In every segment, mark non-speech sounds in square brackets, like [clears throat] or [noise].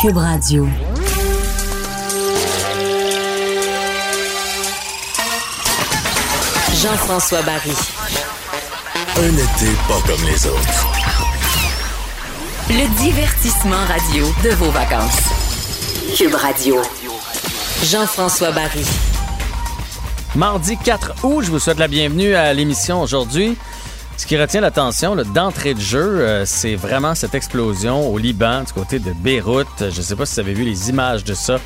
Cube Radio. Jean-François Barry. Un été pas comme les autres. Le divertissement radio de vos vacances. Cube Radio. Jean-François Barry. Mardi 4 août, je vous souhaite la bienvenue à l'émission aujourd'hui. Ce qui retient l'attention d'entrée de jeu, euh, c'est vraiment cette explosion au Liban, du côté de Beyrouth. Je ne sais pas si vous avez vu les images de ça.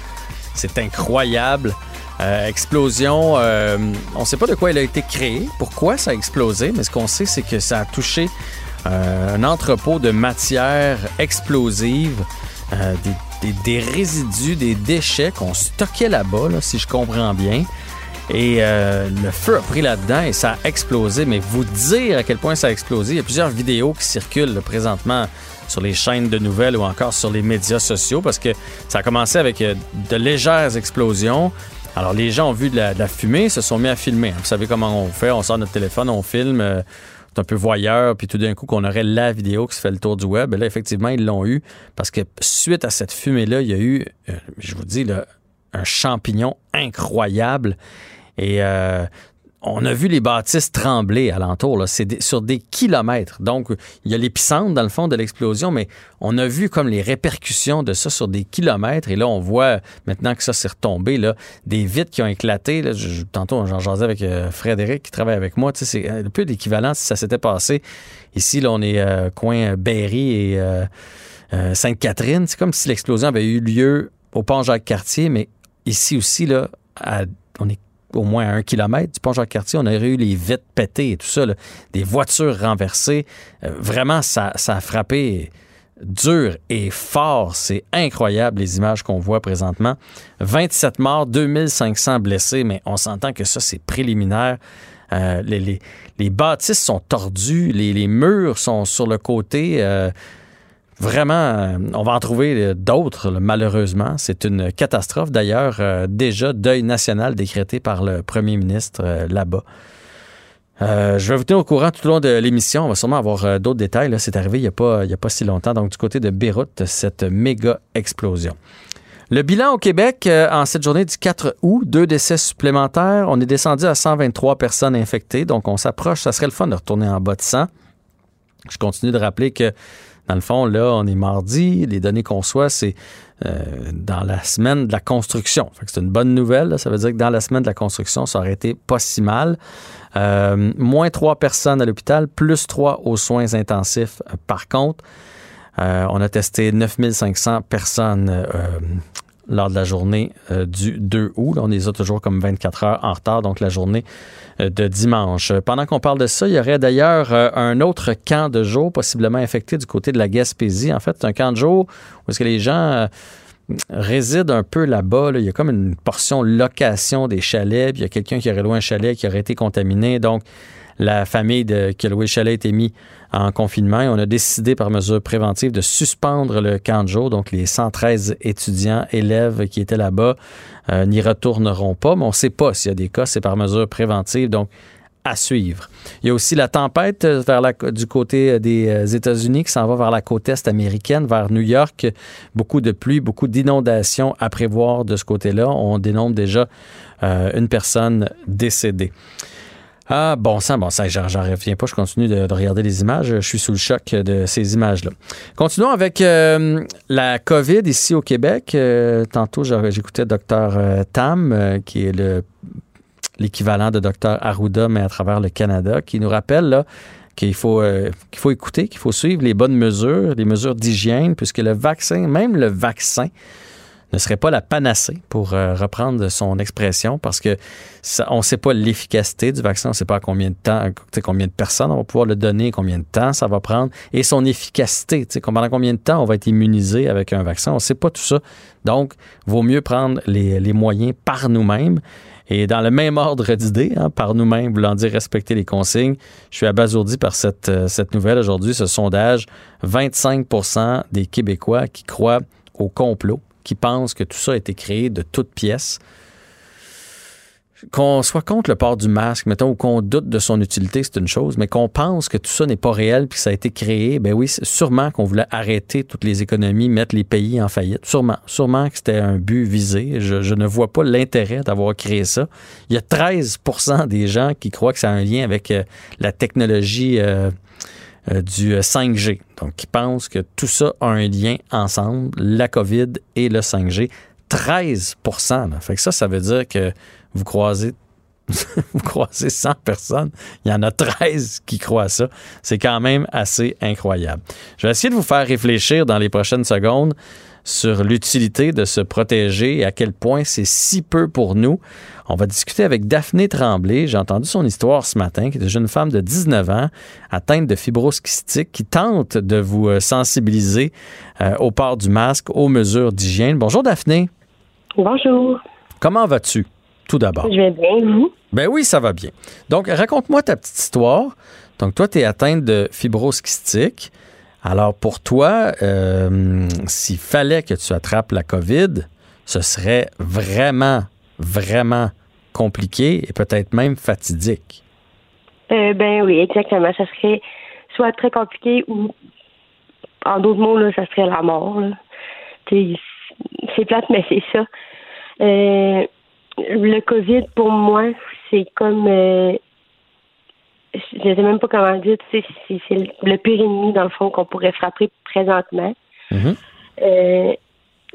C'est incroyable. Euh, explosion, euh, on ne sait pas de quoi elle a été créée, pourquoi ça a explosé, mais ce qu'on sait, c'est que ça a touché un entrepôt de matières explosives, des, résidus, des déchets qu'on stockait là-bas, là, si je comprends bien. Et euh, le feu a pris là-dedans et ça a explosé. Mais vous dire à quel point ça a explosé, il y a plusieurs vidéos qui circulent présentement sur les chaînes de nouvelles ou encore sur les médias sociaux parce que ça a commencé avec euh, de légères explosions. Alors les gens ont vu de la, de la, fumée, se sont mis à filmer. Vous savez comment on fait, on sort notre téléphone, on filme. Euh, un peu voyeur, puis tout d'un coup qu'on aurait la vidéo qui se fait le tour du web. Et là, effectivement, ils l'ont eu parce que suite à cette fumée-là, il y a eu, euh, je vous dis, là, un champignon incroyable. Et euh, on a vu les bâtisses trembler alentour. C'est sur des kilomètres. Donc, il y a l'épicentre, dans le fond, de l'explosion, mais on a vu comme les répercussions de ça sur des kilomètres. Et là, on voit, maintenant que ça s'est retombé, là, des vitres qui ont éclaté. Là, tantôt, j'en jasais avec euh, Frédéric qui travaille avec moi. C'est un peu d'équivalent si ça s'était passé. Ici, là, on est euh, coin Berry et Sainte-Catherine. C'est comme si l'explosion avait eu lieu au pont Jacques-Cartier, mais ici aussi, là, on est au moins à un kilomètre du pont Jacques-Cartier, on aurait eu les vitres pétées et tout ça, des voitures renversées. Euh, vraiment, ça, a frappé dur et fort. C'est incroyable les images qu'on voit présentement. 27 morts, 2500 blessés, mais on s'entend que ça, c'est préliminaire. Euh, les, bâtisses sont tordues, les, les, murs sont sur le côté. Euh, Vraiment, on va en trouver d'autres, malheureusement. C'est une catastrophe. D'ailleurs, euh, déjà, deuil national décrété par le premier ministre euh, là-bas. Euh, je vais vous tenir au courant tout au long de l'émission. On va sûrement avoir euh, d'autres détails. C'est arrivé il n'y a, pas, a pas si longtemps. Donc, du côté de Beyrouth, cette méga explosion. Le bilan au Québec en cette journée du 4 août, deux décès supplémentaires. On est descendu à 123 personnes infectées. Donc, on s'approche. Ça serait le fun de retourner en bas de 100. Je continue de rappeler que dans le fond, là, on est mardi. Les données qu'on soit, c'est euh, dans la semaine de la construction. c'est une bonne nouvelle. Là. Ça veut dire que dans la semaine de la construction, ça aurait été pas si mal. Euh, moins trois personnes à l'hôpital, plus trois aux soins intensifs. Par contre, euh, on a testé 9500 personnes euh, lors de la journée euh, du 2 août. On les a toujours comme 24 heures en retard, donc la journée euh, de dimanche. Pendant qu'on parle de ça, il y aurait d'ailleurs euh, un autre camp de jour possiblement infecté du côté de la Gaspésie. En fait, un camp de jour où est-ce que les gens résident un peu là-bas. Là. Il y a comme une portion location des chalets, il y a quelqu'un qui aurait loué un chalet qui aurait été contaminé. Donc, la famille de, qui a loué le chalet a été mise en confinement on a décidé par mesure préventive de suspendre le camp. Donc, les 113 étudiants, élèves qui étaient là-bas euh, n'y retourneront pas, mais on ne sait pas s'il y a des cas. C'est par mesure préventive. Donc, à suivre. Il y a aussi la tempête vers la, du côté des États-Unis qui s'en va vers la côte est américaine, vers New York. Beaucoup de pluie, beaucoup d'inondations à prévoir de ce côté-là. On dénombre déjà euh, une personne décédée. Ah, bon sang, bon sang, j'en reviens pas, je continue de, de, regarder les images, je suis sous le choc de ces images-là. Continuons avec euh, la COVID ici au Québec. Euh, tantôt, j'écoutais Dr euh, Tam, qui est le l'équivalent de Dr Arruda, mais à travers le Canada, qui nous rappelle qu'il faut, qu'il faut écouter, qu'il faut suivre les bonnes mesures, les mesures d'hygiène, puisque le vaccin, même le vaccin, ne serait pas la panacée, pour euh, reprendre son expression, parce que on ne sait pas l'efficacité du vaccin, on ne sait pas combien de temps, combien de personnes on va pouvoir le donner, combien de temps ça va prendre, et son efficacité, pendant combien de temps on va être immunisé avec un vaccin, on ne sait pas tout ça. Donc, vaut mieux prendre les, les moyens par nous-mêmes. Et dans le même ordre d'idées, hein, par nous-mêmes, voulant dire respecter les consignes, je suis abasourdi par cette, euh, cette nouvelle aujourd'hui, ce sondage. 25% des Québécois qui croient au complot, qui pensent que tout ça a été créé de toutes pièces qu'on soit contre le port du masque, mettons, ou qu'on doute de son utilité, c'est une chose, mais qu'on pense que tout ça n'est pas réel puis que ça a été créé, ben oui, sûrement qu'on voulait arrêter toutes les économies, mettre les pays en faillite. Sûrement, sûrement que c'était un but visé. Je, ne vois pas l'intérêt d'avoir créé ça. Il y a 13% des gens qui croient que ça a un lien avec euh, la technologie euh, du 5G. Donc, qui pensent que tout ça a un lien ensemble, la COVID et le 5G. 13 là. Fait que ça, ça veut dire que vous croisez [laughs] vous croisez 100 personnes, il y en a 13 qui croient ça. C'est quand même assez incroyable. Je vais essayer de vous faire réfléchir dans les prochaines secondes sur l'utilité de se protéger et à quel point c'est si peu pour nous. On va discuter avec Daphné Tremblay. J'ai entendu son histoire ce matin, qui est une jeune femme de 19 ans atteinte de fibrose kystique qui tente de vous euh, sensibiliser euh, au port du masque, aux mesures d'hygiène. Bonjour Daphné. Bonjour. Comment vas-tu? tout d'abord. Je vais bien, vous? Ben oui, ça va bien. Donc, raconte-moi ta petite histoire. Donc, toi, tu es atteinte de fibrose kystique. Alors, pour toi, euh, s'il fallait que tu attrapes la COVID, ce serait vraiment, vraiment compliqué et peut-être même fatidique. Euh, ben oui, exactement. Ça serait soit très compliqué ou, en d'autres mots, là, ça serait la mort. C'est plate, mais c'est ça. Euh, le COVID, pour moi, c'est comme. Euh, je ne sais même pas comment dire. C'est, le pire ennemi, dans le fond, qu'on pourrait frapper présentement. Mm-hmm. Euh,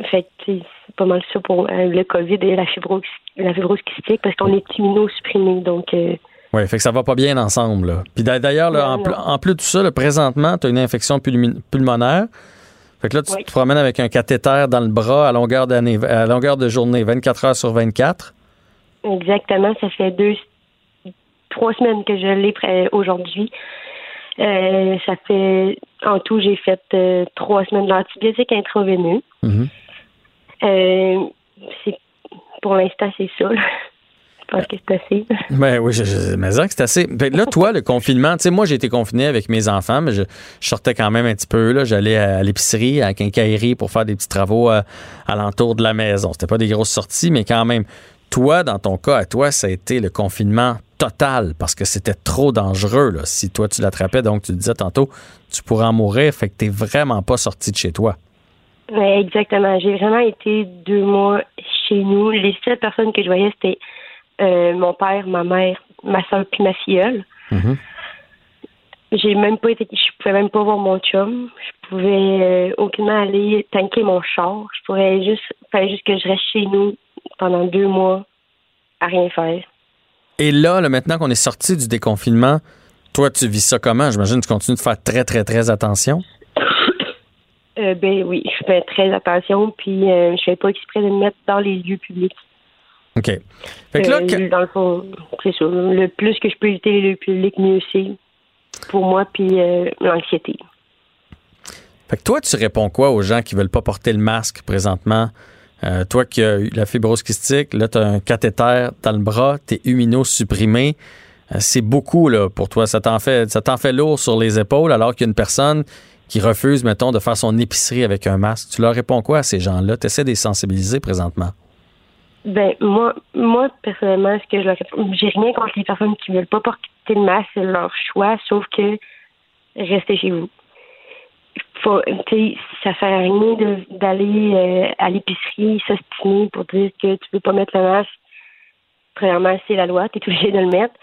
fait c'est pas mal ça pour euh, le COVID et la fibrose, la fibrose kystique parce qu'on est immunosupprimé. Donc. oui, fait que ça va pas bien ensemble. Là. Puis d'ailleurs, en, plus de ça, présentement, tu as une infection pulmonaire. Fait que là, tu te promènes avec un cathéter dans le bras à longueur, d'année, à longueur de journée, 24 heures sur 24. Exactement. Ça fait deux, trois semaines que je l'ai aujourd'hui. Euh, ça fait, en tout, j'ai fait euh, trois semaines d'antibiotiques intraveineux. Mm-hmm. Euh, c'est, pour l'instant, c'est ça. Je pense que c'est assez. Ben oui, je, je, mais c'est assez. Ben là, toi, le confinement, tu sais, moi, j'ai été confiné avec mes enfants, mais je, sortais quand même un petit peu. Là, j'allais à, l'épicerie, à quincaillerie pour faire des petits travaux à, l'entour de la maison. C'était pas des grosses sorties, mais quand même. Toi, dans ton cas, à toi, ça a été le confinement total parce que c'était trop dangereux. Là, si toi, tu l'attrapais, donc tu disais tantôt, tu pourrais en mourir, fait que t'es vraiment pas sorti de chez toi. Exactement. J'ai vraiment été deux mois chez nous. Les seules personnes que je voyais, c'était euh, mon père, ma mère, ma soeur puis ma filleule. Mm-hmm. J'ai même pas été, je pouvais même pas voir mon chum. Je pouvais euh, aucunement aller tanker mon char. Je pourrais juste, fallait juste que je reste chez nous pendant deux mois à rien faire. Et là, là maintenant qu'on est sorti du déconfinement, toi, tu vis ça comment? J'imagine que tu continues de faire très, très, très attention. [coughs] Euh, ben oui, je fais très attention, puis euh, je fais pas exprès de me mettre dans les lieux publics. OK. Fait que là, euh, Dans le fond, c'est ça. Le plus que je peux éviter les lieux publics, mieux c'est pour moi, puis l'anxiété. Fait que toi, tu réponds quoi aux gens qui veulent pas porter le masque présentement? Euh, toi qui as eu la fibrose kystique, là, tu as un cathéter dans le bras, tu es humino-supprimé. Euh, c'est beaucoup là, pour toi. Ça t'en fait, ça t'en fait lourd sur les épaules alors qu'il personne qui refuse, mettons, de faire son épicerie avec un masque. Tu leur réponds quoi à ces gens-là? Tu essaies de les sensibiliser présentement? Ben, moi, moi, personnellement, ce que je leur j'ai rien contre les personnes qui veulent pas porter le masque, c'est leur choix, sauf que restez chez vous faut, ça fait rien d'aller euh, à l'épicerie s'ostiner pour dire que tu peux pas mettre le masque. Premièrement, c'est la loi, tu es obligé de le mettre.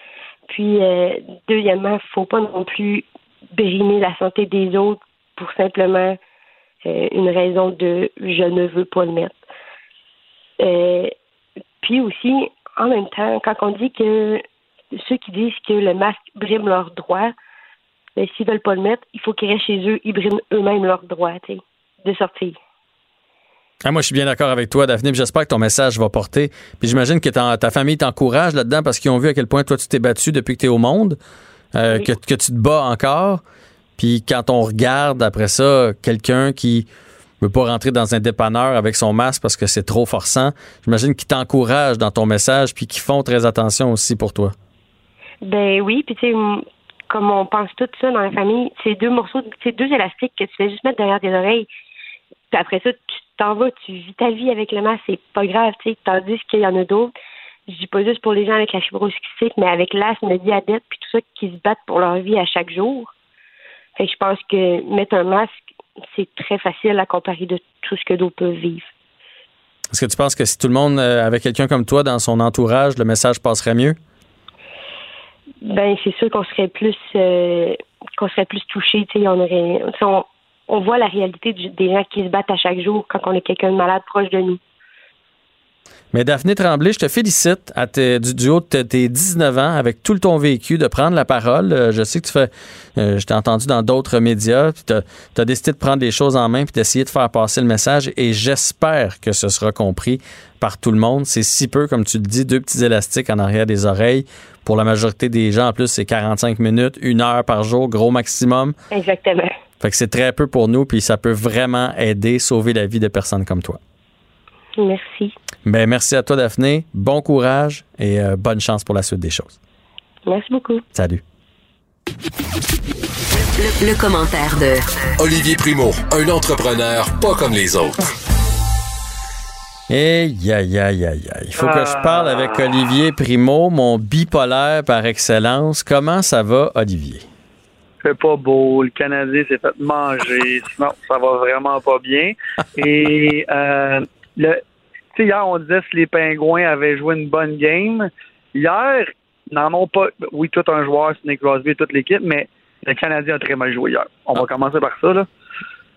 Puis, euh, deuxièmement, faut pas non plus brimer la santé des autres pour simplement euh, une raison de je ne veux pas le mettre. puis aussi, en même temps, quand on dit que ceux qui disent que le masque brime leurs droits, ben, s'ils veulent pas le mettre, il faut qu'ils restent chez eux, ils briment eux-mêmes leur droit de sortir. Ah, moi, je suis bien d'accord avec toi, Daphné. J'espère que ton message va porter. Puis j'imagine que ta famille t'encourage là-dedans parce qu'ils ont vu à quel point toi, tu t'es battu depuis que tu es au monde, euh, que, que, tu te bats encore. Puis quand on regarde après ça quelqu'un qui veut pas rentrer dans un dépanneur avec son masque parce que c'est trop forçant, j'imagine qu'ils t'encouragent dans ton message puis qu'ils font très attention aussi pour toi. Ben oui, puis tu sais, comme on pense tout ça dans la famille, c'est deux morceaux, c'est deux élastiques que tu fais juste mettre derrière tes oreilles. Puis après ça, tu t'en vas, tu vis ta vie avec le masque, c'est pas grave, tu sais. Tandis qu'il y en a d'autres, je dis pas juste pour les gens avec la fibrose mais avec l'asthme, le diabète, puis tout ça, qui se battent pour leur vie à chaque jour. Fait que je pense que mettre un masque, c'est très facile à comparer de tout ce que d'autres peuvent vivre. Est-ce que tu penses que si tout le monde euh, avait quelqu'un comme toi dans son entourage, le message passerait mieux? Ben, c'est sûr qu'on serait plus euh, qu'on serait plus touché. On aurait, on, on voit la réalité des gens qui se battent à chaque jour quand on est quelqu'un de malade proche de nous. Mais Daphné Tremblay, je te félicite à du, haut de tes 19 ans, avec tout le ton vécu, de prendre la parole. Euh, je sais que tu fais, euh, je t'ai entendu dans d'autres médias, puis tu as, décidé de prendre des choses en main puis d'essayer de faire passer le message et j'espère que ce sera compris par tout le monde. C'est si peu, comme tu le dis, deux petits élastiques en arrière des oreilles. Pour la majorité des gens, en plus, c'est 45 minutes, une heure par jour, gros maximum. Exactement. Fait que c'est très peu pour nous, puis ça peut vraiment aider, sauver la vie de personnes comme toi. Merci. Ben, merci à toi, Daphné. Bon courage et euh, bonne chance pour la suite des choses. Merci beaucoup. Salut. Le, commentaire de Olivier Primo, un entrepreneur pas comme les autres. Eh, ya, ya, ya, ya. Il faut que je parle avec Olivier Primo, mon bipolaire par excellence. Comment ça va, Olivier? C'est pas beau. Le Canadien s'est fait manger. Sinon, ça va vraiment pas bien. Et euh, le, hier, on disait que les Pingouins avaient joué une bonne game. Hier, n'en ont pas. Oui, tout un joueur, Nick Crosby et toute l'équipe, mais le Canadien a très mal joué hier. On va ah. commencer par ça, là.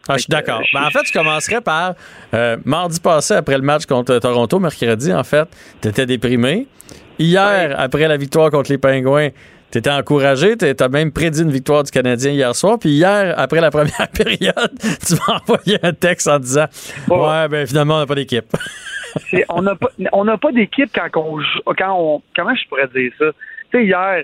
Ah, je suis d'accord. Ben, en fait, je commencerais par euh, mardi passé, après le match contre Toronto, mercredi, en fait, tu étais déprimé. Hier, après la victoire contre les Pingouins, tu étais encouragé, tu as même prédit une victoire du Canadien hier soir. Puis hier, après la première [laughs] période, tu m'as envoyé un texte en disant Ouais, ben finalement, on n'a pas d'équipe. [laughs] on n'a pas, on n'a pas d'équipe quand on joue, quand on, comment je pourrais dire ça? Tu sais, hier,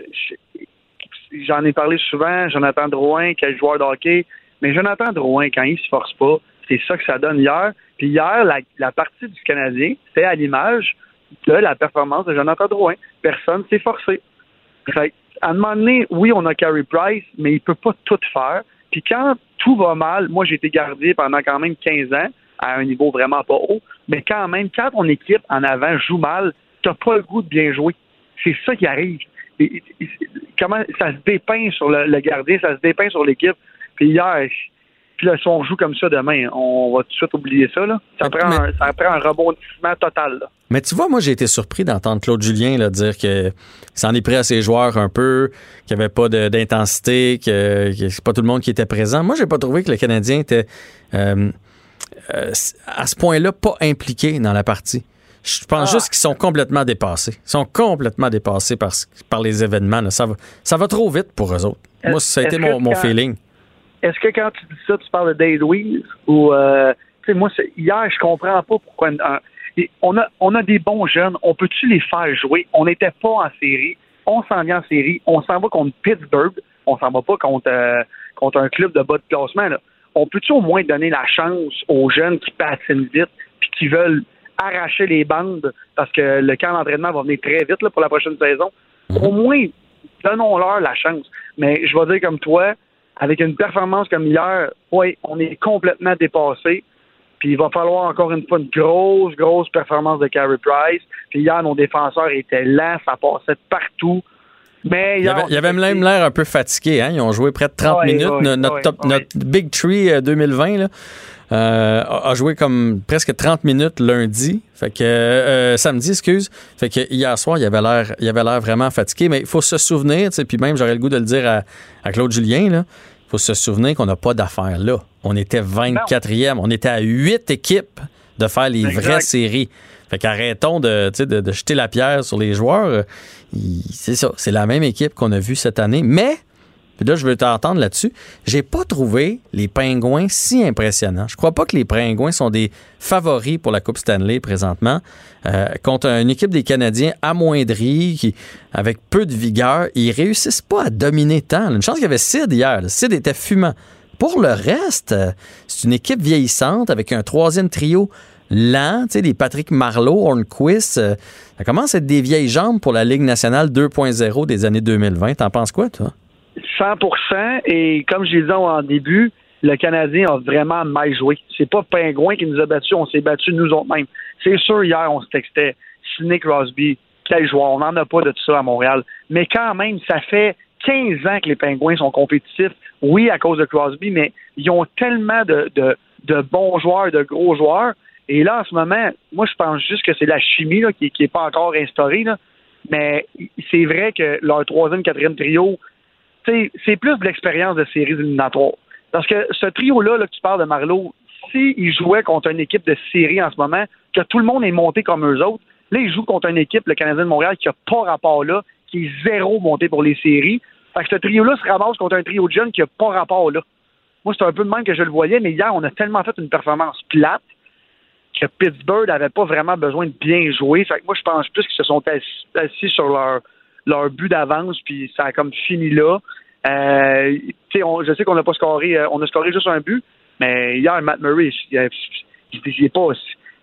j'en ai parlé souvent, Jonathan Drouin, quel joueur de hockey, mais Jonathan Drouin, quand il se force pas, c'est ça que ça donne hier. Puis hier, la, partie du Canadien, c'est à l'image de la performance de Jonathan Drouin. Personne s'est forcé. À un moment donné, oui, on a Carey Price, mais il peut pas tout faire. Puis quand tout va mal, moi j'ai été gardé pendant quand même 15 ans à un niveau vraiment pas haut, mais quand même, quand ton équipe en avant joue mal, tu n'as pas le goût de bien jouer. C'est ça qui arrive. comment ça se dépeint sur le, gardien, ça se dépeint sur l'équipe. Puis hier, puis là, si on joue comme ça demain, on va tout de suite oublier ça. Là. Ça, prend un, ça prend un rebondissement total. Mais tu vois, moi, j'ai été surpris d'entendre Claude Julien là, dire que s'en est pris à ses joueurs un peu, qu'il n'y avait pas d'intensité, que, que c'est pas tout le monde qui était présent. Moi, j'ai pas trouvé que le Canadien était euh, euh, à ce point-là pas impliqués dans la partie. Je pense ah. juste qu'ils sont complètement dépassés. Ils sont complètement dépassés par, par les événements. Ça, va, ça va trop vite pour eux autres. Moi, ça a été mon, mon feeling. Est-ce que quand tu dis ça, tu parles de Dave Louise ou euh, tu sais, moi, hier, je comprends pas pourquoi on a on a des bons jeunes. On peut-tu les faire jouer? On n'était pas en série. On s'en vient en série. On s'en va contre Pittsburgh. On s'en va pas contre, euh, contre un club de bas de classement. Là on peut-tu au moins donner la chance aux jeunes qui patinent vite puis qui veulent arracher les bandes parce que le camp d'entraînement va venir très vite pour la prochaine saison? Mhm. Au moins, donnons-leur la chance. Mais je vais dire comme toi, avec une performance comme hier, oui, on est complètement dépassé. Puis il va falloir encore une fois une grosse, grosse performance de Carey Price. Puis hier, nos défenseurs étaient lents, ça passait partout. Mais il y avait, même l'air un peu fatigué. Hein? Ils ont joué près de 30 minutes. notre, Big Tree 2020 euh, euh, a, joué comme presque 30 minutes lundi. Fait que euh, samedi, excuse. Fait que hier soir, il avait l'air, il avait l'air vraiment fatigué. Mais il faut se souvenir, puis même j'aurais le goût de le dire à, Claude Julien, il faut se souvenir qu'on n'a pas d'affaires là. On était 24e. On était à 8 équipes de faire les vraies séries. Fait qu'arrêtons de, de, jeter la pierre sur les joueurs. C'est ça, c'est la même équipe qu'on a vue cette année, mais puis là, je veux t'entendre là-dessus. J'ai pas trouvé les Pingouins si impressionnants. Je crois pas que les Pingouins sont des favoris pour la Coupe Stanley présentement. Euh, contre une équipe des Canadiens amoindrie, qui, avec peu de vigueur, ils réussissent pas à dominer tant. Une chance qu'il y avait Sid hier. Sid était fumant. Pour le reste, euh, c'est une équipe vieillissante avec un troisième trio lent, tu sais, des Patrick Marleau, Hornquist. Euh, ça commence à être des vieilles jambes pour la Ligue nationale 2.0 des années 2020. T'en penses quoi, toi? 100% et comme je l'ai dit en début, le Canadien a vraiment mal joué. C'est pas Pingouin qui nous a battus, on s'est battus nous autres mêmes. C'est sûr, hier, on se textait Sidney Crosby, quel joueur. On n'en a pas de tout ça à Montréal. Mais quand même, ça fait 15 ans que les Pingouins sont compétitifs. Oui, à cause de Crosby, mais ils ont tellement de, de, bons joueurs, de gros joueurs. Et là, en ce moment, moi, je pense juste que c'est la chimie qui n'est pas encore instaurée. Mais c'est vrai que leur troisième, quatrième trio, c'est plus de l'expérience de séries éliminatoires. Parce que ce trio-là que tu parles de Marlowe, s'il jouait contre une équipe de série en ce moment, que tout le monde est monté comme eux autres, là, il joue contre une équipe, le Canadien de Montréal, qui n'a pas rapport là, qui est zéro monté pour les séries. Fait que ce trio-là se ramasse contre un trio de jeunes qui n'a pas rapport là. Moi, c'est un peu de même que je le voyais, mais hier, on a tellement fait une performance plate que Pittsburgh n'avait pas vraiment besoin de bien jouer. Fait que moi, je pense plus qu'ils se sont assis sur leur, leur but d'avance, puis ça a comme fini là. Euh, je sais qu'on n'a pas scoré, euh, on a scoré juste un but, mais hier, Matt Murray, il, pas.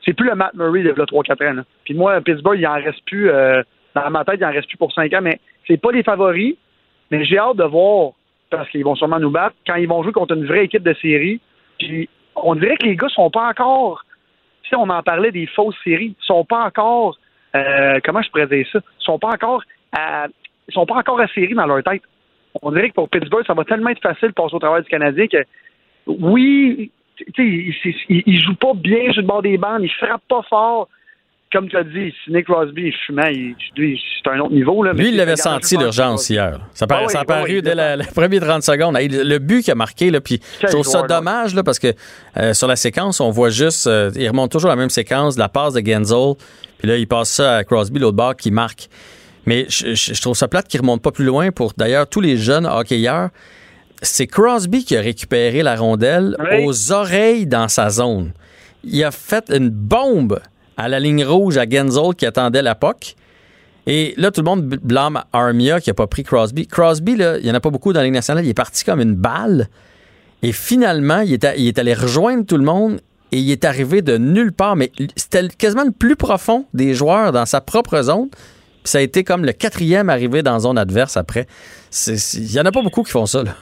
C'est plus le Matt Murray de 3-4 ans. Puis moi, Pittsburgh, il en reste plus. Euh, dans ma tête, il en reste plus pour 5 ans, mais c'est pas les favoris. Mais j'ai hâte de voir, parce qu'ils vont sûrement nous battre, quand ils vont jouer contre une vraie équipe de série. Puis on dirait que les gars sont pas encore. On en parlait des fausses séries, sont pas encore. comment je pourrais dire ça? Sont pas encore à, ils sont pas encore à série dans leur tête on dirait que pour Pittsburgh, ça va tellement être facile de passer au travail du Canadien que oui, il, il, il, joue pas bien sur le bord des bandes, il frappe pas fort. Comme tu as dit, si Nick Crosby c'est un autre niveau. Là, Lui, il avait senti l'urgence hier. Ça, ça a paru dès la, les premières 30 secondes. Le but qu'il a marqué, là, puis je trouve ça dommage là, parce que euh, sur la séquence, on voit juste, euh, il remonte toujours la même séquence, la passe de Genzel, puis là, il passe ça à Crosby, l'autre bord, qui marque. Mais je, trouve ça plate qu'il ne remonte pas plus loin pour d'ailleurs tous les jeunes hockeyeurs. C'est Crosby qui a récupéré la rondelle aux oreilles dans sa zone. Il a fait une bombe à la ligne rouge à Genzel qui attendait la POC. Et là, tout le monde blâme Armia qui n'a pas pris Crosby. Crosby, là, il n'y en a pas beaucoup dans la Ligue nationale. Il est parti comme une balle. Et finalement, il est, il est allé rejoindre tout le monde et il est arrivé de nulle part. Mais c'était quasiment le plus profond des joueurs dans sa propre zone ça a été comme le quatrième arrivé dans zone adverse après. Il y en a pas beaucoup qui font ça. Là.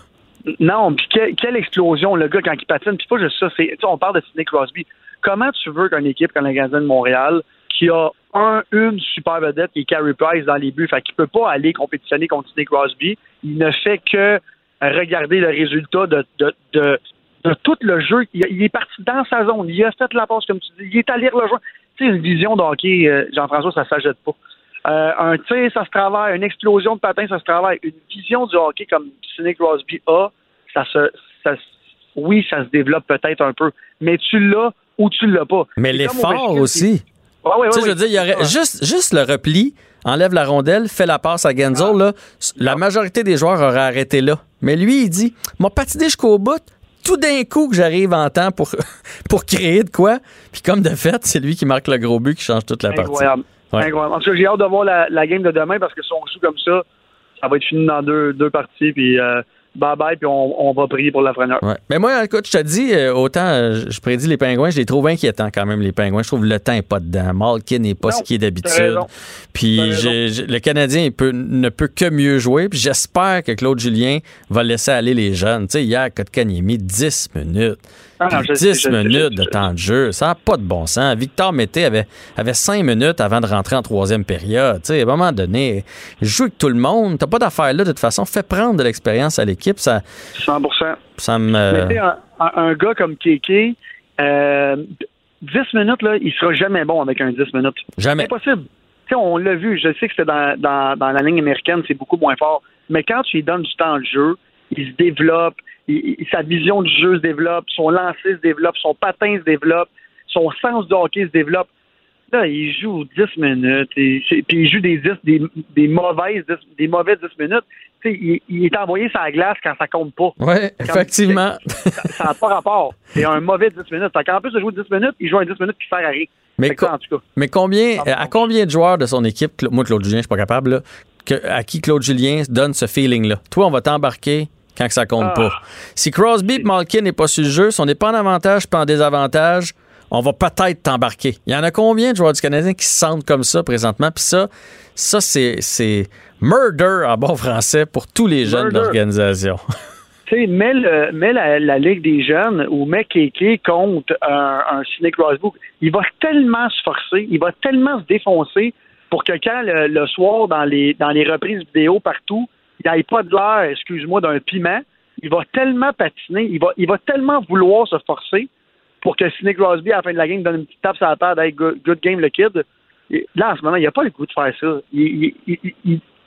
Non, puis quelle, explosion, le gars, quand il patine. Puis pas juste ça, on parle de Sidney Crosby. Comment tu veux qu'une équipe comme la Gazette de Montréal, qui a un, une super vedette qui est Carey Price dans les buts, fait qu'il peut pas aller compétitionner contre Sidney Crosby, il ne fait que regarder le résultat de, tout le jeu. Il, est parti dans sa zone, il a fait la passe, comme tu dis, il est allé rejoindre. Tu sais, une vision de euh, Jean-François, ça s'ajoute pas. Euh, un tir, ça se travaille. Une explosion de patin, ça se travaille. Une vision du hockey comme Sidney Crosby a, ça se, ça, oui, ça se développe peut-être un peu. Mais tu l'as ou tu l'as pas. Mais l'effort aussi. Ouais, ouais, tu sais, je veux dire, il y aurait juste, juste le repli, enlève la rondelle, fait la passe à Genzel, là, la majorité des joueurs auraient arrêté là. Mais lui, il dit, m'a patiné jusqu'au bout, tout d'un coup que j'arrive en temps pour, [laughs] pour créer de quoi. Puis comme de fait, c'est lui qui marque le gros but qui change toute la partie. En tout cas, j'ai hâte de voir la, game de demain parce que si on joue comme ça, ça va être fini dans deux, deux parties. Puis euh, bye bye, puis on, va prier pour la Ouais. Mais moi, écoute, je te dis, euh, autant euh, je prédis les pingouins, je les trouve inquiétants quand même, les pingouins. Je trouve le temps n'est pas dedans. Malkin n'est pas ce qui est d'habitude. Puis le Canadien ne peut que mieux jouer. Puis j'espère que Claude Julien va laisser aller les jeunes. Tu sais, hier, Kotkan, il a mis 10 minutes. 10 minutes de temps de jeu. Ça n'a pas de bon sens. Victor Mété avait, avait 5 minutes avant de rentrer en troisième période. à un moment donné, joue avec tout le monde. T'as pas d'affaire là, de toute façon. Fais prendre de l'expérience à l'équipe. Ça, 100 Ça me. Un, un, gars comme Kéké, euh, 10 minutes, là, il sera jamais bon avec un 10 minutes. Jamais. C'est impossible. on l'a vu. Je sais que c'est dans, dans, dans la ligne américaine, c'est beaucoup moins fort. Mais quand tu lui donnes du temps de jeu, il se développe, sa vision du jeu se développe, son lancer se développe, son patin se développe, son sens de hockey se développe. Là, il joue 10 minutes, et, puis il joue des, 10, des, des, mauvaises des mauvais 10 minutes. il, il est envoyé sur la glace quand ça compte pas. Oui, effectivement. [laughs] Ça n'a pas rapport. C'est un mauvais 10 minutes. Fait qu'en plus de jouer 10 minutes, il joue un 10 minutes qui sert à rien. Mais, ça, co- en tout cas. mais combien, Ah, à combien de joueurs de son équipe, moi, Claude Julien, je suis pas capable, là, que- à qui Claude Julien donne ce feeling-là? Toi, on va t'embarquer quand que ça compte Ah. pas. Si Crosby et Malkin n'est pas sur le jeu, si on n'est pas en avantage pas en désavantage, on va peut-être t'embarquer. Il y en a combien de joueurs du Canadien qui se sentent comme ça présentement? Puis ça, ça c'est, c'est murder en bon français pour tous les jeunes de l'organisation. [laughs] Tu sais, mets, le- mets la, la Ligue des jeunes ou mets Kéké contre un, un Sidney Crosby. Il va tellement se forcer, il va tellement se défoncer pour que quand le, le soir, dans les, dans les reprises vidéo partout, il ait pas de l'air, excuse-moi, d'un piment. Il va tellement patiner, il va, il va tellement vouloir se forcer pour que Sidney Crosby, à la fin de la game, donne une petite tape sur la table hey, good, game, le kid. Là, en ce moment, il n'a pas le goût de faire ça.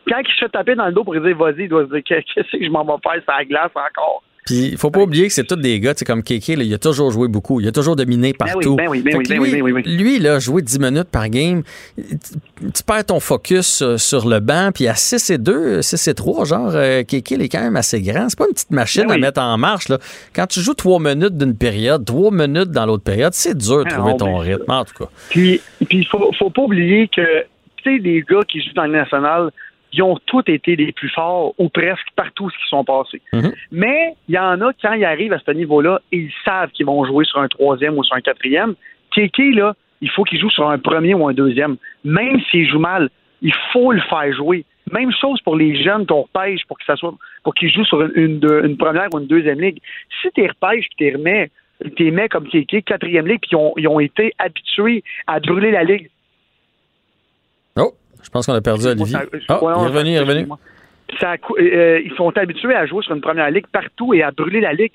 Quand il se fait taper dans le dos pour dire vas-y, il doit se dire qu'est-ce que je m'en vais faire sur la glace encore? Puis il faut pas oublier que c'est tous des gars, tu sais, comme Kéké, là, il a toujours joué beaucoup. Il a toujours dominé partout. ben oui, ben oui, ben lui, oui, lui, là, jouer 10 minutes par game, tu, perds ton focus euh, sur le banc. Puis à 6 et 2, 6 et 3, genre, euh, Kéké, il est quand même assez grand. C'est pas une petite machine Ben à mettre en marche. Là. Quand tu joues 3 minutes d'une période, 3 minutes dans l'autre période, c'est dur de Ah trouver ton rythme. En tout cas. Puis, puis il faut, faut pas oublier que, tu sais, les gars qui jouent dans le national, ils ont tous été les plus forts, ou presque partout ce qui sont passés. Mhm. Mais il y en a, quand ils arrivent à ce niveau-là, ils savent qu'ils vont jouer sur un troisième ou sur un quatrième. Kéké, là, il faut qu'il joue sur un premier ou un deuxième. Même s'il joue mal, il faut le faire jouer. Même chose pour les jeunes qu'on repêche pour que ça soit pour qu'ils jouent sur une, une, deux- une première ou une deuxième ligue. Si tu repêches et tu les remets, tu mets comme Kéké, quatrième ligue, puis ils ont, ils ont été habitués à brûler la ligue. Je pense qu'on a perdu Olivier. Oh, ouais, il est revenu, il est revenu. Ça cou- euh, ils sont habitués à jouer sur une première ligue partout et à brûler la ligue.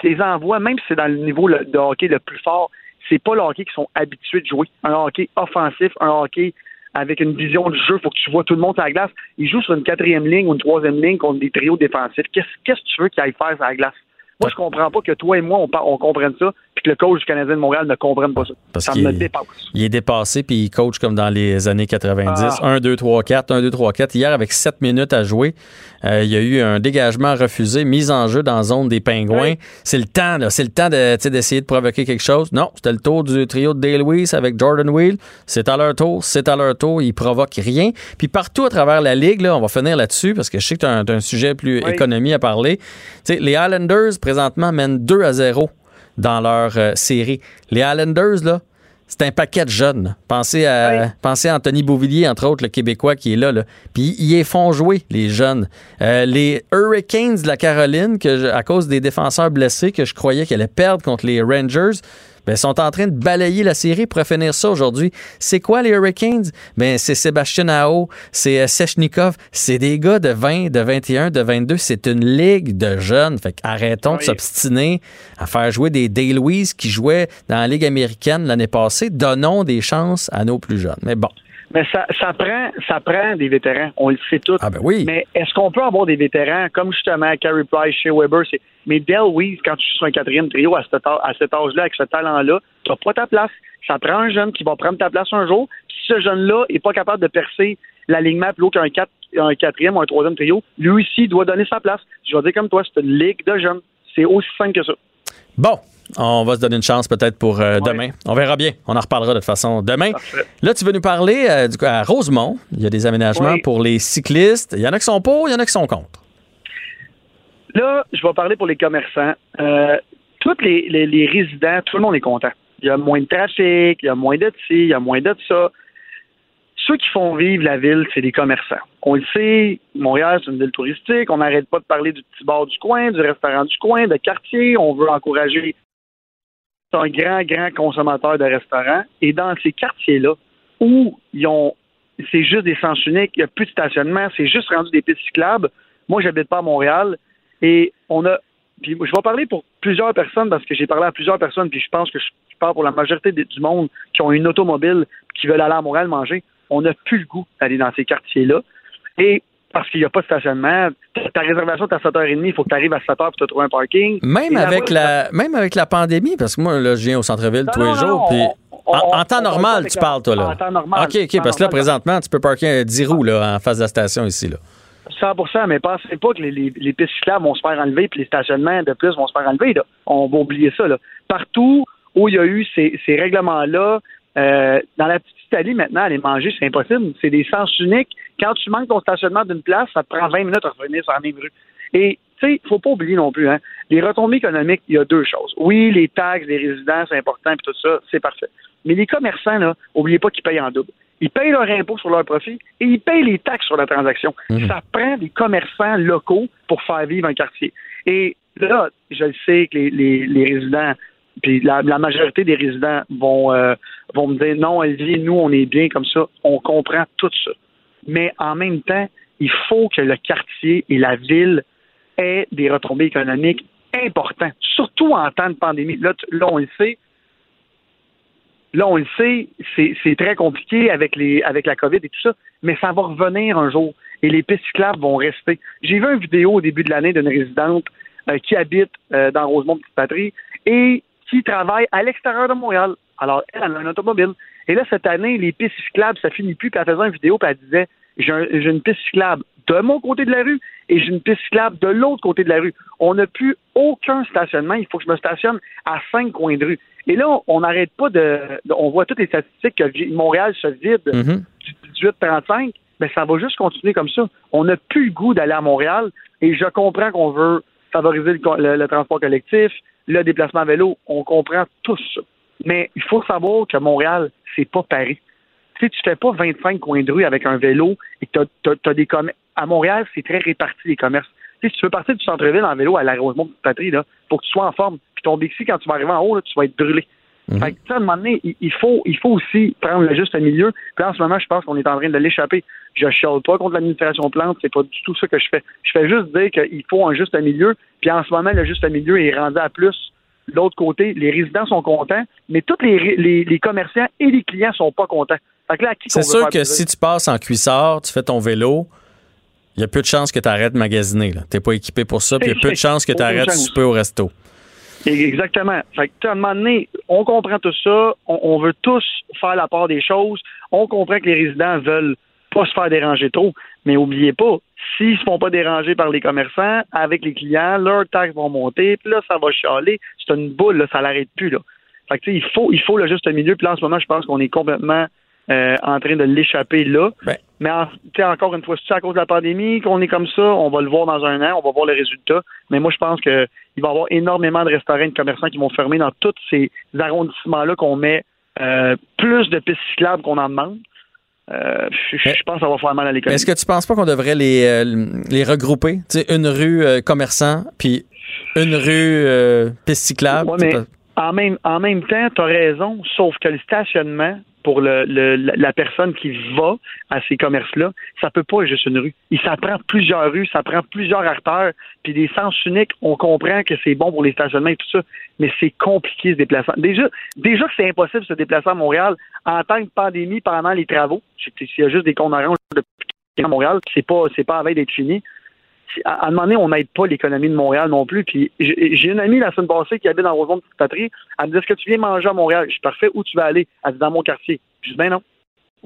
Tu les envoies, même si c'est dans le niveau de hockey le plus fort, c'est pas le hockey qu'ils sont habitués de jouer. Un hockey offensif, un hockey avec une vision du jeu, il faut que tu vois tout le monde sur la glace. Ils jouent sur une quatrième ligne ou une troisième ligne contre des trios défensifs. Qu'est-ce qu'est-ce que tu veux qu'ils aillent faire sur la glace? Moi, je comprends pas que toi et moi, on, comprenne ça, puis que le coach du Canadien de Montréal ne comprenne pas ça. Parce ça me est- dépasse. Il est dépassé puis il coach comme dans les années 90. Ah. 1, 2, 3, 4, 1, 2, 3, 4. Hier, avec 7 minutes à jouer, euh, il y a eu un dégagement refusé, mise en jeu dans la zone des pingouins. Oui. C'est le temps, là. C'est le temps d'essayer de provoquer quelque chose. Non, c'était le tour du trio de Dale Weiss avec Jordan Wheel. C'est à leur tour, c'est à leur tour. Ils provoquent rien. Puis partout à travers la ligue, là, on va finir là-dessus parce que je sais que tu as, un- t'as un sujet plus Oui. économie à parler. Les Islanders, présentement, mènent 2 à 0 dans leur euh, série. Les Islanders, là, c'est un paquet de jeunes. Pensez à, Oui. pensez à Anthony Beauvillier, entre autres, le Québécois qui est là. là. Puis ils les font jouer, les jeunes. Euh, les Hurricanes de la Caroline, que je- à cause des défenseurs blessés, que je croyais qu'ils allaient perdre contre les Rangers, ben, sont en train de balayer la série pour finir ça aujourd'hui. C'est quoi les Hurricanes? Ben, c'est Sébastien Ao, c'est euh, Sechnikov, c'est des gars de 20, de 21, de 22. C'est une ligue de jeunes. Fait arrêtons de s'obstiner à faire jouer des Day Louise qui jouaient dans la Ligue américaine l'année passée. Donnons des chances à nos plus jeunes. Mais bon. Mais ça, ça prend, ça prend des vétérans. On le sait tous. Ah ben oui. Mais est-ce qu'on peut avoir des vétérans comme justement Carey Price, Shea Weber, c'est mais Del Weiss, quand tu joues sur un quatrième trio à cet, à cet âge-là, avec ce talent-là, tu n'as pas ta place. Ça prend un jeune qui va prendre ta place un jour. Si ce jeune-là n'est pas capable de percer l'alignement plus haut qu'un quatre- un quatrième ou un troisième trio, lui aussi doit donner sa place. Je vais dire comme toi, c'est une ligue de jeunes. C'est aussi simple que ça. Bon, on va se donner une chance peut-être pour euh, Ouais. demain. On verra bien. On en reparlera de toute façon demain. Parfait. Là, tu veux nous parler euh, du coup, à Rosemont. Il y a des aménagements pour les cyclistes. Il y en a qui sont pour, il y en a qui sont contre. Là, je vais parler pour les commerçants. Euh, tous les, les- les résidents, tout le monde est content. Il y a moins de trafic, il y a moins de ci, il y a moins de ça. Ceux qui font vivre la ville, c'est les commerçants. On le sait, Montréal, c'est une ville touristique. On n'arrête pas de parler du petit bar du coin, du restaurant du coin, de quartier. On veut encourager. C'est un grand, grand consommateur de restaurants. Et dans ces quartiers-là, où ils ont, c'est juste des sens uniques, il n'y a plus de stationnement, c'est juste rendu des pistes cyclables. Moi, j'habite pas à Montréal. Et on a. Puis je vais parler pour plusieurs personnes parce que j'ai parlé à plusieurs personnes, puis je pense que je parle pour la majorité du monde qui ont une automobile qui veulent aller à Montréal manger. On n'a plus le goût d'aller dans ces quartiers-là. Et parce qu'il n'y a pas de stationnement, ta réservation est à 7h30, il faut que tu arrives à 7h pour te trouver un parking. Même Et avec, la, même avec la pandémie, parce que moi, là, je viens au centre-ville tous non, les jours. puis en, temps normal, tu parles, toi, là. En temps normal. OK, OK, parce que là, présentement, tu peux parker 10 roues là, en face de la station ici. Là. 100 mais pensez pas que les, les, les pistes cyclables vont se faire enlever puis les stationnements de plus vont se faire enlever. Là. On va oublier ça. Là. Partout où il y a eu ces, ces règlements-là, euh, dans la petite Italie, maintenant, aller manger, c'est impossible. C'est des sens uniques. Quand tu manques ton stationnement d'une place, ça te prend 20 minutes à revenir sur la même rue. Et, tu sais, faut pas oublier non plus, hein, les retombées économiques, il y a deux choses. Oui, les taxes des résidents, c'est important, puis tout ça, c'est parfait. Mais les commerçants, là, oubliez pas qu'ils payent en double. Ils payent leur impôt sur leur profit et ils payent les taxes sur la transaction. Ça prend des commerçants locaux pour faire vivre un quartier. Et là, je le sais que les, les, les résidents, puis la, la majorité des résidents vont, euh, vont me dire non, Olivier, nous, on est bien comme ça. On comprend tout ça. Mais en même temps, il faut que le quartier et la ville aient des retombées économiques importantes, surtout en temps de pandémie. Là, là on le sait, Là, on le sait, c'est très compliqué avec la COVID et tout ça, mais ça va revenir un jour et les pistes cyclables vont rester. J'ai vu une vidéo au début de l'année d'une résidente euh, qui habite euh, dans Rosemont Petite Patrie et qui travaille à l'extérieur de Montréal. Alors, elle, elle a un automobile. Et là, cette année, les pistes cyclables, ça finit plus. Puis elle faisait une vidéo, puis elle disait j'ai un- j'ai une piste cyclable de mon côté de la rue et j'ai une piste cyclable de l'autre côté de la rue. On n'a plus aucun stationnement. Il faut que je me stationne à cinq coins de rue. Et là, on- n'arrête pas de, de- On voit toutes les statistiques que Montréal se vide Mhm. du 18-35. Ben, ça va juste continuer comme ça. On n'a plus le goût d'aller à Montréal et je comprends qu'on veut favoriser le, le- le transport collectif, le déplacement à vélo. On comprend tout ça. Mais il faut savoir que Montréal, c'est pas Paris. Tu sais, tu fais pas 25 coins de rue avec un vélo et que t'as, t'as des commerces. À Montréal, c'est très réparti les commerces. Tu sais, si tu veux partir du centre-ville en vélo à la Rosemont Petite Patrie, là, faut que tu sois en forme. Puis ton Bixi, quand tu vas arriver en haut, là, tu vas être brûlé. Mhm. Fait que, tu sais, à un moment donné, il, il faut, il faut aussi prendre le juste milieu. Puis en ce moment, je pense qu'on est en train de l'échapper. Je chiale pas contre l'administration plante, c'est pas du tout ça que je fais. Je fais juste dire qu'il faut un juste milieu. Puis en ce moment, le juste milieu est rendu à plus. L'autre côté, les résidents sont contents, mais tous les, les, les commerçants et les clients sont pas contents. C'est sûr que plaisir? si tu passes en cuissard, tu fais ton vélo, il y a peu de chances que tu arrêtes de magasiner. Tu n'es pas équipé pour ça, puis il y a peu de chances que tu arrêtes de souper au resto. Exactement. Fait que, à un moment donné, on comprend tout ça, on, on veut tous faire la part des choses, on comprend que les résidents veulent pas se faire déranger trop, mais oubliez pas, s'ils se font pas déranger par les commerçants, avec les clients, leurs taxes vont monter, puis là, ça va chialer, c'est une boule, là, ça l'arrête plus, là. Fait que, il faut, il faut le juste milieu, puis là, en ce moment, je pense qu'on est complètement euh, en train de l'échapper là. Ben. Mais en- encore une fois, c'est à cause de la pandémie qu'on est comme ça, on va le voir dans un an, on va voir les résultats. Mais moi, je pense que il va y avoir énormément de restaurants et de commerçants qui vont fermer dans tous ces arrondissements-là qu'on met euh, plus de pistes cyclables qu'on en demande. Euh, je, pense que ça va faire mal à l'économie. Est-ce que tu penses pas qu'on devrait les, euh, les regrouper? Tu sais, une rue euh, commerçant, puis une rue piste cyclable? Ouais, mais en même, en même temps, tu as raison, sauf que le stationnement pour le, le- la personne qui va à ces commerces-là, ça peut pas être juste une rue. Il ça prend plusieurs rues, ça prend plusieurs artères, puis des sens uniques, on comprend que c'est bon pour les stationnements et tout ça, mais c'est compliqué ce déplacement. Déjà, déjà que c'est impossible de se déplacer à Montréal en temps de pandémie pendant les travaux. S'il y a juste des cons oranges depuis à Montréal, c'est pas c'est pas à veille d'être fini à, à un moment donné, on n'aide pas l'économie de Montréal non plus. Puis j'ai une amie la semaine passée qui habite dans Rosemont Petite Patrie. Elle me dit Est-ce que tu viens manger à Montréal? Je suis parfait, où tu vas aller? Elle dit dans mon quartier. Je dis ben non.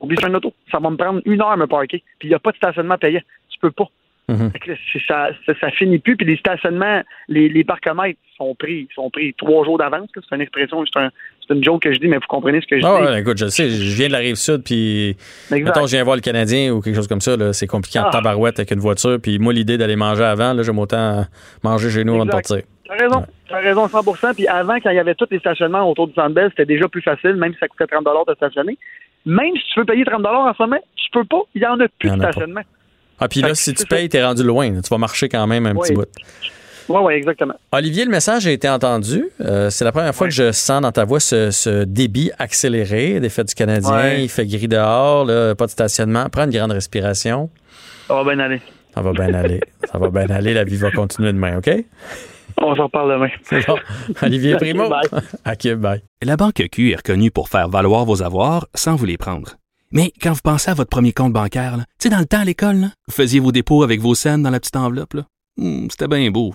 Oublie un auto. Ça va me prendre une heure à me parquer. Puis il n'y a pas de stationnement payant. Tu peux pas. Mhm. C'est- ça, ça, ça finit plus. Puis les stationnements, les, les parcomètres sont pris, sont pris trois jours d'avance. C'est une expression, c'est un- c'est une joke que je dis, mais vous comprenez ce que je Ah dis. ouais, écoute, je le sais, je viens de la rive sud, puis mettons, je viens voir le Canadien ou quelque chose comme ça, c'est compliqué en Ah. tabarouette avec une voiture, puis moi, l'idée d'aller manger avant, là, j'aime autant manger chez nous avant de partir. T'as raison, t'as raison 100%. Puis avant, quand il y avait tous les stationnements autour du Centre Bell, c'était déjà plus facile, même si ça coûtait 30 de stationner. Même si tu veux payer 30 en ce moment, tu peux pas. Il y en a plus de pas. stationnement. Ah, puis là, si tu payes, t'es rendu loin, tu vas marcher quand même un petit bout. Oui, oui, exactement. Olivier, le message a été entendu. Euh, c'est la première fois que je sens dans ta voix ce, ce débit accéléré des fêtes du Canadien. Ouais. Il fait gris dehors, là, pas de stationnement. Prends une grande respiration. Ça va bien aller. Ça va bien aller. Ça va bien aller. La vie va continuer demain, OK? On s'en reparle demain. C'est bon. Olivier [laughs] Primo. Bye. [laughs] À Cube, bye. La Banque Q est reconnue pour faire valoir vos avoirs sans vous les prendre. Mais quand vous pensez à votre premier compte bancaire, là, tu sais, dans le temps à l'école, là, vous faisiez vos dépôts avec vos scènes dans la petite enveloppe. là. Hmm, C'était bien beau.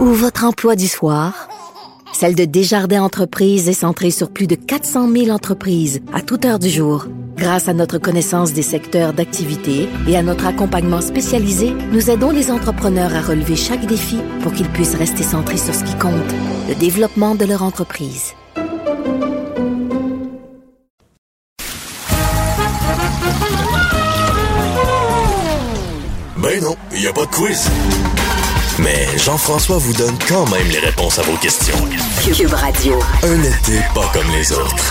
ou votre emploi du soir, celle de Desjardins Entreprises est centrée sur plus de 400 000 entreprises à toute heure du jour. Grâce à notre connaissance des secteurs d'activité et à notre accompagnement spécialisé, nous aidons les entrepreneurs à relever chaque défi pour qu'ils puissent rester centrés sur ce qui compte, le développement de leur entreprise. Ben non, il n'y a pas de quiz. Mais Jean-François vous donne quand même les réponses à vos questions. Cube Radio. Un été pas comme les autres.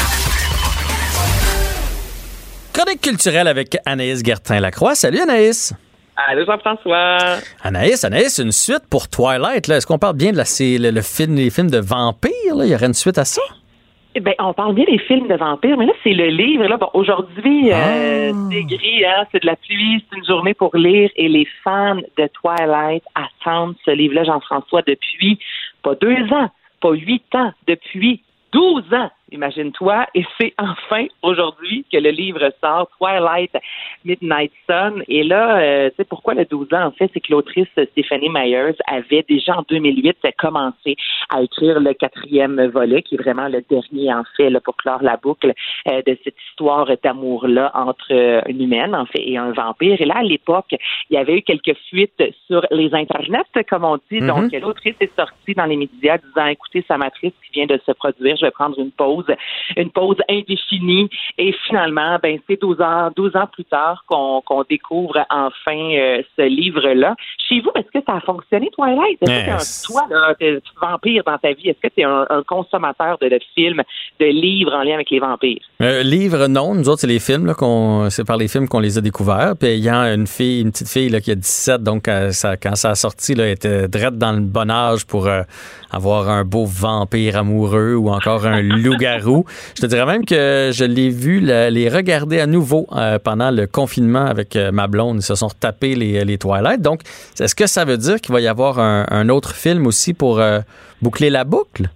Chronique culturelle avec Anaïs Gertin-Lacroix. Salut Anaïs. Allô Jean-François. Anaïs, Anaïs, une suite pour Twilight. là. Est-ce qu'on parle bien de la, c'est le, le film, les films de vampires? là? Il y aurait une suite à ça? Eh ben, on parle bien des films de vampires, mais là, c'est le livre. Là, bon, aujourd'hui, euh, c'est gris, hein, c'est de la pluie, c'est une journée pour lire, et les fans de Twilight attendent ce livre-là, Jean-François, depuis pas deux ans, pas huit ans, depuis douze ans. Imagine-toi, et c'est enfin aujourd'hui que le livre sort, Twilight Midnight Sun. Et là, euh, tu sais pourquoi le 12 ans, en fait, c'est que l'autrice Stephanie Myers avait déjà en 2008 commencé à écrire le quatrième volet, qui est vraiment le dernier, en fait, là, pour clore la boucle euh, de cette histoire d'amour-là entre euh, une humaine, en fait, et un vampire. Et là, à l'époque, il y avait eu quelques fuites sur les internets, comme on dit. Donc, l'autrice est sortie dans les médias disant, écoutez, sa matrice qui vient de se produire, je vais prendre une pause une pause indéfinie. Et finalement, ben, c'est 12 ans, 12 ans plus tard qu'on découvre enfin euh, ce livre-là. Chez vous, est-ce que ça a fonctionné, Twilight? Est-ce que t'es un, toi, là, vampire dans ta vie, est-ce que tu es un, un consommateur de, de films, de livres en lien avec les vampires? Euh, livre, non. Nous autres, c'est les films. C'est par les films qu'on les a découverts. Puis il y a une fille, une petite fille là, qui a 17, donc euh, ça, quand ça a sorti, là, elle était drette dans le bon âge pour euh, avoir un beau vampire amoureux ou encore un Je te dirais même que je l'ai vu la- les regarder à nouveau euh, pendant le confinement avec euh, ma blonde. Ils se sont retapés les, les Twilight. Donc, est-ce que ça veut dire qu'il va y avoir un, un autre film aussi pour euh, boucler la boucle?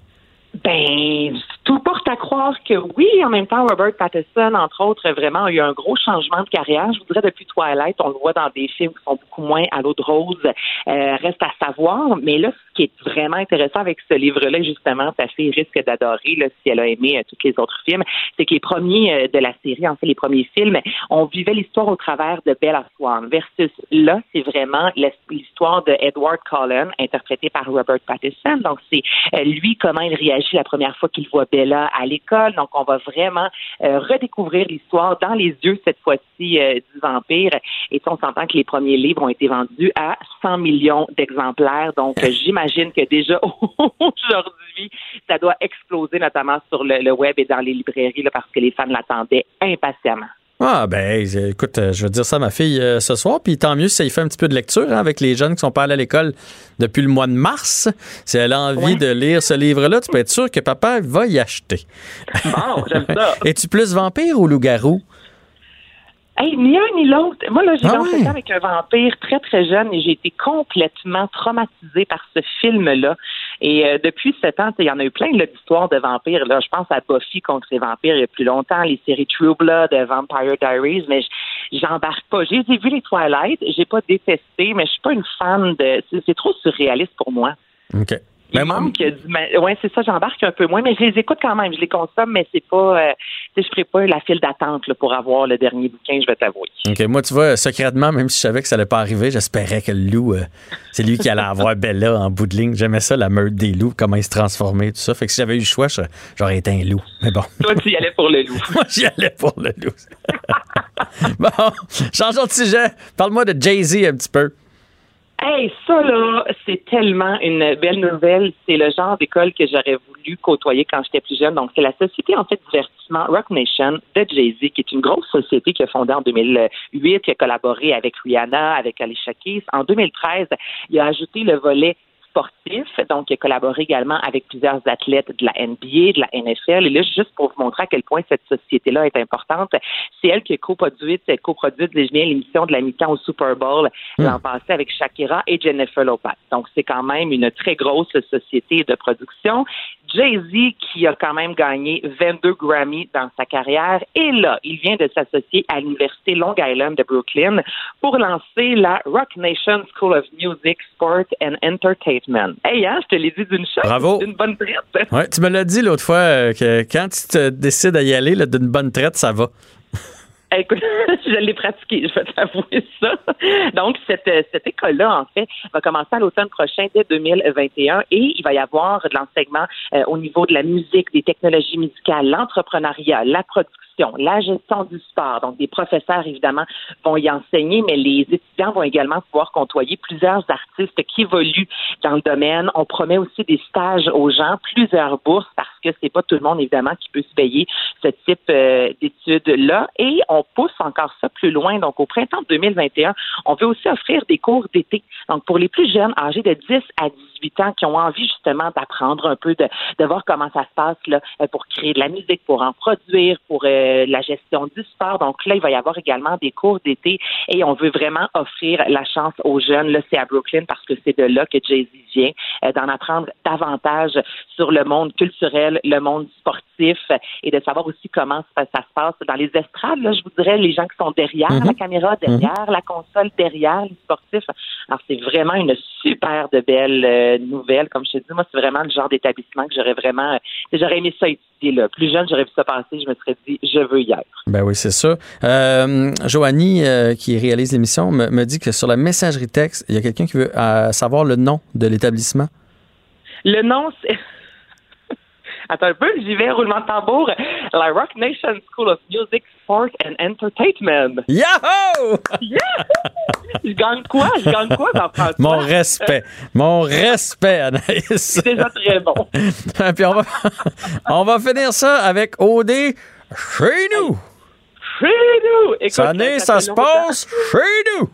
Ben, tout porte à croire que oui. En même temps, Robert Pattinson, entre autres, vraiment a eu un gros changement de carrière. Je voudrais depuis Twilight, on le voit dans des films qui sont beaucoup moins à l'eau de rose. Euh, reste à savoir. Mais là, ce qui est vraiment intéressant avec ce livre-là, justement, sa fille risque d'adorer, si elle a aimé euh, tous les autres films, c'est que les premiers euh, de la série, en fait, les premiers films, on vivait l'histoire au travers de Bella Swan. Versus là, c'est vraiment l'histoire de Edward Cullen, interprété par Robert Pattinson. Donc, c'est euh, lui, comment il réagit la première fois qu'il voit Bella à l'école. Donc, on va vraiment euh, redécouvrir l'histoire dans les yeux, cette fois-ci, euh, du vampire. Et on s'entend que les premiers livres ont été vendus à 100 millions d'exemplaires. Donc, euh, j'imagine que déjà [laughs] aujourd'hui, ça doit exploser, notamment sur le, le web et dans les librairies, là, parce que les fans l'attendaient impatiemment. Ah ben écoute, euh, je vais dire ça à ma fille euh, ce soir, puis tant mieux si ça y fait un petit peu de lecture hein, avec les jeunes qui sont pas allés à l'école depuis le mois de mars. Si elle a envie Ouais. de lire ce livre-là, tu peux être sûr que papa va y acheter. Bon, j'aime ça. [laughs] Es-tu plus vampire ou loup-garou? Hey, ni un ni l'autre. Moi, là, j'ai Ah lancé ouais? ça avec un vampire très, très jeune et j'ai été complètement traumatisée par ce film-là. Et euh, depuis sept ans, il y en a eu plein d'histoires de vampires. Là. Je pense à Buffy contre les vampires il y a plus longtemps, les séries True Blood, euh, Vampire Diaries, mais j'embarque pas. J'ai vu les Twilight, j'ai pas détesté, mais je suis pas une fan de... C'est trop surréaliste pour moi. OK. Ben, moi- manque du... ma- Ouais, c'est ça, j'embarque un peu moins, mais je les écoute quand même, je les consomme, mais c'est pas... euh, tu sais, je ferai pas la file d'attente là, pour avoir le dernier bouquin, je vais t'avouer. OK, moi, tu vois, secrètement, même si je savais que ça allait pas arriver, j'espérais que le loup, euh, c'est lui qui allait avoir Bella en bout de ligne. J'aimais ça, la meute des loups, comment ils se transformaient, tout ça. Fait que si j'avais eu le choix, j'aurais été un loup. Mais bon, Toi, tu y allais pour le loup. [laughs] moi, j'y allais pour le loup. [laughs] bon, changeons de sujet. Parle-moi de Jay-Z un petit peu. Hey, ça là, c'est tellement une belle nouvelle. C'est le genre d'école que j'aurais voulu côtoyer quand j'étais plus jeune. Donc, c'est la société en fait divertissement Rock Nation de Jay-Z, qui est une grosse société qui a fondé en 2008, qui a collaboré avec Rihanna, avec Alicia Keys. En 2013, il a ajouté le volet sportif. Donc, il a collaboré également avec plusieurs athlètes de la NBA, de la NFL. Et là, juste pour vous montrer à quel point cette société-là est importante, c'est elle qui a coproduit, coproduit l'émission de la mi-temps au Super Bowl hmm. l'an passé avec Shakira et Jennifer Lopez. Donc, c'est quand même une très grosse société de production. Jay-Z, qui a quand même gagné 22 Grammy dans sa carrière, et là, il vient de s'associer à l'Université Long Island de Brooklyn pour lancer la Rock Nation School of Music, Sport and Entertainment. Hey, hein, je te l'ai dit d'une chose. Bravo. D'une bonne traite. [laughs] Ouais, tu me l'as dit l'autre fois euh, que quand tu te décides d'y aller d'une bonne traite, ça va. Écoute, [laughs] je l'ai pratiqué, je vais t'avouer ça. Donc, cette, cette école-là, en fait, va commencer à l'automne prochain, dès 2021, et il va y avoir de l'enseignement euh, au niveau de la musique, des technologies musicales, l'entrepreneuriat, la production la gestion du sport. Donc, des professeurs, évidemment, vont y enseigner, mais les étudiants vont également pouvoir côtoyer plusieurs artistes qui évoluent dans le domaine. On promet aussi des stages aux gens, plusieurs bourses, parce que c'est pas tout le monde, évidemment, qui peut se payer ce type euh, d'études-là. Et on pousse encore ça plus loin. Donc, au printemps 2021, on veut aussi offrir des cours d'été. Donc, pour les plus jeunes, âgés de 10 à 18 ans, qui ont envie justement d'apprendre un peu, de, de voir comment ça se passe là, pour créer de la musique, pour en produire, pour euh, euh, la gestion du sport. Donc là, il va y avoir également des cours d'été et on veut vraiment offrir la chance aux jeunes. Là, c'est à Brooklyn parce que c'est de là que Jay-Z vient, euh, d'en apprendre davantage sur le monde culturel, le monde sportif et de savoir aussi comment ça, se passe dans les estrades. Là, je vous dirais les gens qui sont derrière la mhm. caméra, derrière la console, derrière les sportifs. Alors, c'est vraiment une super de belle euh, nouvelle. Comme je te dis, moi, c'est vraiment le genre d'établissement que j'aurais vraiment, j'aurais aimé ça étudier. Là. Plus jeune, j'aurais vu ça passer, je me serais dit, je veux y être. Ben oui, c'est ça. Euh, Joanie, euh, qui réalise l'émission, me, dit que sur la messagerie texte, il y a quelqu'un qui veut savoir le nom de l'établissement. Le nom, c'est... [laughs] Attends un peu, j'y vais, roulement de tambour. La Rock Nation School of Music, Sport and Entertainment. Yahoo! Yeah! Je gagne quoi? Je gagne quoi? Mon respect. Mon respect, Anaïs. C'est déjà très bon. [laughs] Puis on va, on va finir ça avec OD chez nous. Chez nous! Écoute, ça, ça se passe chez nous.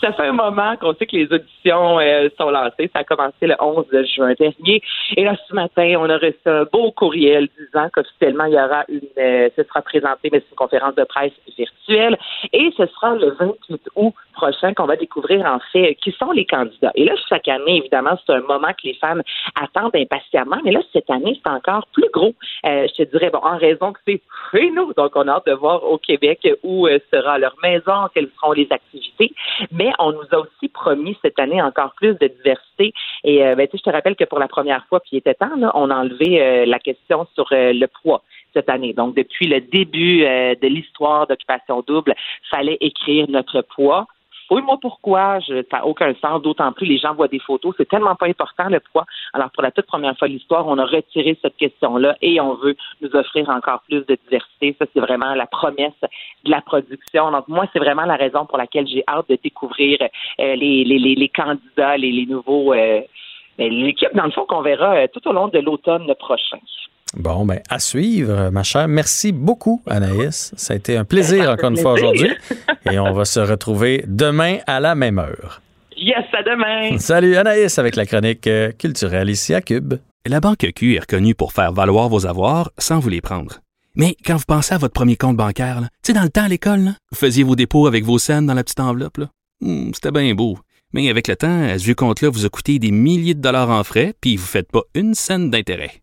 Ça fait un moment qu'on sait que les auditions euh, sont lancées. Ça a commencé le 11 juin dernier. Et là, ce matin, on a reçu un beau courriel disant qu'officiellement, il y aura une, euh, ce sera présenté, mais c'est une conférence de presse virtuelle. Et ce sera le 28 août prochain qu'on va découvrir, en fait, qui sont les candidats. Et là, chaque année, évidemment, c'est un moment que les femmes attendent impatiemment. Mais là, cette année, c'est encore plus gros. Euh, je te dirais, bon, en raison que c'est chez nous. Donc, on a hâte de voir au Québec où sera leur maison, quelles seront les activités. Mais on nous a aussi promis cette année encore plus de diversité. Et euh, ben, je te rappelle que pour la première fois, puis il était temps, on a enlevé euh, la question sur euh, le poids cette année. Donc, depuis le début de l'histoire d'Occupation Double, fallait écrire notre poids fouille-moi pourquoi, je, ça n'a aucun sens, d'autant plus les gens voient des photos, c'est tellement pas important le poids. Alors pour la toute première fois de l'histoire, on a retiré cette question-là et on veut nous offrir encore plus de diversité. Ça, c'est vraiment la promesse de la production. Donc moi, c'est vraiment la raison pour laquelle j'ai hâte de découvrir euh, les, les, les, candidats, les, les nouveaux euh, ben, l'équipe, dans le fond, qu'on verra euh, tout au long de l'automne prochain. Bon, ben, à suivre, ma chère. Merci beaucoup, Anaïs. Ça a été un plaisir, encore une fois, aujourd'hui. Et on va se retrouver demain à la même heure. Yes, à demain. Salut, Anaïs, avec la chronique culturelle ici à Cube. La Banque Q est reconnue pour faire valoir vos avoirs sans vous les prendre. Mais quand vous pensez à votre premier compte bancaire, tu sais, dans le temps à l'école, vous faisiez vos dépôts avec vos scènes dans la petite enveloppe. Hmm, c'était bien beau. Mais avec le temps, ce vieux compte-là vous a coûté des milliers de dollars en frais, puis vous ne faites pas une scène d'intérêt.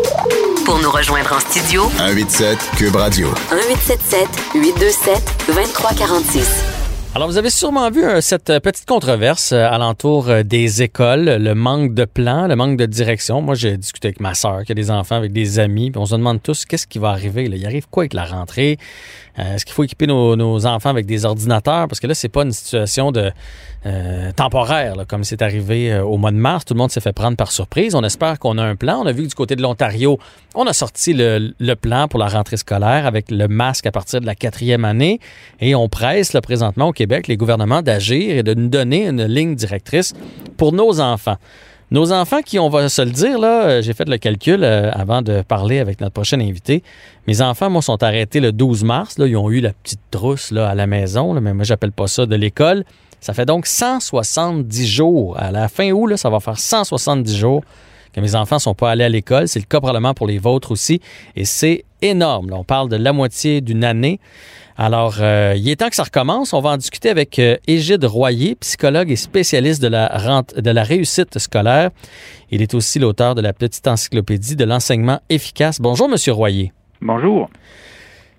Pour nous rejoindre en studio, 187 Cube Radio. 1877 827 2346. Alors, vous avez sûrement vu euh, cette petite controverse euh, alentour euh, des écoles, le manque de plan, le manque de direction. Moi, j'ai discuté avec ma sœur qui a des enfants, avec des amis, puis on se demande tous qu'est-ce qui va arriver. Là? Il arrive quoi avec la rentrée? Est-ce qu'il faut équiper nos, enfants avec des ordinateurs? Parce que là, c'est pas une situation de temporaire, comme c'est arrivé au mois de mars. Tout le monde s'est fait prendre par surprise. On espère qu'on a un plan. On a vu du côté de l'Ontario, on a sorti le, plan pour la rentrée scolaire avec le masque à partir de la quatrième année. Et on presse présentement au Québec, les gouvernements d'agir et de nous donner une ligne directrice pour nos enfants. Nos enfants qui, on va se le dire, là, euh, j'ai fait le calcul euh, avant de parler avec notre prochain invité. Mes enfants, moi, sont arrêtés le 12 mars. Là, ils ont eu la petite trousse là, à la maison, mais moi, j'appelle pas ça de l'école. Ça fait donc 170 jours. À la fin août, là, ça va faire 170 jours que mes enfants ne sont pas allés à l'école. C'est le cas probablement pour les vôtres aussi. Et c'est énorme. on parle de la moitié d'une année. Alors, euh, il est temps que ça recommence. On va en discuter avec euh, Égide Royer, psychologue et spécialiste de la, de la réussite scolaire. Il est aussi l'auteur de la petite encyclopédie de l'enseignement efficace. Bonjour, Monsieur Royer. Bonjour.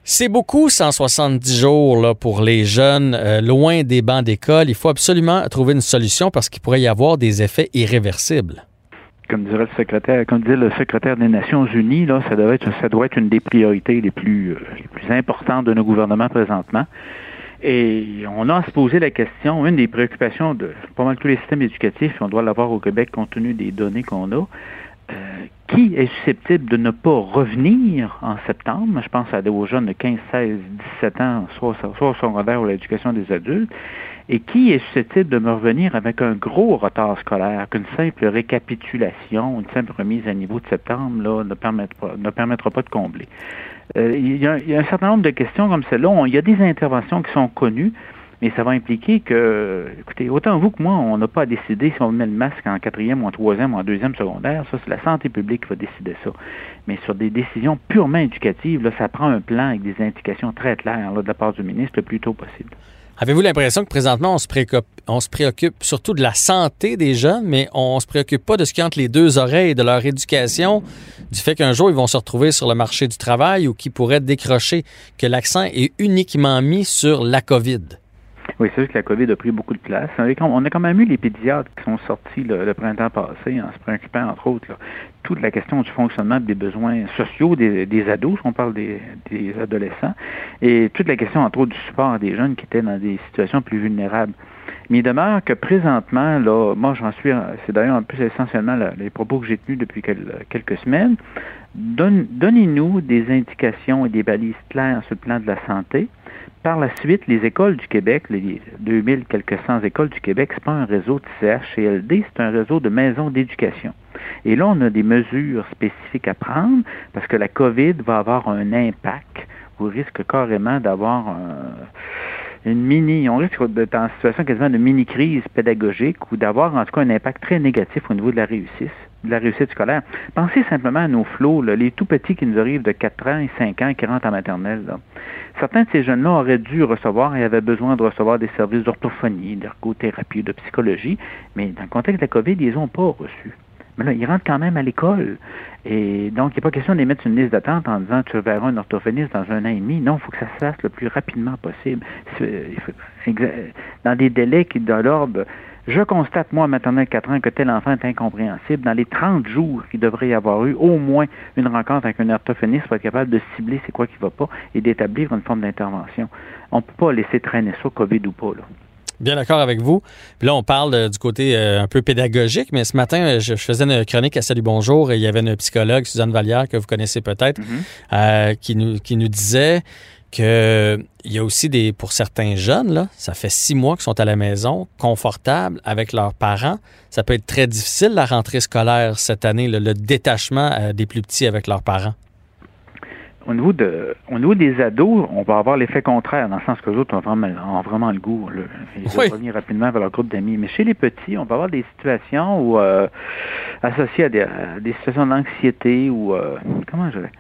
C'est beaucoup, 170 jours là, pour les jeunes, euh, loin des bancs d'école. Il faut absolument trouver une solution parce qu'il pourrait y avoir des effets irréversibles comme dirait le secrétaire, comme disait le secrétaire des Nations Unies, ça doit être, une des priorités les plus, euh, les plus importantes de nos gouvernements présentement. Et on a à se poser la question, une des préoccupations de pas mal tous les systèmes éducatifs, on doit l'avoir au Québec compte tenu des données qu'on a, euh, qui est susceptible de ne pas revenir en septembre? Je pense à des jeunes de 15, 16, 17 ans, soit, soit au secondaire ou l'éducation des adultes et qui est susceptible de me revenir avec un gros retard scolaire qu'une simple récapitulation, une simple remise à niveau de septembre là, ne, permettra, pas de combler. Euh, il, y a, un certain nombre de questions comme celle-là. Il y a des interventions qui sont connues, mais ça va impliquer que, écoutez, autant vous que moi, on n'a pas à décider si on met le masque en quatrième ou en troisième ou en deuxième secondaire. Ça, c'est la santé publique qui va décider ça. Mais sur des décisions purement éducatives, là, ça prend un plan avec des indications très claires de la part du ministre le plus tôt possible. Avez-vous l'impression que présentement, on se, préoccupe, surtout de la santé des jeunes, mais on se préoccupe pas de ce qui entre les deux oreilles, de leur éducation, du fait qu'un jour, ils vont se retrouver sur le marché du travail ou qui pourraient décrocher, que l'accent est uniquement mis sur la COVID? Oui, c'est vrai que la COVID a pris beaucoup de place. On a quand même eu les pédiatres qui sont sortis le, printemps passé en se préoccupant, entre autres, toute la question du fonctionnement des besoins sociaux des, ados, on parle des, adolescents, et toute la question, entre autres, du support des jeunes qui étaient dans des situations plus vulnérables. Mais il demeure que présentement, là, moi j'en suis, c'est d'ailleurs un peu essentiellement les propos que j'ai tenus depuis quelques semaines, donnez-nous des indications et des balises claires sur le plan de la santé, par la suite, les écoles du Québec, les 2000 quelques cent écoles du Québec, c'est pas un réseau de CHCLD, c'est un réseau de maisons d'éducation. Et là, on a des mesures spécifiques à prendre parce que la COVID va avoir un impact. Vous risquez carrément d'avoir une mini, on risque d'être en situation quasiment de mini-crise pédagogique ou d'avoir en tout cas un impact très négatif au niveau de la réussite de la réussite scolaire. Pensez simplement à nos flots, les tout petits qui nous arrivent de 4 ans et 5 ans qui rentrent en maternelle. Certains de ces jeunes-là auraient dû recevoir et avaient besoin de recevoir des services d'orthophonie, d'ergothérapie, de psychologie, mais dans le contexte de la COVID, ils les ont pas reçus. Mais là, ils rentrent quand même à l'école. Et donc, il n'est pas question de une liste d'attente en disant tu verras un orthophoniste dans un an et demi. Non, il faut que ça se fasse le plus rapidement possible. Dans des délais qui, dans l'ordre je constate, moi, maternelle 4 ans, que tel enfant est incompréhensible. Dans les 30 jours, il devrait y avoir eu au moins une rencontre avec un orthophoniste pour être capable de cibler c'est quoi qui ne va pas et d'établir une forme d'intervention. On ne peut pas laisser traîner ça, COVID ou pas. Là. Bien d'accord avec vous. Puis là, on parle euh, du côté euh, un peu pédagogique, mais ce matin, euh, je, faisais une chronique à Salut Bonjour et il y avait une psychologue, Suzanne Vallière, que vous connaissez peut-être, mm-hmm. qui, nous, qui nous disait qu'il y a aussi des, pour certains jeunes, là, ça fait six mois qu'ils sont à la maison, confortables avec leurs parents. Ça peut être très difficile la rentrée scolaire cette année, le, détachement euh, des plus petits avec leurs parents. Au niveau, de, au niveau des ados, on va avoir l'effet contraire, dans le sens que les autres ont vraiment, vraiment le goût. Ils vont revenir rapidement vers leur groupe d'amis. Mais chez les petits, on va avoir des situations où, euh, associées à des, situations d'anxiété ou, euh, comment je vais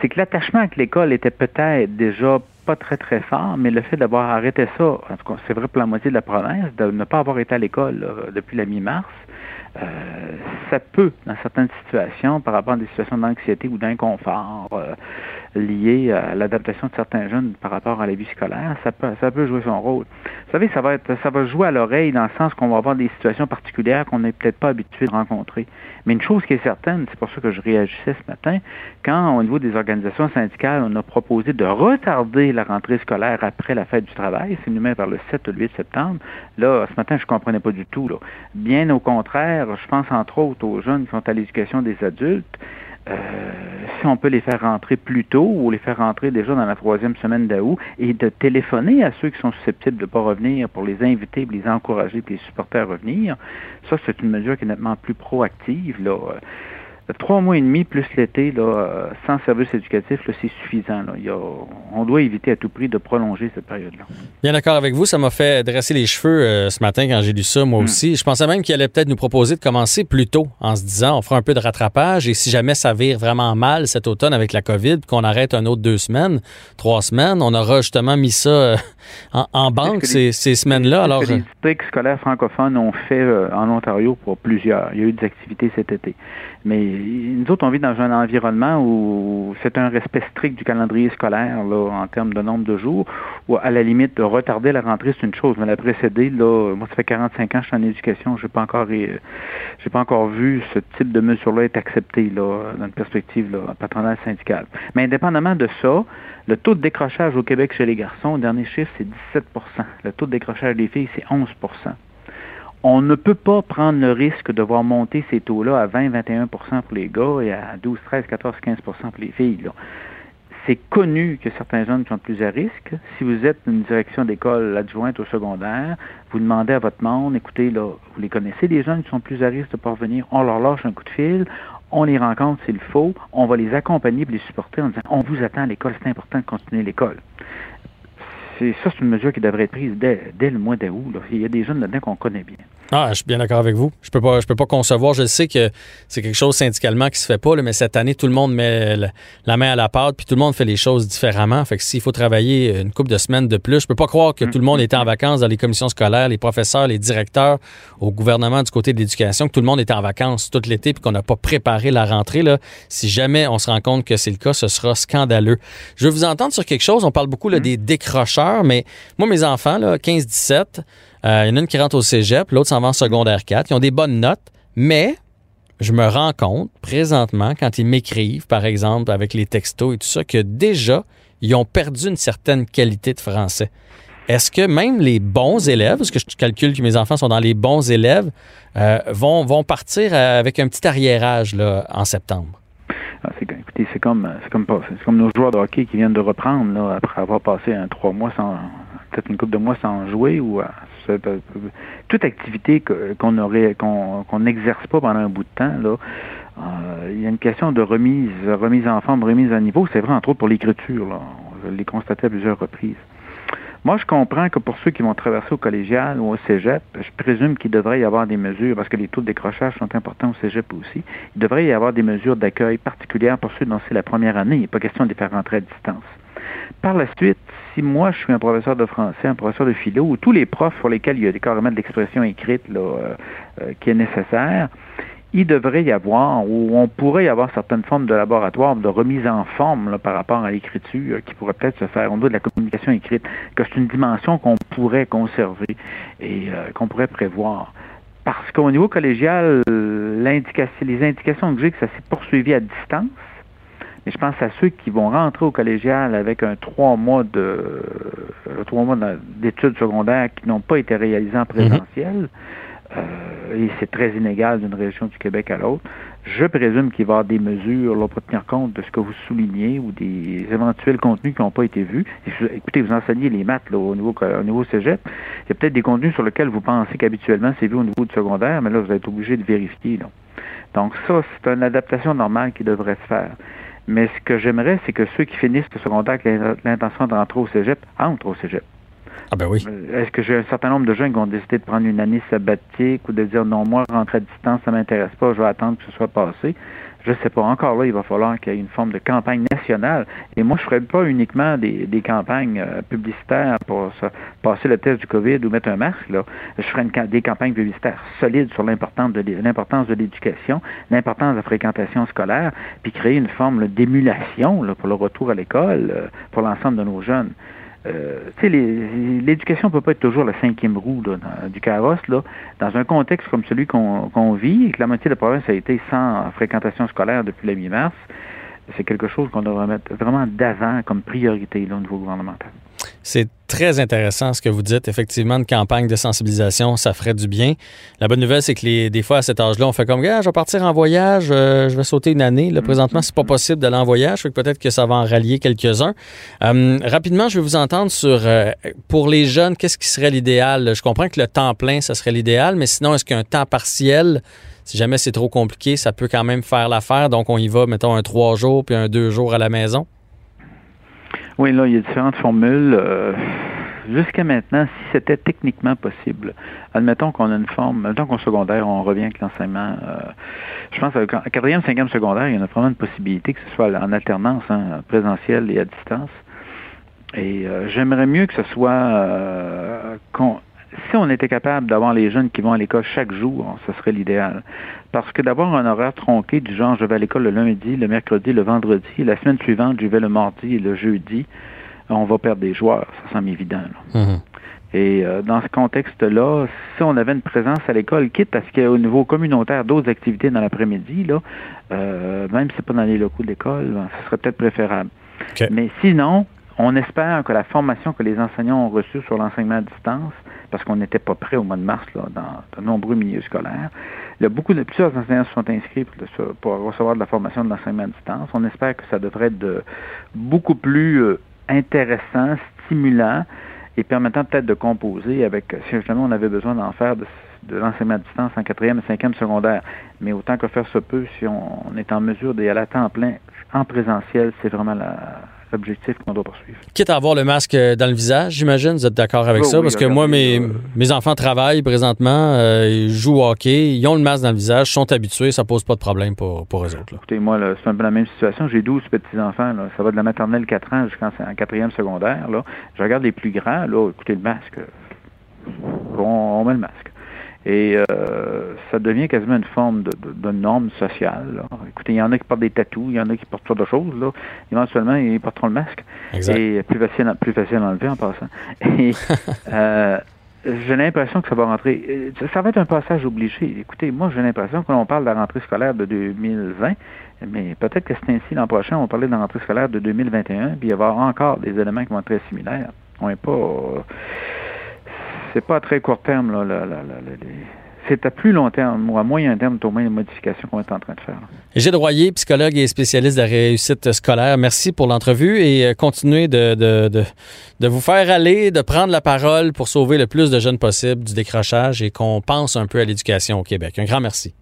c'est que l'attachement avec l'école était peut-être déjà pas très très fort, mais le fait d'avoir arrêté ça, en tout cas c'est vrai pour la moitié de la province, de ne pas avoir été à l'école depuis la mi-mars, euh, ça peut, dans certaines situations, par rapport à des situations d'anxiété ou d'inconfort, euh, liées à l'adaptation de certains jeunes par rapport à la vie scolaire, ça peut, ça peut jouer son rôle. Vous savez, ça va être, ça va jouer à l'oreille dans le sens qu'on va avoir des situations particulières qu'on n'est peut-être pas habitué de rencontrer. Mais une chose qui est certaine, c'est pour ça que je réagissais ce matin, quand au niveau des organisations syndicales, on a proposé de retarder la rentrée scolaire après la fête du travail, c'est nous vers le 7 ou le 8 septembre, là, ce matin, je ne comprenais pas du tout. Là. Bien au contraire, je pense entre autres aux jeunes qui sont à l'éducation des adultes, si on peut les faire rentrer plus tôt ou les faire rentrer déjà dans la troisième semaine d'août et de téléphoner à ceux qui sont susceptibles de ne pas revenir pour les inviter, les encourager, les supporter à revenir, ça, c'est une mesure qui est nettement plus proactive. Là trois mois et demi plus l'été, là, euh, sans service éducatif, c'est suffisant. Là. on doit éviter à tout prix de prolonger cette période-là. Bien d'accord avec vous. Ça m'a fait dresser les cheveux euh, ce matin quand j'ai lu ça, moi hmm. aussi. Je pensais même qu'il allait peut-être nous proposer de commencer plus tôt en se disant on fera un peu de rattrapage et si jamais ça vire vraiment mal cet automne avec la COVID, qu'on arrête un autre deux semaines, trois semaines, on aura justement mis ça euh, en, banque ces, semaines-là. Alors, les districts scolaires francophones ont fait en Ontario pour plusieurs. Il y a eu des activités cet été. Mais nous autres, on vit dans un environnement où c'est un respect strict du calendrier scolaire là, en termes de nombre de jours, ou à la limite, de retarder la rentrée, c'est une chose, mais la précéder, là, moi, ça fait 45 ans que je suis en éducation, j'ai pas encore pas encore vu ce type de mesure-là être accepté là, dans une perspective là, patronale syndicale. Mais indépendamment de ça, le taux de décrochage au Québec chez les garçons, le dernier chiffre, c'est 17% Le taux de décrochage des filles, c'est 11 on ne peut pas prendre le risque de voir monter ces taux-là à 20-21% pour les gars et à 12, 13, 14, 15% pour les filles. C'est connu que certains jeunes sont plus à risque. Si vous êtes une direction d'école adjointe au secondaire, vous demandez à votre monde, écoutez, là, vous les connaissez, les jeunes qui sont plus à risque de parvenir, on leur lâche un coup de fil, on les rencontre s'il faut, on va les accompagner et les supporter en disant, on vous attend à l'école, c'est important de continuer l'école ça, c'est une mesure qui devrait être prise dès, le mois d'août. Il y a des jeunes là-dedans qu'on connaît bien. Ah, je suis bien d'accord avec vous. Je peux pas, je peux pas concevoir. Je sais que c'est quelque chose syndicalement qui se fait pas, mais cette année, tout le monde met la, main à la pâte, puis tout le monde fait les choses différemment. Fait que s'il faut travailler une couple de semaines de plus, je peux pas croire que tout le monde était en vacances dans les commissions scolaires, les professeurs, les directeurs, au gouvernement du côté de l'éducation, que tout le monde était en vacances tout l'été, puis qu'on n'a pas préparé la rentrée. Là. Si jamais on se rend compte que c'est le cas, ce sera scandaleux. Je veux vous entendre sur quelque chose. On parle beaucoup là, des décrocheurs, mais moi, mes enfants, 15-17, euh, il y en a une qui rentre au cégep, l'autre s'en va en secondaire 4. Ils ont des bonnes notes, mais je me rends compte présentement, quand ils m'écrivent, par exemple, avec les textos et tout ça, que déjà, ils ont perdu une certaine qualité de français. Est-ce que même les bons élèves, parce que je calcule que mes enfants sont dans les bons élèves, euh, vont, vont partir avec un petit arriérage là, en septembre? Ah, c'est comme, comme, comme nos joueurs de hockey qui viennent de reprendre là, après avoir passé un trois mois sans, peut-être une couple de mois sans jouer ou toute activité qu'on aurait qu'on n'exerce pas pendant un bout de temps là. Euh, il y a une question de remise, remise en forme, remise à niveau. C'est vrai, entre autres, pour l'écriture. Je l'ai constaté à plusieurs reprises. Moi, je comprends que pour ceux qui vont traverser au collégial ou au cégep, je présume qu'il devrait y avoir des mesures, parce que les taux de décrochage sont importants au cégep aussi, il devrait y avoir des mesures d'accueil particulières pour ceux dont c'est la première année. Il n'est pas question de les faire rentrer à distance. Par la suite, si moi je suis un professeur de français, un professeur de philo, ou tous les profs pour lesquels il y a carrément de l'expression écrite là, euh, euh, qui est nécessaire, il devrait y avoir, ou on pourrait y avoir certaines formes de laboratoire de remise en forme par rapport à l'écriture qui pourrait peut-être se faire au niveau de la communication écrite, que c'est une dimension qu'on pourrait conserver et euh, qu'on pourrait prévoir. Parce qu'au niveau collégial, les indications que j'ai que ça s'est poursuivi à distance, mais je pense à ceux qui vont rentrer au collégial avec un trois mois de euh, trois mois d'études secondaires qui n'ont pas été réalisés en présentiel. Euh, et c'est très inégal d'une région du Québec à l'autre. Je présume qu'il va y avoir des mesures là, pour tenir compte de ce que vous soulignez ou des éventuels contenus qui n'ont pas été vus. écoutez, vous enseignez les maths là, au, niveau, au niveau cégep. Il y a peut-être des contenus sur lesquels vous pensez qu'habituellement c'est vu au niveau du secondaire, mais là, vous êtes obligé de vérifier. Là. Donc ça, c'est une adaptation normale qui devrait se faire. Mais ce que j'aimerais, c'est que ceux qui finissent le secondaire avec l'intention de rentrer au cégep entrent au cégep. Ah ben oui. Euh, est-ce que j'ai un certain nombre de jeunes qui ont décidé de prendre une année sabbatique ou de dire non, moi, rentrer à distance, ça m'intéresse pas, je vais attendre que ce soit passé? je sais pas. Encore là, il va falloir qu'il y ait une forme de campagne nationale. Et moi, je ferais pas uniquement des, campagnes euh, publicitaires pour passer le test du COVID ou mettre un masque. Là. Je ferais une, des campagnes publicitaires solides sur l'importance de l'importance de l'éducation, l'importance de la fréquentation scolaire, puis créer une forme d'émulation pour le retour à l'école euh, pour l'ensemble de nos jeunes. Euh, l'éducation ne peut pas être toujours la cinquième roue du carrosse. Là. Dans un contexte comme celui qu'on vit, que la moitié de la province a été sans fréquentation scolaire depuis la mi-mars, c'est quelque chose qu'on devrait mettre vraiment d'avant comme priorité là, au niveau gouvernemental. C'est très intéressant ce que vous dites. Effectivement, une campagne de sensibilisation, ça ferait du bien. La bonne nouvelle, c'est que les, des fois, à cet âge-là, on fait comme, ah, je vais partir en voyage, euh, je vais sauter une année. Là, présentement, c'est pas possible d'aller en voyage, fait que peut-être que ça va en rallier quelques-uns. Euh, rapidement, je vais vous entendre sur, euh, pour les jeunes, qu'est-ce qui serait l'idéal? Je comprends que le temps plein, ça serait l'idéal, mais sinon, est-ce qu'un temps partiel, si jamais c'est trop compliqué, ça peut quand même faire l'affaire. Donc, on y va, mettons, un trois jours puis un deux jours à la maison? Oui, là, il y a différentes formules. Euh, jusqu'à maintenant, si c'était techniquement possible, admettons qu'on a une forme, admettons qu'en secondaire, on revient avec l'enseignement. Euh, je pense qu'en quatrième, cinquième secondaire, il y a vraiment une possibilité que ce soit en alternance, hein, présentiel et à distance. Et euh, j'aimerais mieux que ce soit si on était capable d'avoir les jeunes qui vont à l'école chaque jour, ce serait l'idéal. Parce que d'avoir un horaire tronqué du genre je vais à l'école le lundi, le mercredi, le vendredi, la semaine suivante je vais le mardi et le jeudi, on va perdre des joueurs, ça semble évident. Mm-hmm. Et euh, dans ce contexte-là, si on avait une présence à l'école, quitte à ce qu'il y ait au niveau communautaire d'autres activités dans l'après-midi, là, euh, même si c'est pas dans les locaux de l'école, ben, ce serait peut-être préférable. Mais sinon, on espère que la formation que les enseignants ont reçue sur l'enseignement à distance parce qu'on n'était pas prêt au mois de mars là, dans de nombreux milieux scolaires. Il y a beaucoup de plusieurs enseignants se sont inscrits pour, recevoir de la formation de l'enseignement à distance. On espère que ça devrait être beaucoup plus euh, intéressant, stimulant et permettant peut-être de composer avec, si justement on avait besoin d'en faire de, l'enseignement à distance en quatrième et cinquième secondaire. Mais autant que faire se peut, si on, on est en mesure d'y aller à temps plein en présentiel, c'est vraiment la, l'objectif qu'on doit poursuivre. Quitte à avoir le masque dans le visage, j'imagine, vous êtes d'accord avec ça? parce que moi, mes, mes enfants travaillent présentement, euh, ils jouent au hockey, ils ont le masque dans le visage, sont habitués, ça pose pas de problème pour, pour eux autres. Écoutez, moi, c'est un peu la même situation. J'ai 12 petits-enfants, ça va de la maternelle 4 ans jusqu'en quatrième secondaire. Là. Je regarde les plus grands, là, écoutez, le masque, on met le masque. Et euh, ça devient quasiment une forme de, de, norme sociale. Écoutez, il y en a qui portent des tatous, il y en a qui portent d'autres choses. Là. Éventuellement, ils porteront le masque. Exact. Et plus facile, plus facile à enlever en passant. [laughs] Et [laughs] euh, j'ai l'impression que ça va rentrer. Euh, ça va être un passage obligé. Écoutez, moi, j'ai l'impression que l'on parle de la rentrée scolaire de 2020, mais peut-être que c'est ainsi l'an prochain, on va parler de la rentrée scolaire de 2021, puis il y avoir encore des éléments qui vont être très similaires. On n'est pas c'est pas à très court terme. Là, c'est à plus long terme ou à moyen terme, au moins, les modifications qu'on est en train de faire. Gilles Royer, psychologue et spécialiste de la réussite scolaire, merci pour l'entrevue et euh, continuez de, de, de, vous faire aller, de prendre la parole pour sauver le plus de jeunes possible du décrochage et qu'on pense un peu à l'éducation au Québec. Un grand merci.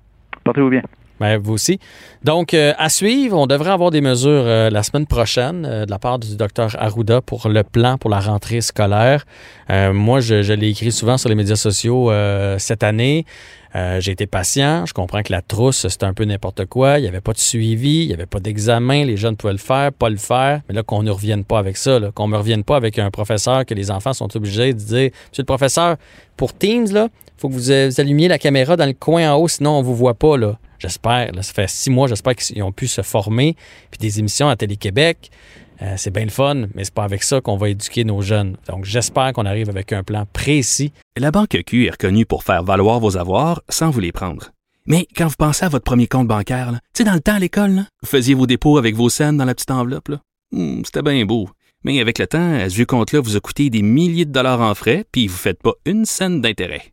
Portez-vous bien. Ben, vous aussi. Donc, euh, à suivre, on devrait avoir des mesures euh, la semaine prochaine euh, de la part du docteur Arruda pour le plan pour la rentrée scolaire. moi, je, l'ai écrit souvent sur les médias sociaux cette année. J'ai été patient. Je comprends que la trousse, c'était un peu n'importe quoi. Il n'y avait pas de suivi, il n'y avait pas d'examen. Les jeunes pouvaient le faire, pas le faire. Mais là, qu'on ne revienne pas avec ça, qu'on ne me revienne pas avec un professeur que les enfants sont obligés de dire Monsieur le professeur, pour Teams, là, faut que vous, allumiez la caméra dans le coin en haut, sinon on ne vous voit pas. Là. J'espère. ça fait six mois, j'espère qu'ils ont pu se former. Puis des émissions à Télé-Québec, euh, c'est bien le fun, mais c'est pas avec ça qu'on va éduquer nos jeunes. Donc, j'espère qu'on arrive avec un plan précis. La Banque Q est reconnue pour faire valoir vos avoirs sans vous les prendre. Mais quand vous pensez à votre premier compte bancaire, tu sais, dans le temps à l'école, vous faisiez vos dépôts avec vos scènes dans la petite enveloppe. Hmm, c'était bien beau. Mais avec le temps, ce vieux compte-là vous a coûté des milliers de dollars en frais, puis vous faites pas une scène d'intérêt.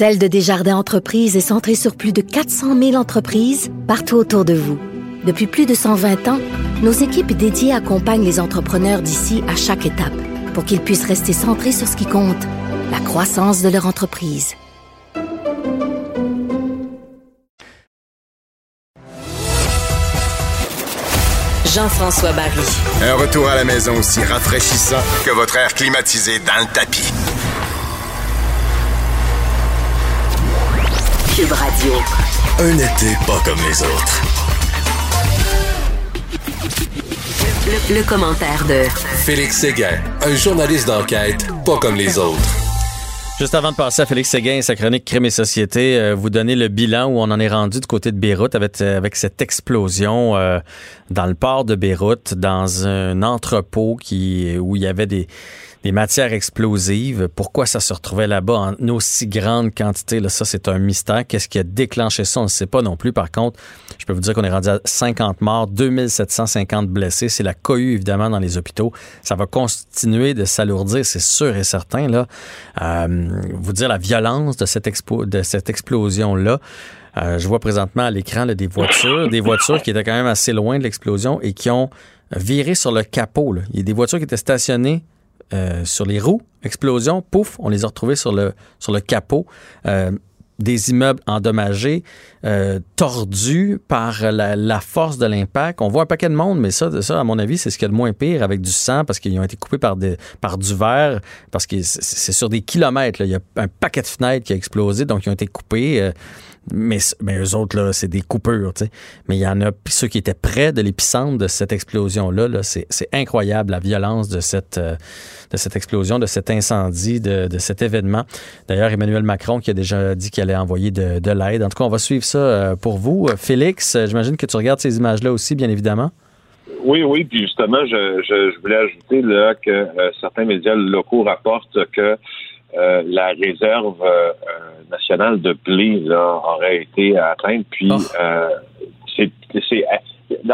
Celle de Desjardins Entreprises est centrée sur plus de 400 000 entreprises partout autour de vous. Depuis plus de 120 ans, nos équipes dédiées accompagnent les entrepreneurs d'ici à chaque étape pour qu'ils puissent rester centrés sur ce qui compte, la croissance de leur entreprise. Jean-François Barry. Un retour à la maison aussi rafraîchissant que votre air climatisé dans le tapis. Cube Radio. Un été pas comme les autres. Le, le commentaire de Félix Séguin, un journaliste d'enquête pas comme les autres. Juste avant de passer à Félix Séguin et sa chronique Crime et Société, euh, vous donner le bilan où on en est rendu du côté de Beyrouth avec, euh, avec cette explosion euh, dans le port de Beyrouth, dans un entrepôt qui, où il y avait des, des matières explosives. Pourquoi ça se retrouvait là-bas en aussi grande quantité? Là, ça, c'est un mystère. Qu'est-ce qui a déclenché ça? On ne sait pas non plus. Par contre, je peux vous dire qu'on est rendu à 50 morts, 2750 blessés. C'est la cohue, évidemment, dans les hôpitaux. Ça va continuer de s'alourdir, c'est sûr et certain. Là. Euh, vous dire la violence de cette, explosion-là. Euh, je vois présentement à l'écran des voitures, des voitures qui étaient quand même assez loin de l'explosion et qui ont viré sur le capot. Il y a des voitures qui étaient stationnées euh, sur les roues, explosion, pouf, on les a retrouvés sur le, sur le capot. Euh, des immeubles endommagés, euh, tordus par la, force de l'impact. On voit un paquet de monde, mais ça, ça à mon avis, c'est ce qu'il y a de moins pire avec du sang parce qu'ils ont été coupés par, des, par du verre, parce que c'est sur des kilomètres. Là. Il y a un paquet de fenêtres qui a explosé, donc ils ont été coupés. Mais, mais eux autres, là, c'est des coupures. sais. Mais il y en a ceux qui étaient près de l'épicentre de cette explosion-là. Là, c'est, incroyable la violence de cette, euh, explosion, de cet incendie, de, cet événement. D'ailleurs, Emmanuel Macron qui a déjà dit qu'il allait envoyer de, de l'aide. En tout cas, on va suivre ça euh, pour vous. Félix, j'imagine que tu regardes ces images-là aussi, bien évidemment. Oui, oui, puis justement, je, voulais ajouter là que euh, certains médias locaux rapportent que euh, la réserve euh, nationale de blé là, aurait été atteinte. Puis euh, c'est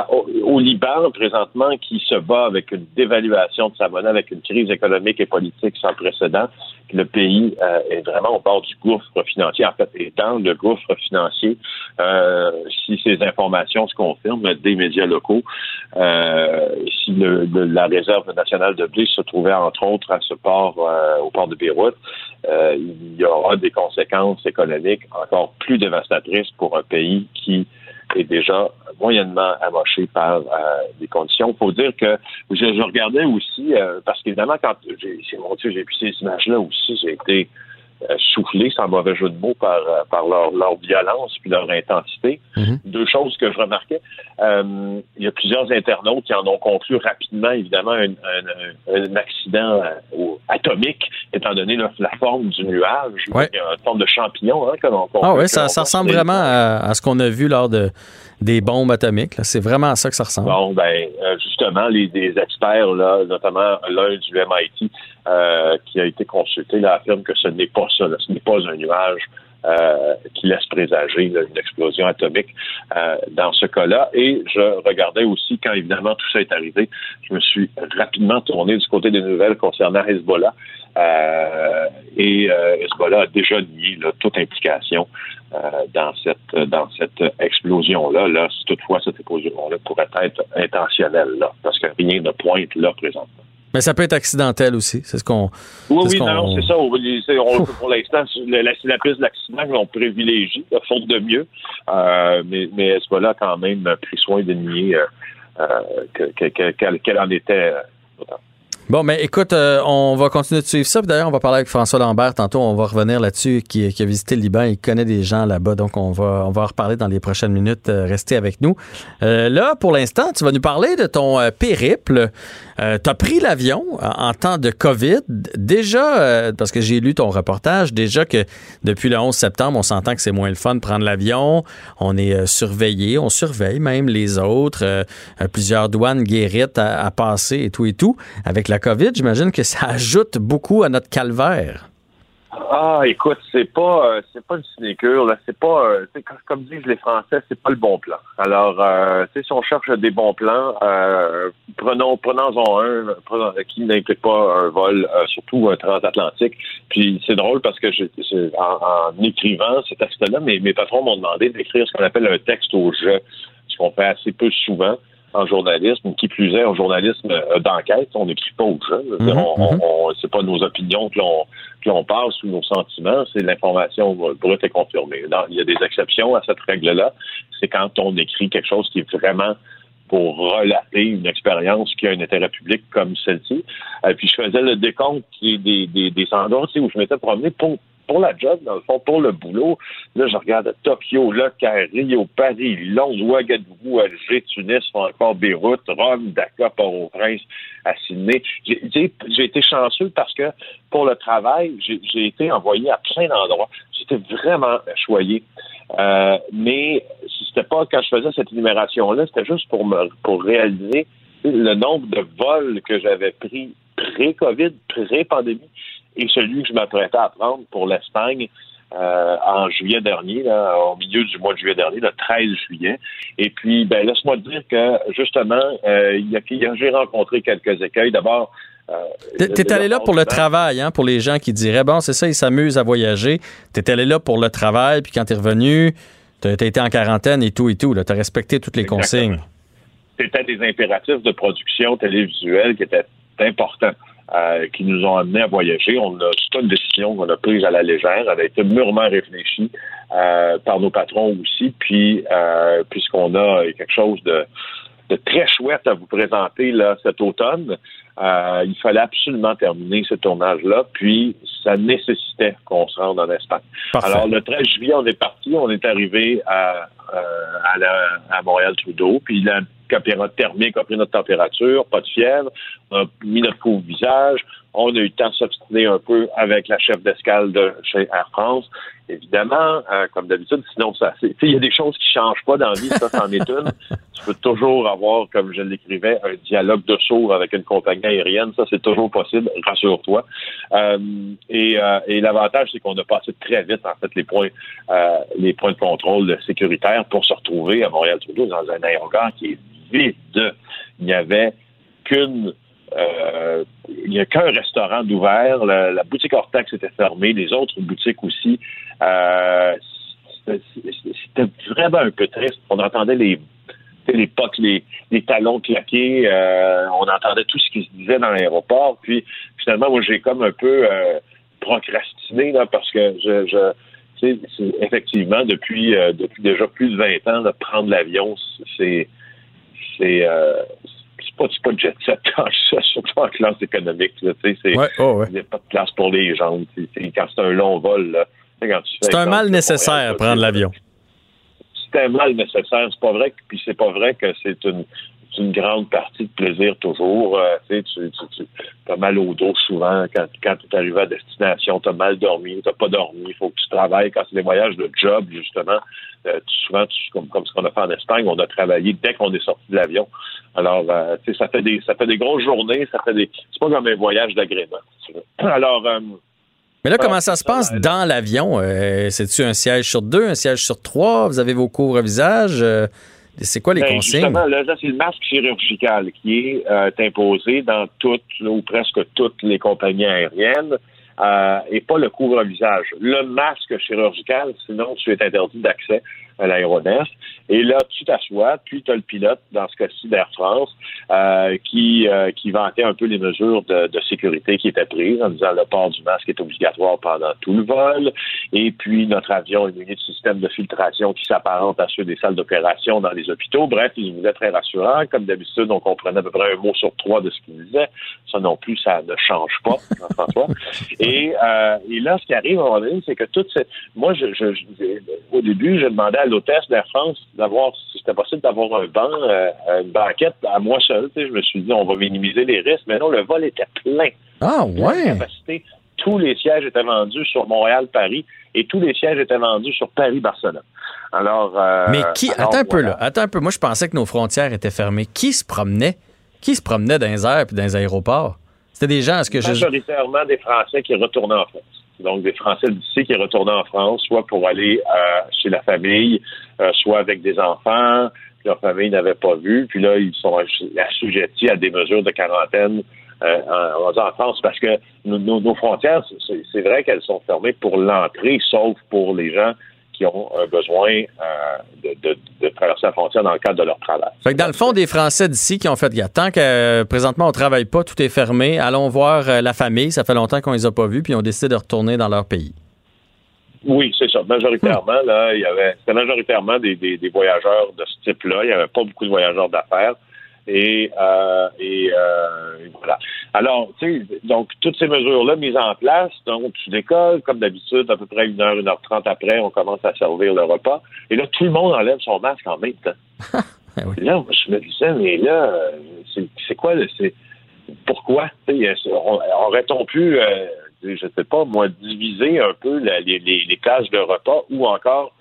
au, au, Liban présentement qui se bat avec une dévaluation de sa monnaie, avec une crise économique et politique sans précédent. Le pays euh, est vraiment au bord du gouffre financier. En fait, est dans le gouffre financier. Euh, si ces informations se confirment des médias locaux, euh, si le, le, la réserve nationale de blé se trouvait entre autres à ce port, au port de Beyrouth, il y aura des conséquences économiques encore plus dévastatrices pour un pays qui est déjà moyennement amoché par euh, des conditions. Il faut dire que je, je regardais aussi, euh, parce qu'évidemment, quand j'ai, mon Dieu, j'ai vu ces images-là aussi, j'ai été euh, soufflé, sans mauvais jeu de mots, par, euh, par leur, leur violence puis leur intensité. Mhm. Deux choses que je remarquais. Euh, il y a plusieurs internautes qui en ont conclu rapidement, évidemment, un, un, un accident atomique, étant donné la, la forme du nuage. Ouais. Il y a une forme de champignon. Hein, que l'on, ah oui, ça, ça ressemble vraiment à, à, ce qu'on a vu lors de, des bombes atomiques. C'est vraiment à ça que ça ressemble. Bon, ben, justement, les, experts, là, notamment l'un du MIT, euh, qui a été consulté, là, affirme que ce n'est pas ça, ce n'est pas un nuage euh, qui laisse présager une explosion atomique euh, dans ce cas-là. Et je regardais aussi, quand évidemment tout ça est arrivé, je me suis rapidement tourné du côté des nouvelles concernant Hezbollah. Euh, et euh, Hezbollah a déjà nié là, toute implication euh, dans cette dans cette explosion-là. Là, si toutefois cette explosion-là pourrait être intentionnelle, là, parce que rien ne pointe là présentement. Mais ça peut être accidentel aussi, c'est ce qu'on. Oui, oui, non, c'est ça. On, on, pour l'instant, la, la de l'accident, on privilégie, la faute de mieux. Euh, mais, mais Hezbollah a quand même pris soin de nier euh, qu'elle que, que, en était. Euh, Bon, mais écoute, euh, on va continuer de suivre ça. D'ailleurs, on va parler avec François Lambert tantôt. On va revenir là-dessus, qui, a visité le Liban. Il connaît des gens là-bas, donc on va, on va en reparler dans les prochaines minutes. Euh, restez avec nous. Euh, là, pour l'instant, tu vas nous parler de ton périple. tu as pris l'avion en, en temps de COVID. Déjà, parce que j'ai lu ton reportage, déjà que depuis le 11 septembre, on s'entend que c'est moins le fun de prendre l'avion. On est surveillé, on surveille même les autres. plusieurs douanes guérites à, à passer et tout et tout. Avec la la COVID, j'imagine que ça [laughs] ajoute beaucoup à notre calvaire. Ah, écoute, c'est pas, euh, c'est pas une sinécure, là. C'est pas, euh, comme disent les Français, c'est pas le bon plan. Alors, euh, si on cherche des bons plans, euh, prenons, prenons-en un qui n'implique pas un vol, surtout un transatlantique. Puis c'est drôle parce que en, écrivant ce texte-là, mes, mes patrons m'ont demandé d'écrire ce qu'on appelle un texte au jeu ce qu'on fait assez peu souvent en journalisme, qui plus est en journalisme euh, d'enquête. On n'écrit pas gens. Mhm, mhm. on, c'est pas nos opinions que l'on que l'on passe ou nos sentiments, c'est l'information brute et confirmée. il y a des exceptions à cette règle-là. C'est quand on écrit quelque chose qui est vraiment pour relater une expérience qui a un intérêt public comme celle-ci. Et puis je faisais le décompte des, des, des endroits où je m'étais promené pour pour la job, dans le fond, pour le boulot. Là, je regarde Tokyo, Le Caire, Rio, Paris, Londres, Ouagadougou, Alger, Tunis, encore Beyrouth, Rome, Dakar, Port-au-Prince, à Sydney. J'ai été chanceux parce que pour le travail, j'ai été envoyé à plein d'endroits. J'étais vraiment choyé. Euh, mais c'était pas quand je faisais cette énumération-là, c'était juste pour me pour réaliser le nombre de vols que j'avais pris pré-COVID, pré-pandémie et celui que je m'apprêtais à prendre pour l'Espagne euh, en juillet dernier, là, au milieu du mois de juillet dernier, le 13 juillet. Et puis, ben, laisse-moi te dire que, justement, euh, il y a, j'ai rencontré quelques écueils. D'abord, euh, T'es allé là pour le travail, hein, pour les gens qui diraient, bon, c'est ça, ils s'amusent à voyager. T'es allé là pour le travail, puis quand t'es revenu, t'as as été en quarantaine et tout et tout. T'as respecté toutes les consignes. C'était des impératifs de production télévisuelle qui étaient importants. Euh, qui nous ont amenés à voyager. On a, c'est une décision qu'on a prise à la légère. Elle a été mûrement réfléchie euh, par nos patrons aussi. Puis, euh, puisqu'on a quelque chose de, de très chouette à vous présenter là cet automne, il fallait absolument terminer ce tournage-là. Puis, ça nécessitait qu'on se rende en Espagne. Alors, le 13 juillet, on est parti. On est arrivé à, à, à Montréal-Trudeau. Puis, la caméra thermique a pris notre température, pas de fièvre, on a mis notre couvre visage, on a eu le temps de s'obstiner un peu avec la chef d'escale de chez Air France. Évidemment, euh, comme d'habitude, sinon ça, il y a des choses qui changent pas dans la vie, ça c'en est une. Tu peux toujours avoir, comme je l'écrivais, un dialogue de sourds avec une compagnie aérienne, ça c'est toujours possible, rassure-toi. Euh, et, euh, et l'avantage, c'est qu'on a passé très vite en fait les points, les points de contrôle sécuritaire pour se retrouver à Montréal-Trudeau dans un aérogare qui est vide. Il n'y avait qu'une euh, il n'y a qu'un restaurant d'ouvert. La, boutique Hortex était fermée, les autres boutiques aussi. Euh, c'était vraiment un peu triste. On entendait les les potes, les, talons claqués, euh, on entendait tout ce qui se disait dans l'aéroport. Puis finalement, moi, j'ai comme un peu procrastiné là, parce que je, je effectivement, depuis, depuis déjà plus de 20 ans, de prendre l'avion, c'est c'est c'est pas, pas de jet set surtout en classe économique. Là, c'est, oh, Il n'y a pas de place pour les jambes. quand c'est un long vol, c'est un mal nécessaire, prendre l'avion. C'est un mal nécessaire. C'est pas vrai, puis c'est pas vrai que c'est une, une grande partie de plaisir toujours. Euh, tu, tu, tu as mal au dos souvent quand, quand tu es arrivé à destination, tu as mal dormi, tu pas dormi, il faut que tu travailles. Quand c'est des voyages de job, justement, euh, souvent, comme, comme ce qu'on a fait en Espagne, on a travaillé dès qu'on est sorti de l'avion. Alors, euh, tu sais, ça fait des ça fait des grosses journées, ça fait des. C'est pas comme un voyage d'agrément. [clears throat] Alors mais là, comment ça se passe dans l'avion? C'est-tu un siège sur deux, un siège sur trois? Vous avez vos cours à visage? C'est quoi les ben, consignes? Justement, là, c'est le masque chirurgical qui est euh, imposé dans toutes ou presque toutes les compagnies aériennes euh, et pas le couvre-visage. Le masque chirurgical, sinon tu es interdit d'accès à l'aéronef. Et là, tu t'assois, puis tu as le pilote, dans ce cas-ci d'Air France, euh, qui, euh, qui vantait un peu les mesures de, de, sécurité qui étaient prises en disant le port du masque est obligatoire pendant tout le vol. Et puis, notre avion est muni de système de filtration qui s'apparente à ceux des salles d'opération dans les hôpitaux. Bref, il nous très rassurant. Comme d'habitude, on comprenait à peu près un mot sur trois de ce qu'il disait. Ça non plus, ça ne change pas, Jean-François. [laughs] et, euh, et là, ce qui arrive un moment donné, c'est que toute cette... Moi, je, je, au début, je demandais à l'hôtesse d'Air France d'avoir, si c'était possible d'avoir un banc, euh, une banquette à moi seul. Je me suis dit, on va minimiser les risques. Mais non, le vol était plein. Ah, ouais. Tous les sièges étaient vendus sur Montréal-Paris et tous les sièges étaient vendus sur Paris-Barcelone. Alors. Euh, mais qui. attends un peu, là. Attends un peu. Moi, je pensais que nos frontières étaient fermées. Qui se promenait? Qui se promenait dans les airs et dans les aéroports? C'était des gens, est-ce que Majoritairement des Français qui retournaient en France donc des Français d'ici qui retournaient en France, soit pour aller euh, chez la famille, euh, soit avec des enfants que leur famille n'avait pas vu. Puis là, ils sont assujettis à des mesures de quarantaine euh, en, en, France parce que nos, nos frontières, c'est vrai qu'elles sont fermées pour l'entrée, sauf pour les gens qui ont un besoin euh, de, de- de traverser la frontière dans le cadre de leur travail. Fait que dans le fond, des Français d'ici qui ont fait, tant que euh, présentement on travaille pas, tout est fermé, allons voir euh, la famille, ça fait longtemps qu'on les a pas vus, puis ils ont décidé de retourner dans leur pays. Oui, c'est ça. Majoritairement, là, il y avait, c'était majoritairement des, des, des voyageurs de ce type-là. Il n'y avait pas beaucoup de voyageurs d'affaires. Et, euh, et, euh, et voilà. Alors, tu sais, donc, toutes ces mesures-là mises en place, donc, tu décolles, comme d'habitude, à peu près une heure, une heure trente après, on commence à servir le repas. Et là, tout le monde enlève son masque en même temps. [laughs] Et là, moi, je me disais, mais là, c'est, quoi, c'est, pourquoi? Aurait-on pu, euh, je sais pas, moi, diviser un peu la- les, les, les places de repas ou encore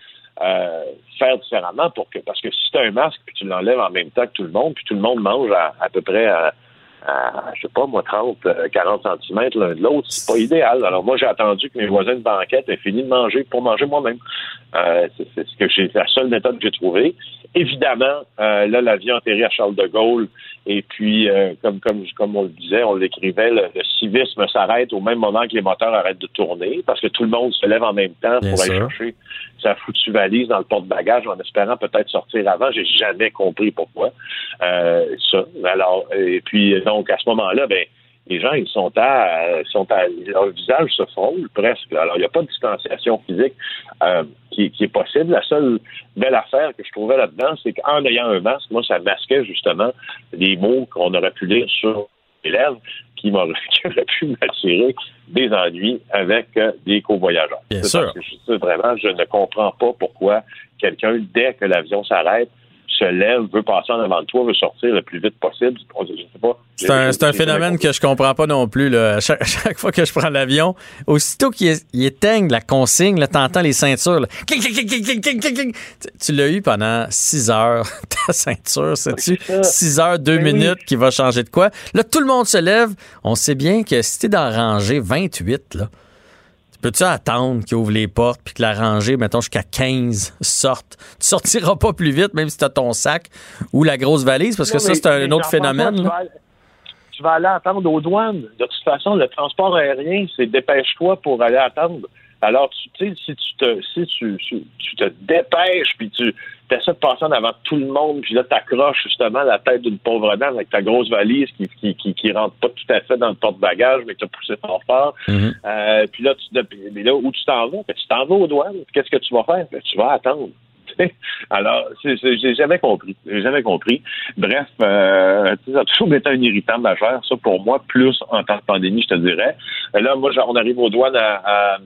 euh, faire différemment pour que parce que si tu as un masque puis tu l'enlèves en même temps que tout le monde, puis tout le monde mange à, à peu près à, à, je sais pas moi 30 euh, 40 cm l'un de l'autre, c'est pas idéal. Alors moi j'ai attendu que mes voisins de banquette aient fini de manger pour manger moi-même. Euh, c'est, ce que j'ai la seule méthode que j'ai trouvée. Évidemment, euh, là l'avion atterrit à Charles de Gaulle et puis euh, comme comme comme on le disait, on l'écrivait, le, le civisme s'arrête au même moment que les moteurs arrêtent de tourner parce que tout le monde se lève en même temps Bien pour aller chercher sa foutue valise dans le porte-bagages en espérant peut-être sortir avant. J'ai jamais compris pourquoi. Euh, ça. Alors, et puis donc à ce moment-là, ben les gens, ils sont à, ils sont à, leur visage se frôle presque. Alors, il n'y a pas de distanciation physique euh, qui, qui est possible. La seule belle affaire que je trouvais là-dedans, c'est qu'en ayant un masque, moi, ça masquait justement les mots qu'on aurait pu lire sur les lèvres qui m'auraient [laughs] qui auraient pu m'attirer des ennuis avec euh, des covoyageurs. Bien C'est sûr. que je- vraiment, je ne comprends pas pourquoi quelqu'un, dès que l'avion s'arrête, se lève, veut passer en avant de toi, veut sortir le plus vite possible. Je sais pas. C'est un, c'est un phénomène que je comprends pas non plus. Là. À chaque, [laughs] à chaque fois que je prends l'avion, aussitôt qu'il éteigne la consigne, là, t'entends les ceintures. là. Tu, tu l'as eu pendant 6 heures, [laughs] ta ceinture, sais-tu? 6 heures, 2 Ben oui. minutes qui va changer de quoi. Là, tout le monde se lève. On sait bien que si t'es dans rangée 28, là, Peux-tu attendre qu'ils ouvrent les portes puis que la rangée, mettons, jusqu'à 15 sorte? Tu sortiras pas plus vite, même si tu as ton sac ou la grosse valise, parce que ça, c'est un autre phénomène. pas. Tu vas, aller- tu vas aller attendre aux douanes. De toute façon, le transport aérien, c'est dépêche-toi pour aller attendre. Alors, tu tu sais, si tu te, si tu, tu, tu te dépêches, puis tu essaies de passer en avant tout le monde, puis là, tu accroches justement la tête d'une pauvre dame avec ta grosse valise qui, qui, qui, qui rentre pas tout à fait dans le porte-bagages, mais que tu as poussé fort fort. Mhm. Euh, puis là, tu, mais là, où tu t'en vas? Ben, tu t'en vas aux douanes. Qu'est-ce que tu vas faire? Ben, tu vas attendre. [laughs] Alors, j'ai jamais compris. J'ai jamais compris. Bref, euh, ça a toujours été un irritant majeur, ça, pour moi, plus en temps de pandémie, je te dirais. Euh, Là, moi, on arrive aux douanes à, à,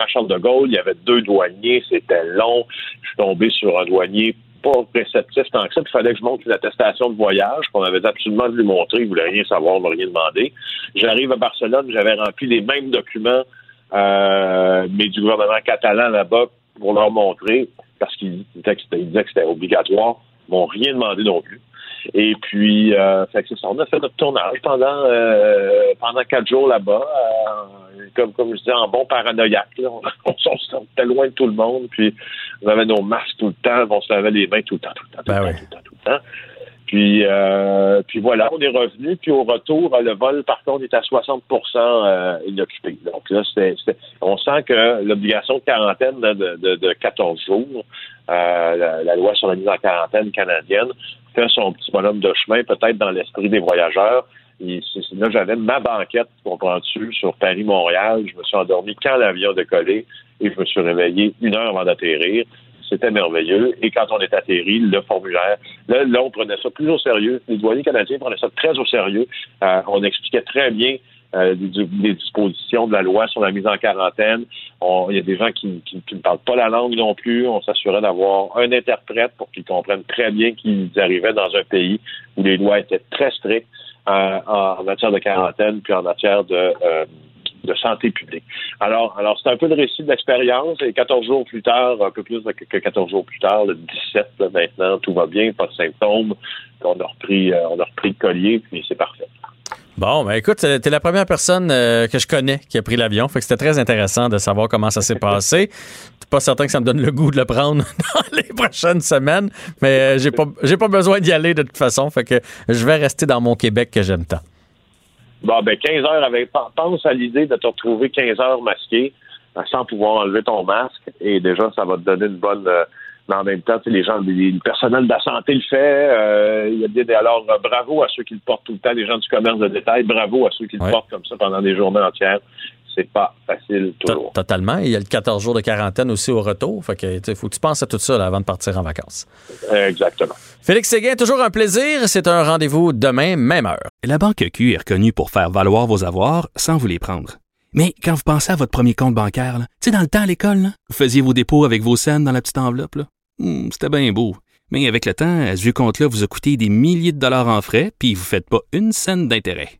à Charles de Gaulle, il y avait deux douaniers, c'était long. Je suis tombé sur un douanier pas réceptif tant que ça, il fallait que je montre une attestation de voyage qu'on avait absolument lui montrer, il voulait rien savoir, m'a rien demandé. J'arrive à Barcelone, j'avais rempli les mêmes documents, euh, mais du gouvernement catalan là-bas pour leur montrer, parce qu'ils disaient que c'était obligatoire, ils m'ont rien demandé non plus. Et puis, euh, fait que c'est ça, on a fait notre tournage pendant euh, pendant quatre jours là-bas, euh, comme comme je disais, en bon paranoïaque. là. [laughs] On, on, on était loin de tout le monde, puis on avait nos masques tout le temps, on se lavait les mains tout le temps, tout le temps, tout, Ben le, oui. temps, tout le temps, tout le temps. Puis, euh, puis voilà, on est revenu. Puis au retour, euh, le vol, par contre, est à 60% euh, inoccupé. Donc là, c'était- on sent que l'obligation de quarantaine de, de, de 14 jours, euh, la, loi sur la mise en quarantaine canadienne, fait son petit bonhomme de chemin, peut-être dans l'esprit des voyageurs. Et là, j'avais ma banquette, comprends-tu, sur Paris-Montréal. Je me suis endormi quand l'avion décollait et je me suis réveillé une heure avant d'atterrir. C'était merveilleux. Et quand on est atterri, le formulaire, là, là, on prenait ça plus au sérieux. Les douaniers canadiens prenaient ça très au sérieux. Euh, on expliquait très bien euh, les, les dispositions de la loi sur la mise en quarantaine. Il y a des gens qui ne parlent pas la langue non plus. On s'assurait d'avoir un interprète pour qu'ils comprennent très bien qu'ils arrivaient dans un pays où les lois étaient très strictes euh, en matière de quarantaine puis en matière de, euh, de santé publique. Alors, alors c'est un peu le récit de l'expérience. Et 14 jours plus tard, un peu plus que que 14 jours plus tard, le 17 là, maintenant, tout va bien, pas de symptômes. On a repris, euh, on a repris le collier, puis c'est parfait. Bon, ben écoute, t'es la première personne euh, que je connais qui a pris l'avion. Fait que c'était très intéressant de savoir comment ça s'est [laughs] passé. Je pas certain que ça me donne le goût de le prendre [laughs] dans les prochaines semaines, mais euh, j'ai pas j'ai pas besoin d'y aller de toute façon. Fait que je vais rester dans mon Québec que j'aime tant. Bon, ben 15 heures avec. Pense à l'idée de te retrouver 15 heures masqué. sans pouvoir enlever ton masque. Et déjà, ça va te donner une bonne. Euh, mais en même temps, les gens, le personnel de la santé le fait. Euh, il y a des, alors, bravo à ceux qui le portent tout le temps, les gens du commerce de détail. Bravo à ceux qui le portent comme ça pendant des journées entières c'est pas facile toujours. Totalement. Il y a le 14 jours de quarantaine aussi au retour. Fait que, faut que tu penses à tout ça avant de partir en vacances. Exactement. Félix Séguin, toujours un plaisir. C'est un rendez-vous demain, même heure. La Banque Q est reconnue pour faire valoir vos avoirs sans vous les prendre. Mais quand vous pensez à votre premier compte bancaire, tu sais, dans le temps à l'école, vous faisiez vos dépôts avec vos scènes dans la petite enveloppe. Hmm, c'était bien beau. Mais avec le temps, ce vieux compte-là vous a coûté des milliers de dollars en frais, puis vous ne faites pas une scène d'intérêt.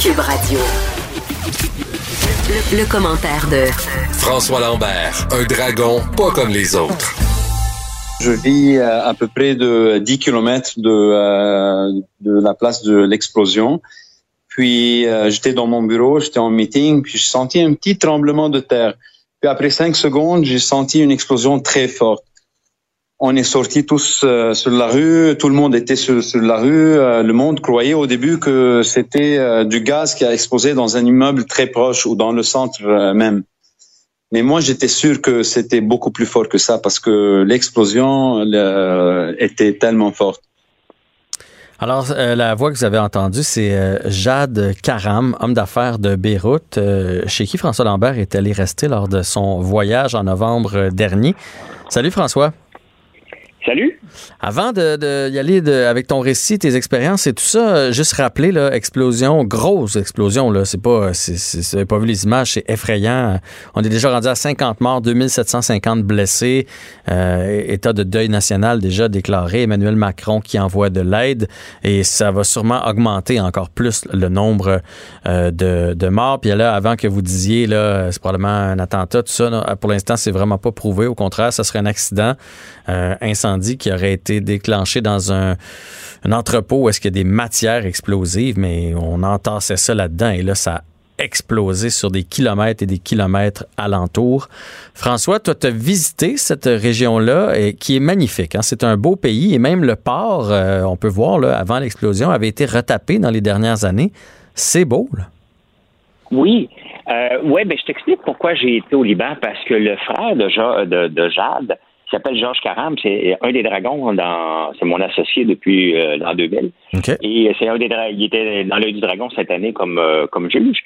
Cube Radio. Le, commentaire de François Lambert, un dragon pas comme les autres. Je vis à, peu près de 10 km de, euh, de la place de l'explosion. Puis euh, j'étais dans mon bureau, j'étais en meeting, puis j'ai senti un petit tremblement de terre. Puis après cinq secondes, j'ai senti une explosion très forte on est sortis tous euh, sur la rue, tout le monde était sur, la rue. Euh, le monde croyait au début que c'était euh, du gaz qui a explosé dans un immeuble très proche ou dans le centre même. Mais moi, j'étais sûr que c'était beaucoup plus fort que ça parce que l'explosion était tellement forte. Alors, la voix que vous avez entendue, c'est Jade Karam, homme d'affaires de Beyrouth, chez qui François Lambert est allé rester lors de son voyage en novembre dernier. Salut François. Salut. Avant de, y aller avec ton récit, tes expériences et tout ça, euh, juste rappeler, là, explosion, grosse explosion, là. C'est pas, c'est, pas vu les images, c'est effrayant. On est déjà rendu à 50 morts, 2750 blessés. Euh, état de deuil national déjà déclaré. Emmanuel Macron qui envoie de l'aide et ça va sûrement augmenter encore plus le nombre euh, de, morts. Puis là, avant que vous disiez, là, c'est probablement un attentat, tout ça, pour l'instant, c'est vraiment pas prouvé. Au contraire, ça serait un accident, incendie qui aurait été déclenché dans un, entrepôt où est-ce qu'il y a des matières explosives, mais on entassait ça là-dedans et là, ça a explosé sur des kilomètres et des kilomètres alentour. François, toi, tu as visité cette région-là et qui est magnifique. Hein? C'est un beau pays et même le port, euh, on peut voir, là, avant l'explosion, avait été retapé dans les dernières années. C'est beau, là. Oui. Euh, oui, ben, je t'explique pourquoi j'ai été au Liban, parce que le frère de Jade il s'appelle Georges Caram, c'est un des dragons dans c'est mon associé depuis euh, l'an 2000. Et c'est un des il était dans l'œil du dragon cette année comme euh, comme juge.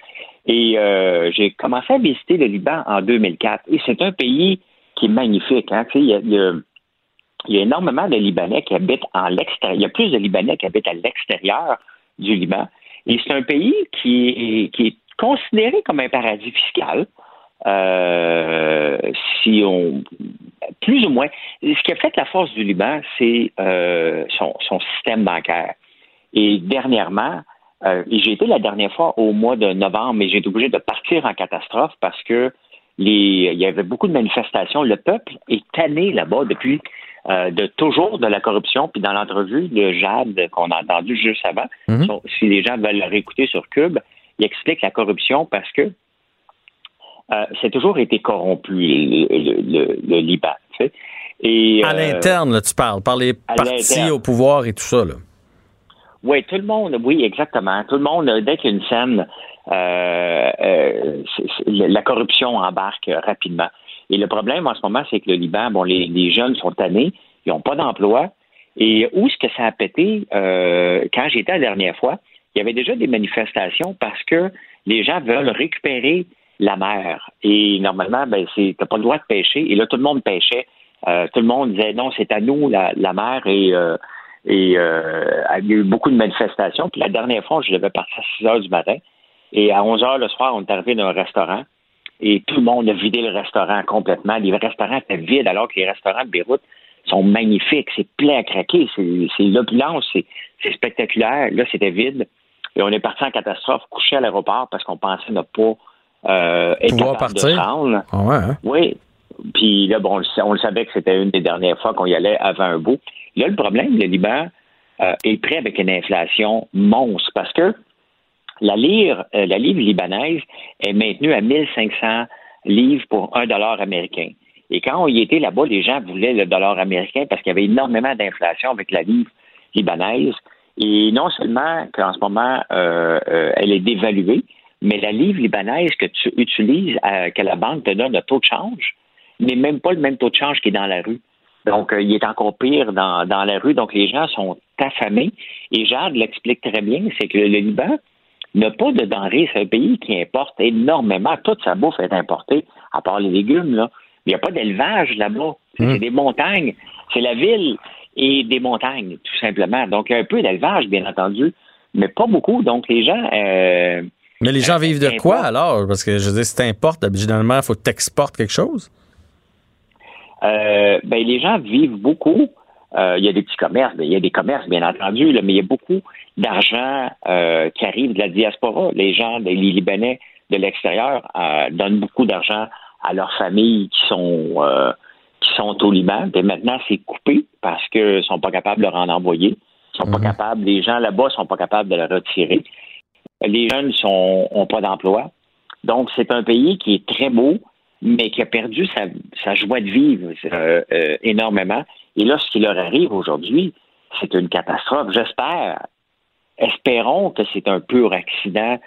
Et euh, j'ai commencé à visiter le Liban en 2004. Et c'est un pays qui est magnifique. Hein? Il, y a, il, y a, énormément de Libanais qui habitent en l'extérieur. Il y a plus de Libanais qui habitent à l'extérieur du Liban. Et c'est un pays qui est, qui est considéré comme un paradis fiscal. Euh, si on plus ou moins, ce qui a fait la force du Liban, c'est euh, son, système bancaire. Et dernièrement, euh, j'ai été la dernière fois au mois de novembre, mais j'ai été obligé de partir en catastrophe parce que les, il y avait beaucoup de manifestations. Le peuple est tanné là-bas depuis de toujours de la corruption. Puis dans l'entrevue de Jade qu'on a entendu juste avant, mhm. si les gens veulent le réécouter sur Cube, il explique la corruption parce que euh, c'est toujours été corrompu, le, Liban. Et, à euh, l'interne, tu parles, par les partis au pouvoir et tout ça. Là. Oui, tout le monde, oui, exactement. Tout le monde, dès qu'il y a une scène, euh, la corruption embarque rapidement. Et le problème en ce moment, c'est que le Liban, bon, les, jeunes sont tannés, ils n'ont pas d'emploi. Et où est-ce que ça a pété? quand j'étais la dernière fois, il y avait déjà des manifestations parce que les gens veulent récupérer la mer. Et normalement, ben, c'est, pas le droit de pêcher. Et là, tout le monde pêchait. Euh, tout le monde disait non, c'est à nous la, mer et euh, euh, il y a eu beaucoup de manifestations. Puis la dernière fois, je devais partir à 6 heures du matin. Et à 11 heures le soir, on est arrivé dans un restaurant. Et tout le monde a vidé le restaurant complètement. Les restaurants étaient vides, alors que les restaurants de Beyrouth sont magnifiques. C'est plein à craquer. C'est l'opulence. C'est spectaculaire. Là, c'était vide. Et on est parti en catastrophe, couché à l'aéroport parce qu'on pensait ne pas euh, Pouvoir capable partir? de. Ah ouais, hein? Oui. Puis là, bon, on le, sa- on le savait que c'était une des dernières fois qu'on y allait avant un bout. Là, le problème, le Liban euh, est prêt avec une inflation monstre parce que la lire, euh, la livre libanaise est maintenue à 1500 livres pour un dollar américain. Et quand on y était là-bas, les gens voulaient le dollar américain parce qu'il y avait énormément d'inflation avec la livre libanaise. Et non seulement qu'en ce moment, euh, elle est dévaluée, mais la livre libanaise que tu utilises, euh, que la banque te donne le taux de change, n'est même pas le même taux de change qui est dans la rue. Donc, euh, il est encore pire dans, dans la rue. Donc, les gens sont affamés. Et Jade l'explique très bien, c'est que le Liban n'a pas de denrées. C'est un pays qui importe énormément. Toute sa bouffe est importée, à part les légumes. Là. Il n'y a pas d'élevage là-bas. C'est c'est des montagnes. C'est la ville et des montagnes, tout simplement. Donc, il y a un peu d'élevage, bien entendu, mais pas beaucoup. Donc, les gens... euh, Mais les gens vivent de quoi alors? Parce que je veux dire, si t'importes, généralement, il faut que t'exportes quelque chose? Euh, ben, les gens vivent beaucoup. Euh, il y a des petits commerces, ben, il y a des commerces, bien entendu, là, mais il y a beaucoup d'argent euh, qui arrive de la diaspora. Les gens, les Libanais de l'extérieur euh, donnent beaucoup d'argent à leurs familles qui sont euh, qui sont au Liban. Et maintenant, c'est coupé parce qu'ils ne sont pas capables de le rendre envoyer. Ils sont pas capables, les gens là-bas sont pas capables de le retirer. Les jeunes sont ont pas d'emploi. Donc, c'est un pays qui est très beau, mais qui a perdu sa, joie de vivre euh, euh, énormément. Et là, ce qui leur arrive aujourd'hui, c'est une catastrophe. J'espère, espérons que c'est un pur accident,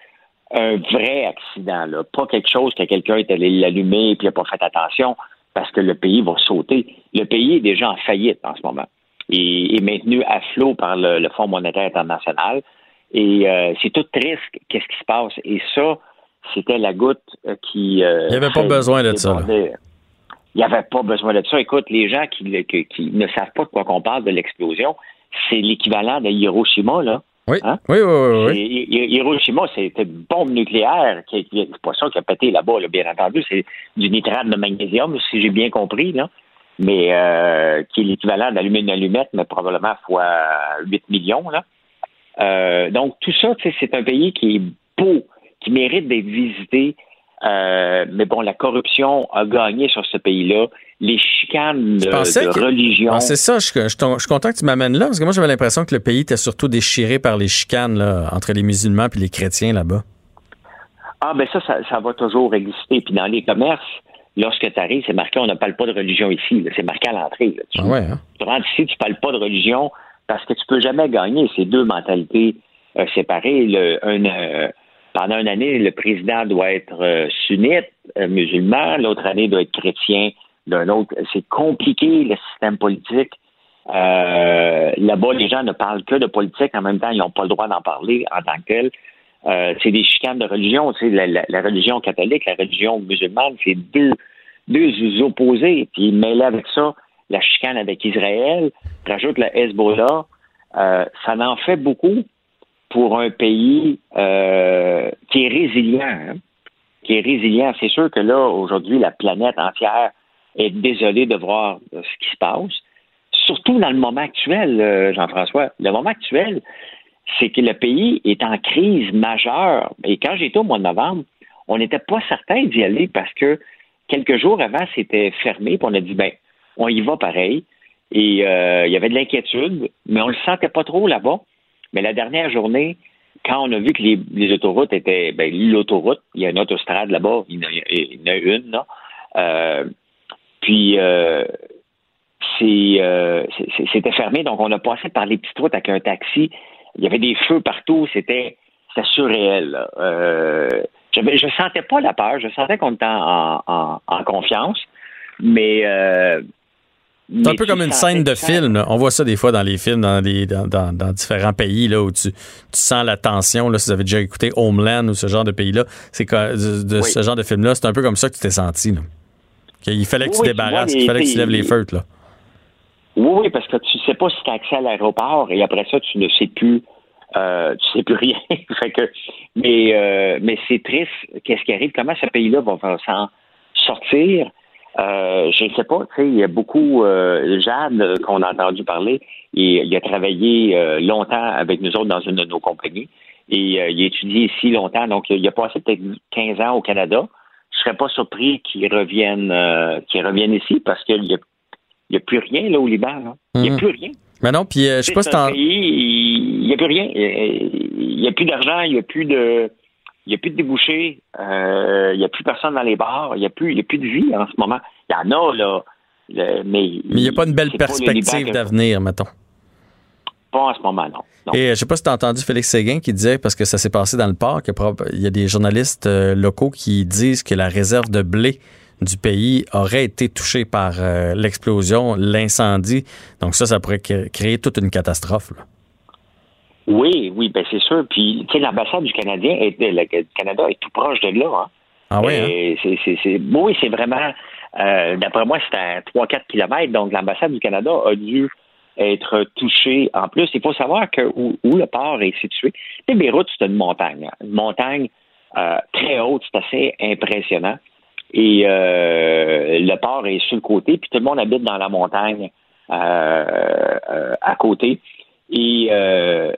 un vrai accident, pas quelque chose que quelqu'un est allé l'allumer et puis n'a pas fait attention parce que le pays va sauter. Le pays est déjà en faillite en ce moment et est maintenu à flot par le, le Fonds monétaire international. Et euh, c'est tout triste, qu'est-ce qui se passe. Et ça, c'était la goutte euh, qui... euh, Il n'y avait pas besoin de ça. Il n'y avait pas besoin de ça. Écoute, les gens qui, le- qui- qui ne savent pas de quoi qu'on parle de l'explosion, c'est l'équivalent de Hiroshima, là. Oui, Hein? oui, oui, oui. Hiroshima, c'était une bombe nucléaire qui, qui c'est pas ça qui a pété là-bas, là, bien entendu. C'est du nitrate de magnésium, si j'ai bien compris, là. Mais euh, qui est l'équivalent d'allumer une allumette, mais probablement fois 8 millions, là. Euh, donc, tout ça, c'est un pays qui est beau, qui mérite d'être visité. Euh, mais bon, la corruption a gagné sur ce pays-là. Les chicanes de, que- religion. Ah, c'est ça, je, je- je suis content que tu m'amènes là, parce que moi, j'avais l'impression que le pays était surtout déchiré par les chicanes là, entre les musulmans et les chrétiens là-bas. Ah, ben ça, ça, ça va toujours exister. Puis dans les commerces, lorsque tu arrives, c'est marqué on ne parle pas de religion ici. C'est marqué à l'entrée. Tu, Ah ouais, hein? tu rentres ici, tu parles pas de religion parce que tu peux jamais gagner ces deux mentalités euh, séparées. Un, euh, pendant une année, le président doit être euh, sunnite, musulman, l'autre année doit être chrétien d'un autre. C'est compliqué le système politique. Là-bas, les gens ne parlent que de politique. En même temps, ils n'ont pas le droit d'en parler en tant que c'est des chicanes de religion. La, la- la religion catholique, la religion musulmane, c'est deux, deux opposés. Puis mêlé avec ça, la chicane avec Israël, rajoute le Hezbollah, euh, ça en fait beaucoup pour un pays euh, qui est résilient. hein. Qui est résilient. C'est sûr que là, aujourd'hui, la planète entière est désolée de voir ce qui se passe. Surtout dans le moment actuel, euh, Jean-François. Le moment actuel, c'est que le pays est en crise majeure. Et quand j'étais au mois de novembre, on n'était pas certain d'y aller parce que quelques jours avant, c'était fermé. Puis on a dit, ben, on y va pareil. Et euh, il y avait de l'inquiétude, mais on le sentait pas trop là-bas. Mais la dernière journée, quand on a vu que les, autoroutes étaient, ben, l'autoroute, il y a une autostrade là-bas, il y en a, une, là. Euh, puis, euh, c'était fermé, donc on a passé par les petites routes avec un taxi. Il y avait des feux partout, c'était, surréel. je sentais pas la peur, je sentais qu'on était en confiance, mais... C'est un peu comme une scène de film. là. On voit ça des fois dans les films, dans, des- dans, dans- dans différents pays là, où tu, tu sens la tension. Là, si vous avez déjà écouté Homeland ou ce genre de pays-là, c'est de, de Oui. ce genre de film-là, c'est un peu comme ça que tu t'es senti. là. Il fallait que tu Oui, débarrasses, tu vois, il fallait que tu les- lèves les feutres, là. Oui, oui, parce que tu sais pas si tu as accès à l'aéroport et après ça, tu ne sais plus euh, tu sais plus [laughs] rien. fait que, mais euh, mais c'est triste. Qu'est-ce qui arrive? Comment ce pays-là va s'en sortir? Euh, je ne sais pas. Tu sais, il y a beaucoup euh, Jade euh, qu'on a entendu parler. Et il a travaillé euh, longtemps avec nous autres dans une de nos compagnies. Et euh, il a étudié ici longtemps. Donc, il a passé peut-être 15 ans au Canada. Je serais pas surpris qu'il revienne euh, qu'il revienne ici parce qu'il n'y a, il y a plus rien là au Liban. là. Il n'y a Mhm. plus rien. Mais non, puis euh, je sais pas si il n'y a plus rien. Il n'y a plus d'argent, il n'y a plus de. Il n'y a plus de débouchés, euh, il n'y a plus personne dans les bars, il n'y a, plus- il y a plus de vie en ce moment. Il y en a, là, le- mais. Mais il n'y a pas une belle perspective d'avenir, mettons. Pas en ce moment, non. non. Et euh, je sais pas si tu as entendu Félix Séguin qui disait, parce que ça s'est passé dans le prob- il y a des journalistes euh, locaux qui disent que la réserve de blé du pays aurait été touchée par l'explosion, l'incendie. Donc ça, ça pourrait cré- créer toute une catastrophe. là. Oui, oui, ben c'est sûr. Puis, tu sais, l'ambassade du Canadien est, du Canada est tout proche de là. Hein. Ah oui, hein? C'est, c'est- oui, c'est vraiment. euh, d'après moi, c'est à 3-4 kilomètres. Donc, l'ambassade du Canada a dû être touchée. En plus, il faut savoir que où, où le port est situé. Tu sais, Beyrouth, c'est une montagne. hein. Une montagne euh, très haute. C'est assez impressionnant. Et euh, le port est sur le côté, puis tout le monde habite dans la montagne euh, euh, à côté. Et, euh,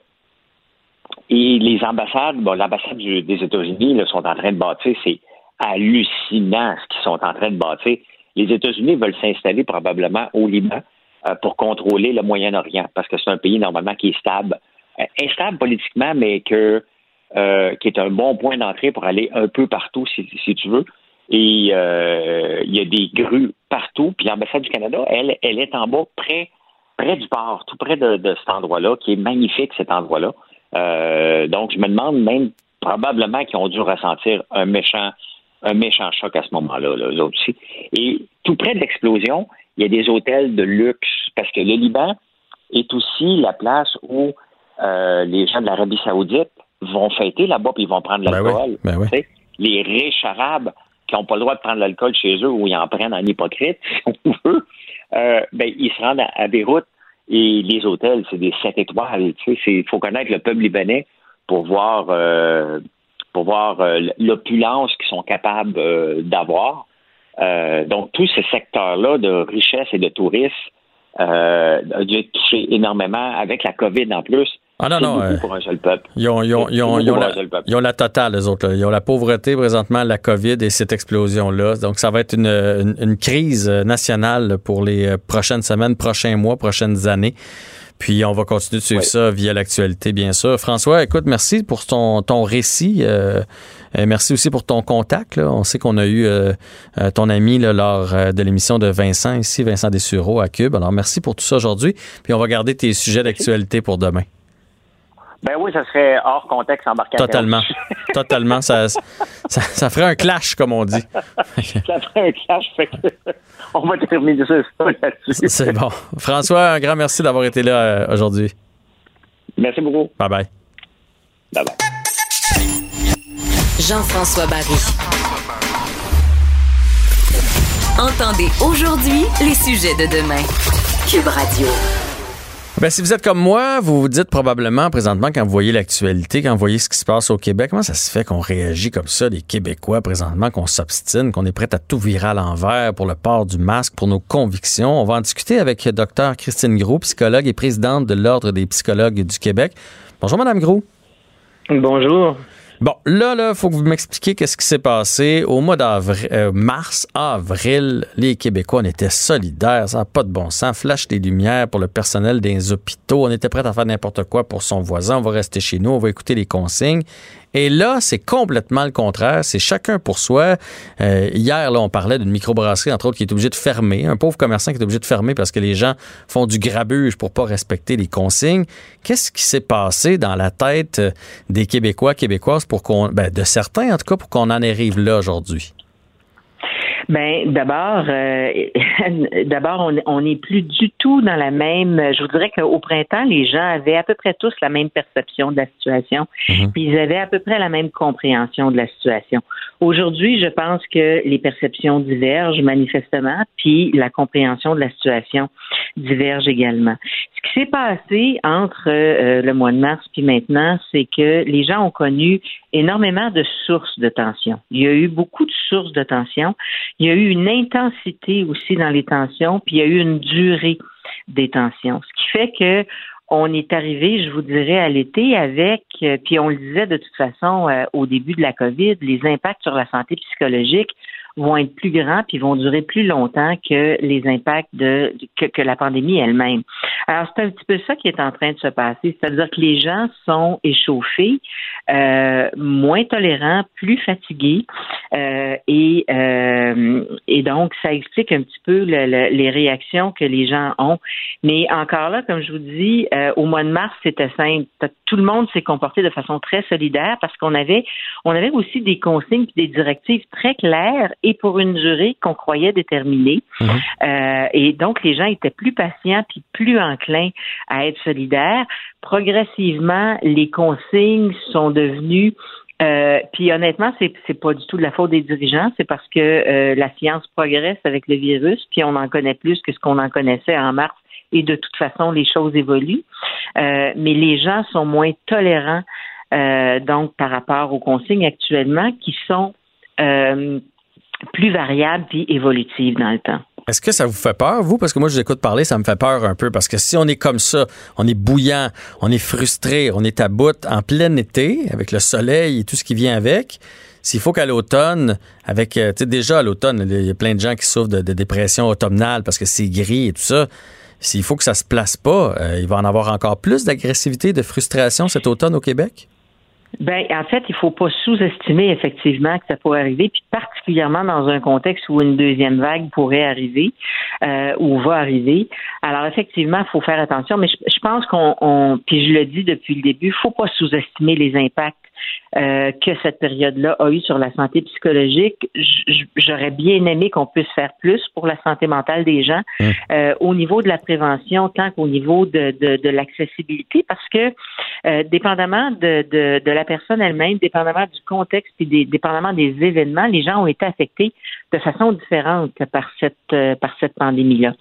et les ambassades, bon, l'ambassade des États-Unis sont en train de bâtir, c'est hallucinant ce qu'ils sont en train de bâtir. Les États-Unis veulent s'installer probablement au Liban euh, pour contrôler le Moyen-Orient, parce que c'est un pays normalement qui est stable, Euh, instable politiquement, mais que euh, qui est un bon point d'entrée pour aller un peu partout, si, si tu veux. Et euh, il y a des grues partout. Puis l'ambassade du Canada, elle, elle est en bas, près, près du port, tout près de, de cet endroit-là, qui est magnifique, cet endroit-là. Euh, donc, je me demande même probablement qu'ils ont dû ressentir un méchant, un méchant choc à ce moment-là, là, aussi. Et tout près de l'explosion, il y a des hôtels de luxe, parce que le Liban est aussi la place où euh, les gens de l'Arabie Saoudite vont fêter là-bas, puis ils vont prendre Ben l'alcool. oui, ben oui. Les riches arabes qui n'ont pas le droit de prendre l'alcool chez eux ou ils en prennent en hypocrite, si on veut, euh, ben, ils se rendent à, à Beyrouth et les hôtels, c'est des sept étoiles. Il faut connaître le peuple libanais pour voir, euh, pour voir euh, l'opulence qu'ils sont capables euh, d'avoir. Euh, donc, tout ce secteur-là de richesse et de tourisme a dû être touché énormément avec la COVID en plus. Ah non, non, euh, peuple. Ils ont, ils ont- ils ont- ils ont la, ils ont totale, les autres. là. Ils ont la pauvreté présentement, la COVID et cette explosion-là. Donc, ça va être une, une- une crise nationale pour les euh, prochaines semaines, prochains mois, prochaines années. Puis, on va continuer de suivre ça via l'actualité, bien sûr. François, écoute, merci pour ton, ton récit. euh, euh, merci aussi pour ton contact. là. On sait qu'on a eu euh, euh, ton ami là, lors de l'émission de Vincent ici, Vincent Dessureau à Cube. Alors, merci pour tout ça aujourd'hui. Puis, on va garder tes sujets d'actualité pour demain. Ben oui, ça serait hors contexte embarcation. Totalement. [laughs] Totalement. Ça, ça, ça ferait un clash, comme on dit. ça ferait un clash. Fait que [laughs] on va terminer ça là-dessus. C'est bon. François, un grand merci d'avoir été là euh, aujourd'hui. Merci beaucoup. Bye bye. Bye bye. Jean-François Barry. Entendez aujourd'hui les sujets de demain. Cube Radio. Ben, si vous êtes comme moi, vous vous dites probablement présentement quand vous voyez l'actualité, quand vous voyez ce qui se passe au Québec, comment ça se fait qu'on réagit comme ça, les Québécois présentement, qu'on s'obstine, qu'on est prêt à tout virer à l'envers pour le port du masque, pour nos convictions? On va en discuter avec Dr Christine Groux, psychologue et présidente de l'Ordre des psychologues du Québec. Bonjour, Madame Groux. Bonjour. Bon, là, là, faut que vous m'expliquiez qu'est-ce qui s'est passé au mois d'avril, euh, mars, avril. Les Québécois, on était solidaires, ça n'a pas de bon sens. Flash des lumières pour le personnel des hôpitaux. On était prêt à faire n'importe quoi pour son voisin. On va rester chez nous, on va écouter les consignes. Et là, c'est complètement le contraire. C'est chacun pour soi. Euh, hier, là, on parlait d'une microbrasserie, entre autres, qui est obligée de fermer. Un pauvre commerçant qui est obligé de fermer parce que les gens font du grabuge pour pas respecter les consignes. Qu'est-ce qui s'est passé dans la tête euh, des Québécois, Québécoises pour qu'on, ben, de certains en tout cas, pour qu'on en arrive là aujourd'hui? Ben d'abord, euh, [laughs] d'abord on n'est plus du tout dans la même. Je vous dirais qu'au printemps, les gens avaient à peu près tous la même perception de la situation, Mhm. puis ils avaient à peu près la même compréhension de la situation. Aujourd'hui, je pense que les perceptions divergent manifestement, puis la compréhension de la situation diverge également. Ce qui s'est passé entre euh, le mois de mars puis maintenant, c'est que les gens ont connu énormément de sources de tension. Il y a eu beaucoup de sources de tension. Il y a eu une intensité aussi dans les tensions, puis il y a eu une durée des tensions. Ce qui fait que on est arrivé, je vous dirais, à l'été avec, euh, puis on le disait de toute façon euh, au début de la COVID, les impacts sur la santé psychologique vont être plus grands puis vont durer plus longtemps que les impacts de que, que la pandémie elle-même. Alors c'est un petit peu ça qui est en train de se passer, c'est-à-dire que les gens sont échauffés, euh, moins tolérants, plus fatigués, euh, et euh, et donc ça explique un petit peu le- le- les réactions que les gens ont. Mais encore là, comme je vous dis, euh, au mois de mars c'était simple, tout le monde s'est comporté de façon très solidaire parce qu'on avait on avait aussi des consignes et des directives très claires pour une durée qu'on croyait déterminée. Euh, et donc, les gens étaient plus patients puis plus enclins à être solidaires. Progressivement, les consignes sont devenues euh, puis honnêtement, c'est c'est pas du tout de la faute des dirigeants, c'est parce que euh, la science progresse avec le virus, puis on en connaît plus que ce qu'on en connaissait en mars, et de toute façon, les choses évoluent. Euh, mais les gens sont moins tolérants, donc par rapport aux consignes actuellement, qui sont plus variables puis évolutives dans le temps. Est-ce que ça vous fait peur, vous? Parce que moi, je vous écoute parler, ça me fait peur un peu. Parce que si on est comme ça, on est bouillant, on est frustré, on est à bout en plein été, avec le soleil et tout ce qui vient avec, s'il faut qu'à l'automne, avec, euh, tu déjà à l'automne, il y a plein de gens qui souffrent de, de dépression automnale parce que c'est gris et tout ça. S'il faut que ça se place pas, euh, il va en avoir encore plus d'agressivité, de frustration cet automne au Québec? Ben, en fait, il faut pas sous-estimer effectivement que ça pourrait arriver, puis particulièrement dans un contexte où une deuxième vague pourrait arriver euh, ou va arriver. Alors effectivement, il faut faire attention, mais je, je pense qu'on, on, puis je le dis depuis le début, faut pas sous-estimer les impacts euh, que cette période-là a eu sur la santé psychologique. J'aurais bien aimé qu'on puisse faire plus pour la santé mentale des gens euh, au niveau de la prévention, tant qu'au niveau de, de, de l'accessibilité, parce que euh, dépendamment de, de, de la personne elle-même, dépendamment du contexte, puis des, dépendamment des événements, les gens ont été affectés de façon différente par cette euh, par cette pandémie-là.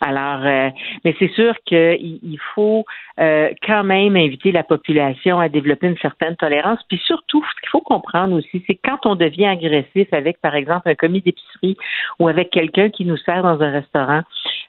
Alors, euh, mais c'est sûr qu'il il faut euh, quand même inviter la population à développer une certaine tolérance. Puis surtout, ce qu'il faut comprendre aussi, c'est quand on devient agressif avec, par exemple, un commis d'épicerie ou avec quelqu'un qui nous sert dans un restaurant,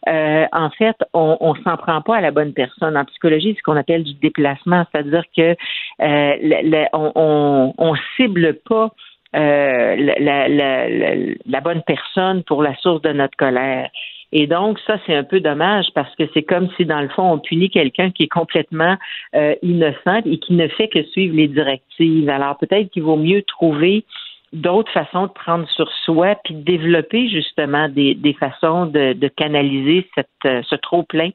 euh, en fait, on, on s'en prend pas à la bonne personne. En psychologie, c'est ce qu'on appelle du déplacement, c'est-à-dire que euh, le- on, on, on cible pas euh, la, la, la, la bonne personne pour la source de notre colère. Et donc, ça, c'est un peu dommage parce que c'est comme si, dans le fond, on punit quelqu'un qui est complètement euh, innocent et qui ne fait que suivre les directives. Alors, peut-être qu'il vaut mieux trouver d'autres façons de prendre sur soi puis de développer justement des, des façons de, canaliser cette, euh, ce trop-plein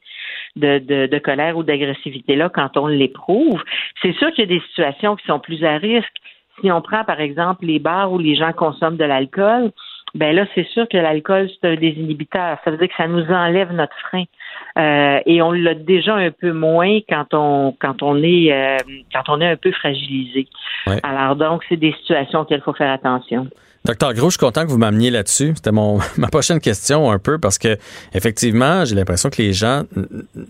de, de, de colère ou d'agressivité-là quand on l'éprouve. C'est sûr qu'il y a des situations qui sont plus à risque. Si on prend, par exemple, les bars où les gens consomment de l'alcool, ben là, c'est sûr que l'alcool, c'est un désinhibiteur. Ça veut dire que ça nous enlève notre frein. Euh, et on l'a déjà un peu moins quand on quand on est euh, quand on est un peu fragilisé. Ouais. Alors donc, c'est des situations auxquelles il faut faire attention. Docteur Gros, je suis content que vous m'ameniez là-dessus. C'était mon [laughs] ma prochaine question un peu parce que effectivement, j'ai l'impression que les gens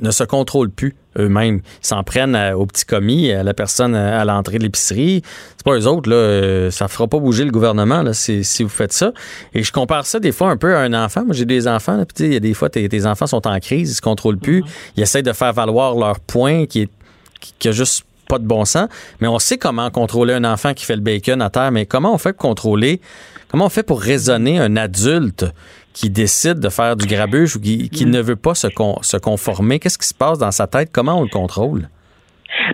ne se contrôlent plus eux-mêmes. Ils s'en prennent à- au petit commis, à la personne à, à l'entrée de l'épicerie. C'est pas eux autres là, euh, ça fera pas bouger le gouvernement là si, si vous faites ça. Et je compare ça des fois un peu à un enfant. Moi, j'ai des enfants, là, puis il y a des fois tes, tes enfants sont en crise, ils se contrôlent plus, ils essayent de faire valoir leur point qui est qui a juste pas de bon sens. Mais on sait comment contrôler un enfant qui fait le bacon à terre. Mais comment on fait pour contrôler, comment on fait pour raisonner un adulte qui décide de faire du grabuge ou qui, ne veut pas se, se conformer? Qu'est-ce qui se passe dans sa tête? Comment on le contrôle?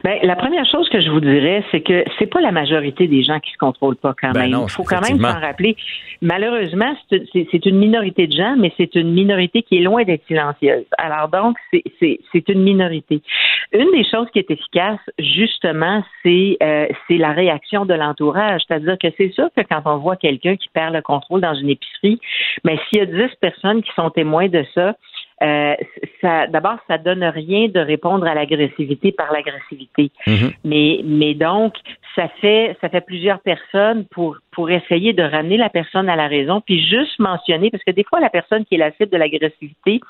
Ben, la première chose que je vous dirais, c'est que c'est pas la majorité des gens qui se contrôlent pas quand Ben même. non, Il faut quand même s'en rappeler. Malheureusement, c'est une minorité de gens, mais c'est une minorité qui est loin d'être silencieuse. Alors donc, c'est- une minorité. Une des choses qui est efficace, justement, c'est euh, la réaction de l'entourage. C'est-à-dire que c'est sûr que quand on voit quelqu'un qui perd le contrôle dans une épicerie, mais s'il y a 10 personnes qui sont témoins de ça, euh, ça, d'abord, ça donne rien de répondre à l'agressivité par l'agressivité. Mais, mais donc, ça fait, ça fait plusieurs personnes pour, pour essayer de ramener la personne à la raison, puis juste mentionner, parce que des fois, la personne qui est la cible de l'agressivité,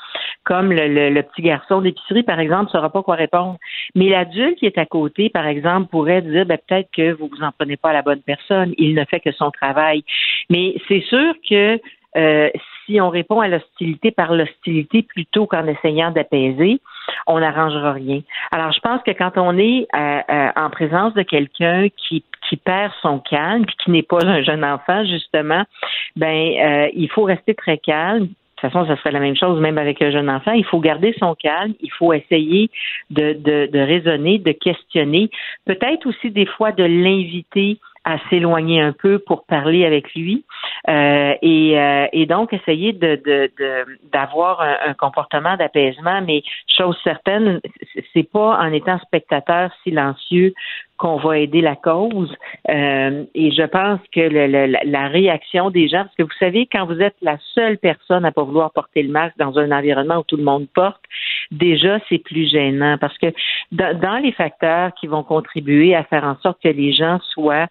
comme le, le- le petit garçon d'épicerie, par exemple, ne saura pas quoi répondre. Mais l'adulte qui est à côté, par exemple, pourrait dire, ben, peut-être que vous vous en prenez pas à la bonne personne. Il ne fait que son travail. Mais c'est sûr que euh, si on répond à l'hostilité par l'hostilité plutôt qu'en essayant d'apaiser, on n'arrangera rien. Alors, je pense que quand on est euh, euh, en présence de quelqu'un qui, qui perd son calme, qui n'est pas un jeune enfant, justement, ben, euh, il faut rester très calme. De toute façon, ça serait la même chose même avec un jeune enfant. Il faut garder son calme. Il faut essayer de, de, de raisonner, de questionner. Peut-être aussi des fois de l'inviter à s'éloigner un peu pour parler avec lui euh, et, euh, et donc essayer de de- de- d'avoir un, un comportement d'apaisement. Mais chose certaine, c'est pas en étant spectateur silencieux qu'on va aider la cause. Euh, et je pense que le- le- la, réaction des gens, parce que vous savez, quand vous êtes la seule personne à pas vouloir porter le masque dans un environnement où tout le monde porte, déjà c'est plus gênant parce que dans, dans les facteurs qui vont contribuer à faire en sorte que les gens soient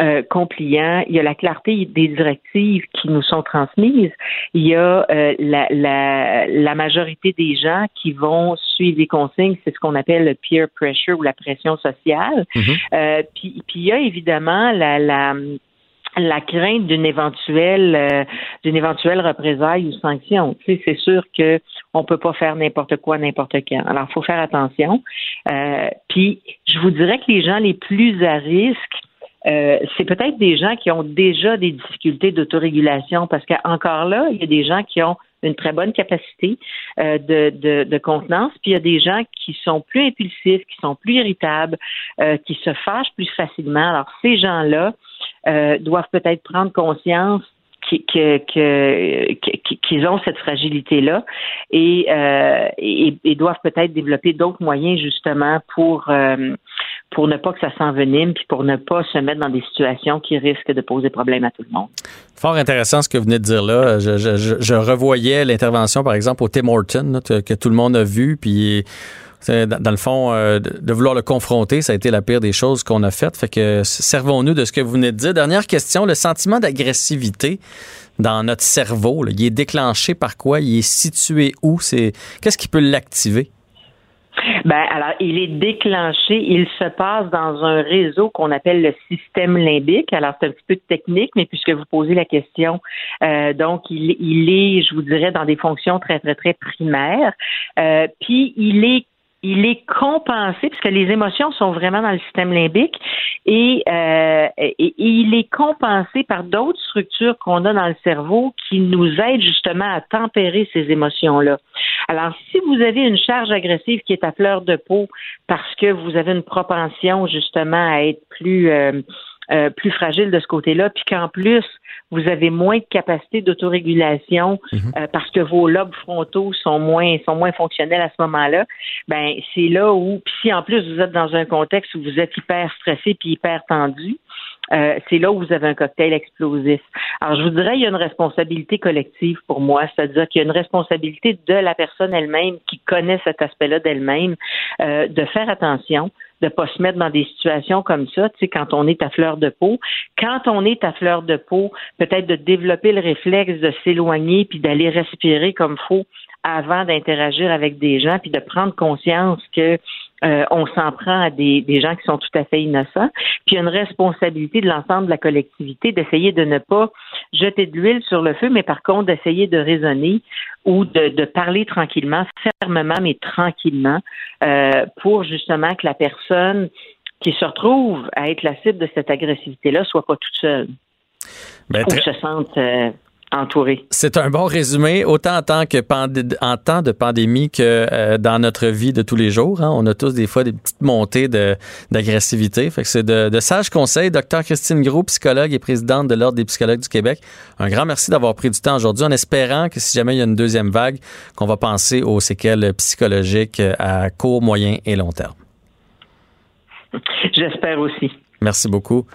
euh, compliants, il y a la clarté des directives qui nous sont transmises, il y a euh, la, la, la majorité des gens qui vont suivre les consignes, c'est ce qu'on appelle le peer pressure ou la pression sociale. Euh, puis, puis il y a évidemment la, la la crainte d'une éventuelle euh, d'une éventuelle représaille ou sanction. Tu sais, c'est sûr que on peut pas faire n'importe quoi n'importe quand. Alors, faut faire attention. Euh, puis, je vous dirais que les gens les plus à risque, euh, c'est peut-être des gens qui ont déjà des difficultés d'autorégulation parce qu'encore là, il y a des gens qui ont une très bonne capacité euh, de, de, contenance, puis il y a des gens qui sont plus impulsifs, qui sont plus irritables, euh, qui se fâchent plus facilement. Alors, ces gens-là doivent peut-être prendre conscience qu'ils ont cette fragilité-là et, doivent peut-être développer d'autres moyens justement pour pour ne pas que ça s'envenime puis pour ne pas se mettre dans des situations qui risquent de poser problème à tout le monde. Fort intéressant ce que vous venez de dire là. Je, revoyais l'intervention, par exemple, au Tim Horton, que, tout le monde a vu, puis dans, le fond, euh, de, vouloir le confronter, ça a été la pire des choses qu'on a faites. Fait que servons-nous de ce que vous venez de dire. Dernière question, le sentiment d'agressivité dans notre cerveau, il est déclenché par quoi? Il est situé où? C'est Qu'est-ce qui peut l'activer? Ben, alors, il est déclenché, il se passe dans un réseau qu'on appelle le système limbique. Alors, c'est un petit peu technique, mais puisque vous posez la question, euh, donc, il, est, je vous dirais, dans des fonctions très, très, très primaires. Euh, puis, il est il est compensé, puisque les émotions sont vraiment dans le système limbique, et, euh, il est compensé par d'autres structures qu'on a dans le cerveau qui nous aident justement à tempérer ces émotions-là. Alors, si vous avez une charge agressive qui est à fleur de peau parce que vous avez une propension justement à être plus euh, euh, plus fragile de ce côté-là, puis qu'en plus vous avez moins de capacité d'autorégulation euh, parce que vos lobes frontaux sont moins sont moins fonctionnels à ce moment-là, ben c'est là où puis si en plus vous êtes dans un contexte où vous êtes hyper stressé puis hyper tendu, euh, c'est là où vous avez un cocktail explosif. Alors, je vous dirais, il y a une responsabilité collective pour moi, c'est-à-dire qu'il y a une responsabilité de la personne elle-même qui connaît cet aspect-là d'elle-même, euh, de faire attention, de pas se mettre dans des situations comme ça, tu sais, quand on est à fleur de peau. Quand on est à fleur de peau, peut-être de développer le réflexe de s'éloigner puis d'aller respirer comme faut avant d'interagir avec des gens, puis de prendre conscience que euh, on s'en prend à des, des gens qui sont tout à fait innocents. Puis il y a une responsabilité de l'ensemble de la collectivité d'essayer de ne pas jeter de l'huile sur le feu, mais par contre d'essayer de raisonner ou de, de parler tranquillement, fermement, mais tranquillement, euh, pour justement que la personne qui se retrouve à être la cible de cette agressivité-là soit pas toute seule. Ben, ou se sente euh, entouré. C'est un bon résumé, autant en, tant que en temps de pandémie que euh, dans notre vie de tous les jours. Hein. On a tous des fois des petites montées d'agressivité. Fait que c'est de, de, sages conseils. Docteur Christine Gros, psychologue et présidente de l'Ordre des psychologues du Québec. Un grand merci d'avoir pris du temps aujourd'hui en espérant que si jamais il y a une deuxième vague, qu'on va penser aux séquelles psychologiques à court, moyen et long terme. J'espère aussi. Merci beaucoup.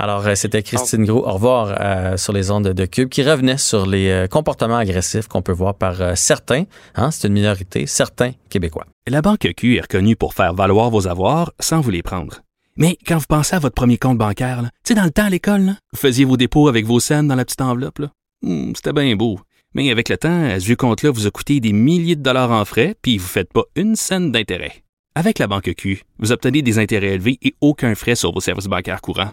Alors, euh, c'était Christine Gros. Au revoir euh, sur les ondes de Cube qui revenait sur les euh, comportements agressifs qu'on peut voir par certains, hein, c'est une minorité, certains Québécois. La Banque Q est reconnue pour faire valoir vos avoirs sans vous les prendre. Mais quand vous pensez à votre premier compte bancaire, tu sais, dans le temps à l'école, vous faisiez vos dépôts avec vos scènes dans la petite enveloppe. Hmm, c'était bien beau. Mais avec le temps, ce vieux compte-là vous a coûté des milliers de dollars en frais, puis vous ne faites pas une scène d'intérêt. Avec la Banque Q, vous obtenez des intérêts élevés et aucun frais sur vos services bancaires courants.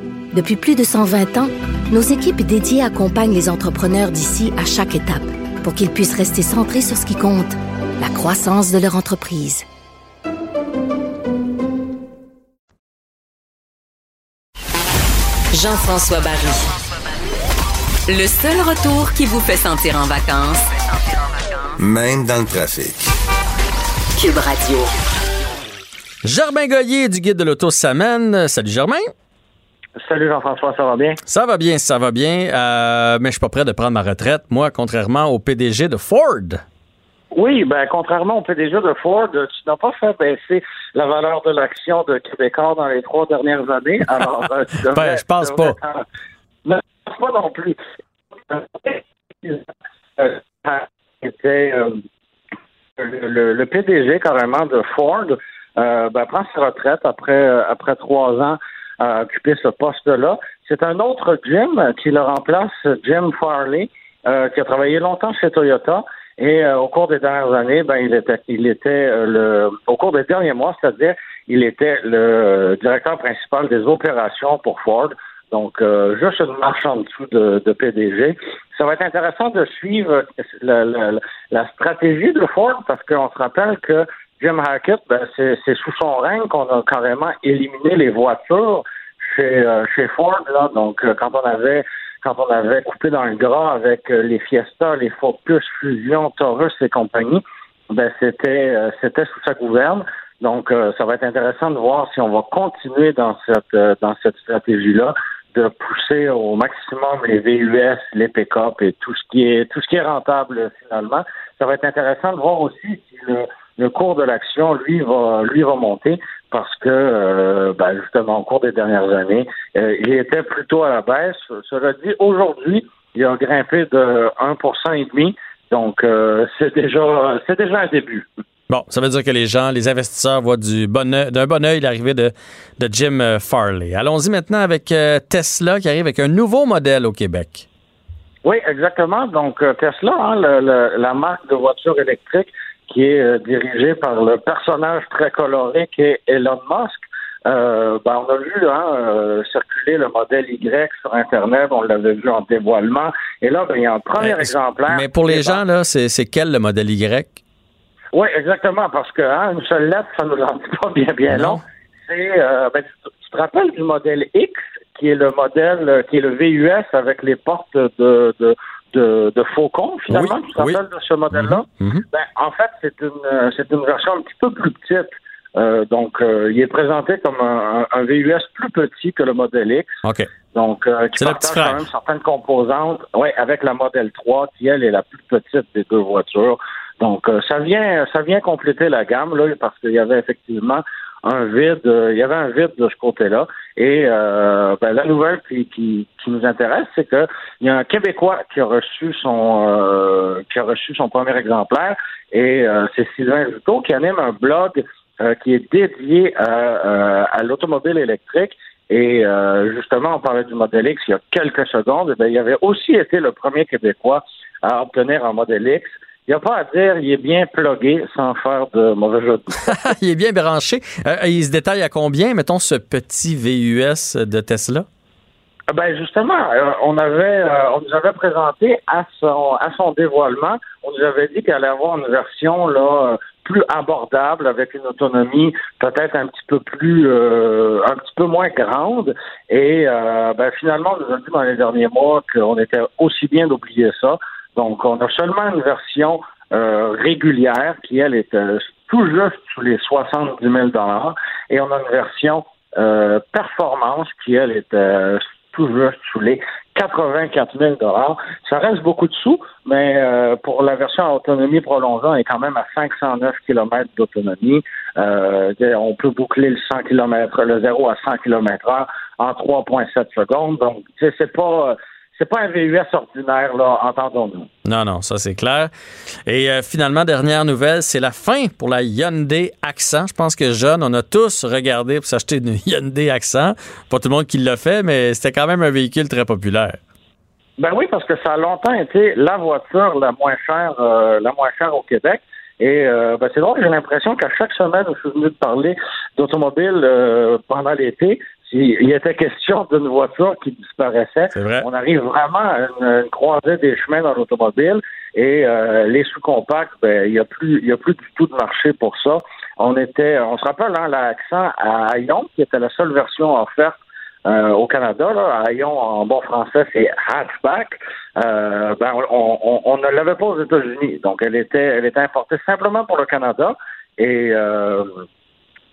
Depuis plus de 120 ans, nos équipes dédiées accompagnent les entrepreneurs d'ici à chaque étape pour qu'ils puissent rester centrés sur ce qui compte, la croissance de leur entreprise. Jean-François Barry. Le seul retour qui vous fait sentir en vacances, même dans le trafic. Cube Radio. Germain Goyer du Guide de l'Auto s'amène. Salut Germain. Salut Jean-François, ça va bien? Ça va bien, ça va bien, euh, mais je suis pas prêt de prendre ma retraite, moi, contrairement au PDG de Ford. Oui, ben contrairement au PDG de Ford, tu n'as pas fait baisser la valeur de l'action de Québécois dans les trois dernières années. Alors, euh, tu [laughs] ben, je pense pas. Non, pas non plus. Était euh, le, le, PDG carrément de Ford ben, prend sa retraite après après trois ans à occuper ce poste-là. C'est un autre Jim qui le remplace, Jim Farley, euh, qui a travaillé longtemps chez Toyota. Et euh, au cours des dernières années, ben, il était, il était euh, le, au cours des derniers mois, c'est-à-dire, il était le directeur principal des opérations pour Ford. Donc, juste une marche en dessous de, de, PDG. Ça va être intéressant de suivre la, la, la stratégie de Ford parce qu'on se rappelle que Jim Hackett, ben, c'est sous son règne qu'on a carrément éliminé les voitures chez, euh, chez Ford. Là. Donc, euh, quand on avait quand on avait coupé dans le gras avec euh, les Fiesta, les Focus, Fusion, Taurus et compagnie, ben c'était c'était sous sa gouverne. Donc, ça va être intéressant de voir si on va continuer dans cette dans cette stratégie-là de pousser au maximum les VUS, les pick-up et tout ce qui est tout ce qui est rentable finalement. Ça va être intéressant de voir aussi si le le cours de l'action, lui, va lui va monter parce que euh, ben, justement au cours des dernières années, euh, il était plutôt à la baisse. Cela dit, aujourd'hui, il a grimpé de 1% et demi. Donc euh, c'est déjà c'est déjà un début. Bon, ça veut dire que les gens, les investisseurs voient du bon d'un bon oeil l'arrivée de, de Jim Farley. Allons-y maintenant avec Tesla qui arrive avec un nouveau modèle au Québec. Oui, exactement. Donc Tesla, hein, la marque de voitures électriques, qui est euh, dirigé par le personnage très coloré qui est Elon Musk. Euh, ben, on a vu hein, euh, circuler le modèle Y sur Internet, on l'avait vu en dévoilement. Et là, ben, il y a un premier exemplaire. Mais pour les gens, là, c'est quel le modèle Y? Oui, exactement, parce que hein, une seule lettre, ça ne nous en dit pas bien, bien long. C'est, ben, tu, te rappelles du modèle X, qui est le modèle, qui est le VUS avec les portes de, de de, de Faucon, finalement, tu te rappelles de ce modèle-là? Mhm, mhm. ben, en fait, c'est une, c'est une version un petit peu plus petite. Euh, donc, euh, il est présenté comme un, un, VUS plus petit que le modèle X. OK. Donc, euh, qui partage quand même certaines composantes, ouais, avec la modèle 3, qui elle est la plus petite des deux voitures. Donc, euh, ça vient, ça vient compléter la gamme là, parce qu'il y avait effectivement un vide, euh, il y avait un vide de ce côté-là. Et euh, ben, la nouvelle qui, qui, nous intéresse, c'est qu'il y a un Québécois qui a reçu son euh, qui a reçu son premier exemplaire, et c'est Sylvain Juteau qui anime un blog qui est dédié à, l'automobile électrique. Et justement, on parlait du modèle X il y a quelques secondes. Et eh il avait aussi été le premier Québécois à obtenir un modèle X. il n'y a pas à dire, il est bien plugué sans faire de mauvais jeu de [laughs] il est bien branché. Euh, il se détaille à combien, mettons, ce petit VUS de Tesla? Ben justement, euh, on avait, euh, on nous avait présenté à son à son dévoilement, on nous avait dit qu'elle allait avoir une version là plus abordable avec une autonomie peut-être un petit peu plus un petit peu moins grande et ben, finalement on nous a dit dans les derniers mois qu'on était aussi bien d'oublier ça donc, on a seulement une version euh, régulière qui, elle, est euh, tout juste sous les 70 000 et on a une version euh, performance qui, elle, est tout juste sous les 84 000 Ça reste beaucoup de sous, mais pour la version autonomie prolongée, on est quand même à 509 km d'autonomie. on peut boucler le 100 km, le 0 à 100 km heure en 3,7 secondes. Donc, c'est pas c'est pas un VUS ordinaire, là, entendons-nous. Non, non, ça c'est clair. Et euh, finalement, dernière nouvelle, c'est la fin pour la Hyundai Accent. Je pense que jeune, on a tous regardé pour s'acheter une [laughs] Hyundai Accent. Pas tout le monde qui l'a fait, mais c'était quand même un véhicule très populaire. Ben oui, parce que ça a longtemps été la voiture la moins chère, euh, la moins chère au Québec. Et euh, ben c'est drôle, j'ai l'impression qu'à chaque semaine, je suis venu de parler d'automobile pendant l'été il était question d'une voiture qui disparaissait. On arrive vraiment à une, croisée des chemins dans l'automobile et euh, les sous-compacts, ben, il n'y a plus, il y a plus du tout de marché pour ça. On était, on se rappelle, hein, l'accent à Hayon, qui était la seule version offerte euh, au Canada, là, Hayon en bon français, c'est hatchback. Euh, ben, on, on, on, ne l'avait pas aux États-Unis, donc elle était, elle était importée simplement pour le Canada et euh,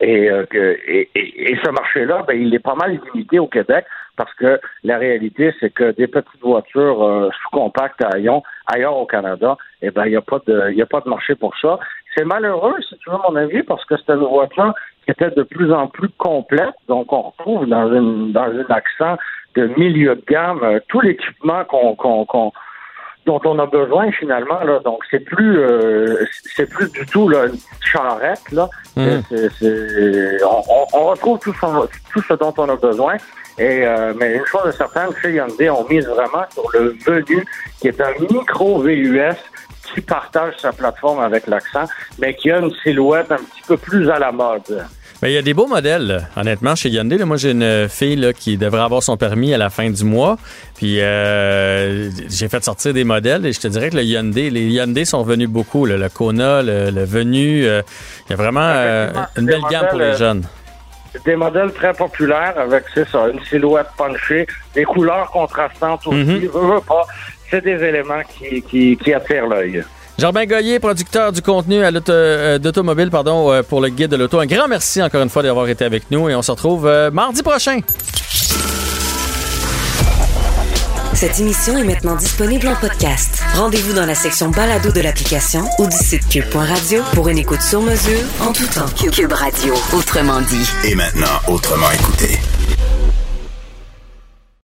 et, euh, et, et, ce marché-là, ben, il est pas mal limité au Québec parce que la réalité, c'est que des petites voitures euh, sous-compactes à Lyon, ailleurs au Canada, eh ben, il n'y a pas de, il a pas de marché pour ça. C'est malheureux, si tu veux mon avis, parce que c'était une voiture qui était de plus en plus complète. Donc, on retrouve dans une, dans un accent de milieu de gamme euh, tout l'équipement qu'on, qu'on dont on a besoin finalement. Là. Donc c'est plus euh, c'est plus du tout là, une charrette. Là. Mm. on, retrouve tout, tout, ce dont on a besoin. Et euh, mais une chose est certaine, chez Hyundai, on mise vraiment sur le venu, qui est un micro VUS qui partage sa plateforme avec l'accent, mais qui a une silhouette un petit peu plus à la mode. Mais il y a des beaux modèles, honnêtement, chez Hyundai. moi, j'ai une fille qui devrait avoir son permis à la fin du mois. Puis euh, j'ai fait sortir des modèles et je te dirais que le Hyundai, les Hyundai sont venus beaucoup. le Kona, le, Venu. Euh, il y a vraiment euh, une belle gamme pour les jeunes. Des modèles très populaires avec, c'est ça, une silhouette punchée, des couleurs contrastantes aussi. Mm pas. C'est des éléments qui, qui, qui attirent l'œil. Jean-Ben Goyer, producteur du contenu à euh, d'automobile pardon, euh, pour le guide de l'auto. Un grand merci encore une fois d'avoir été avec nous et on se retrouve euh, mardi prochain. Cette émission est maintenant disponible en podcast. Rendez-vous dans la section balado de l'application ou du site cube.radio pour une écoute sur mesure en tout temps. Cube Radio, autrement dit. Et maintenant, autrement écouté.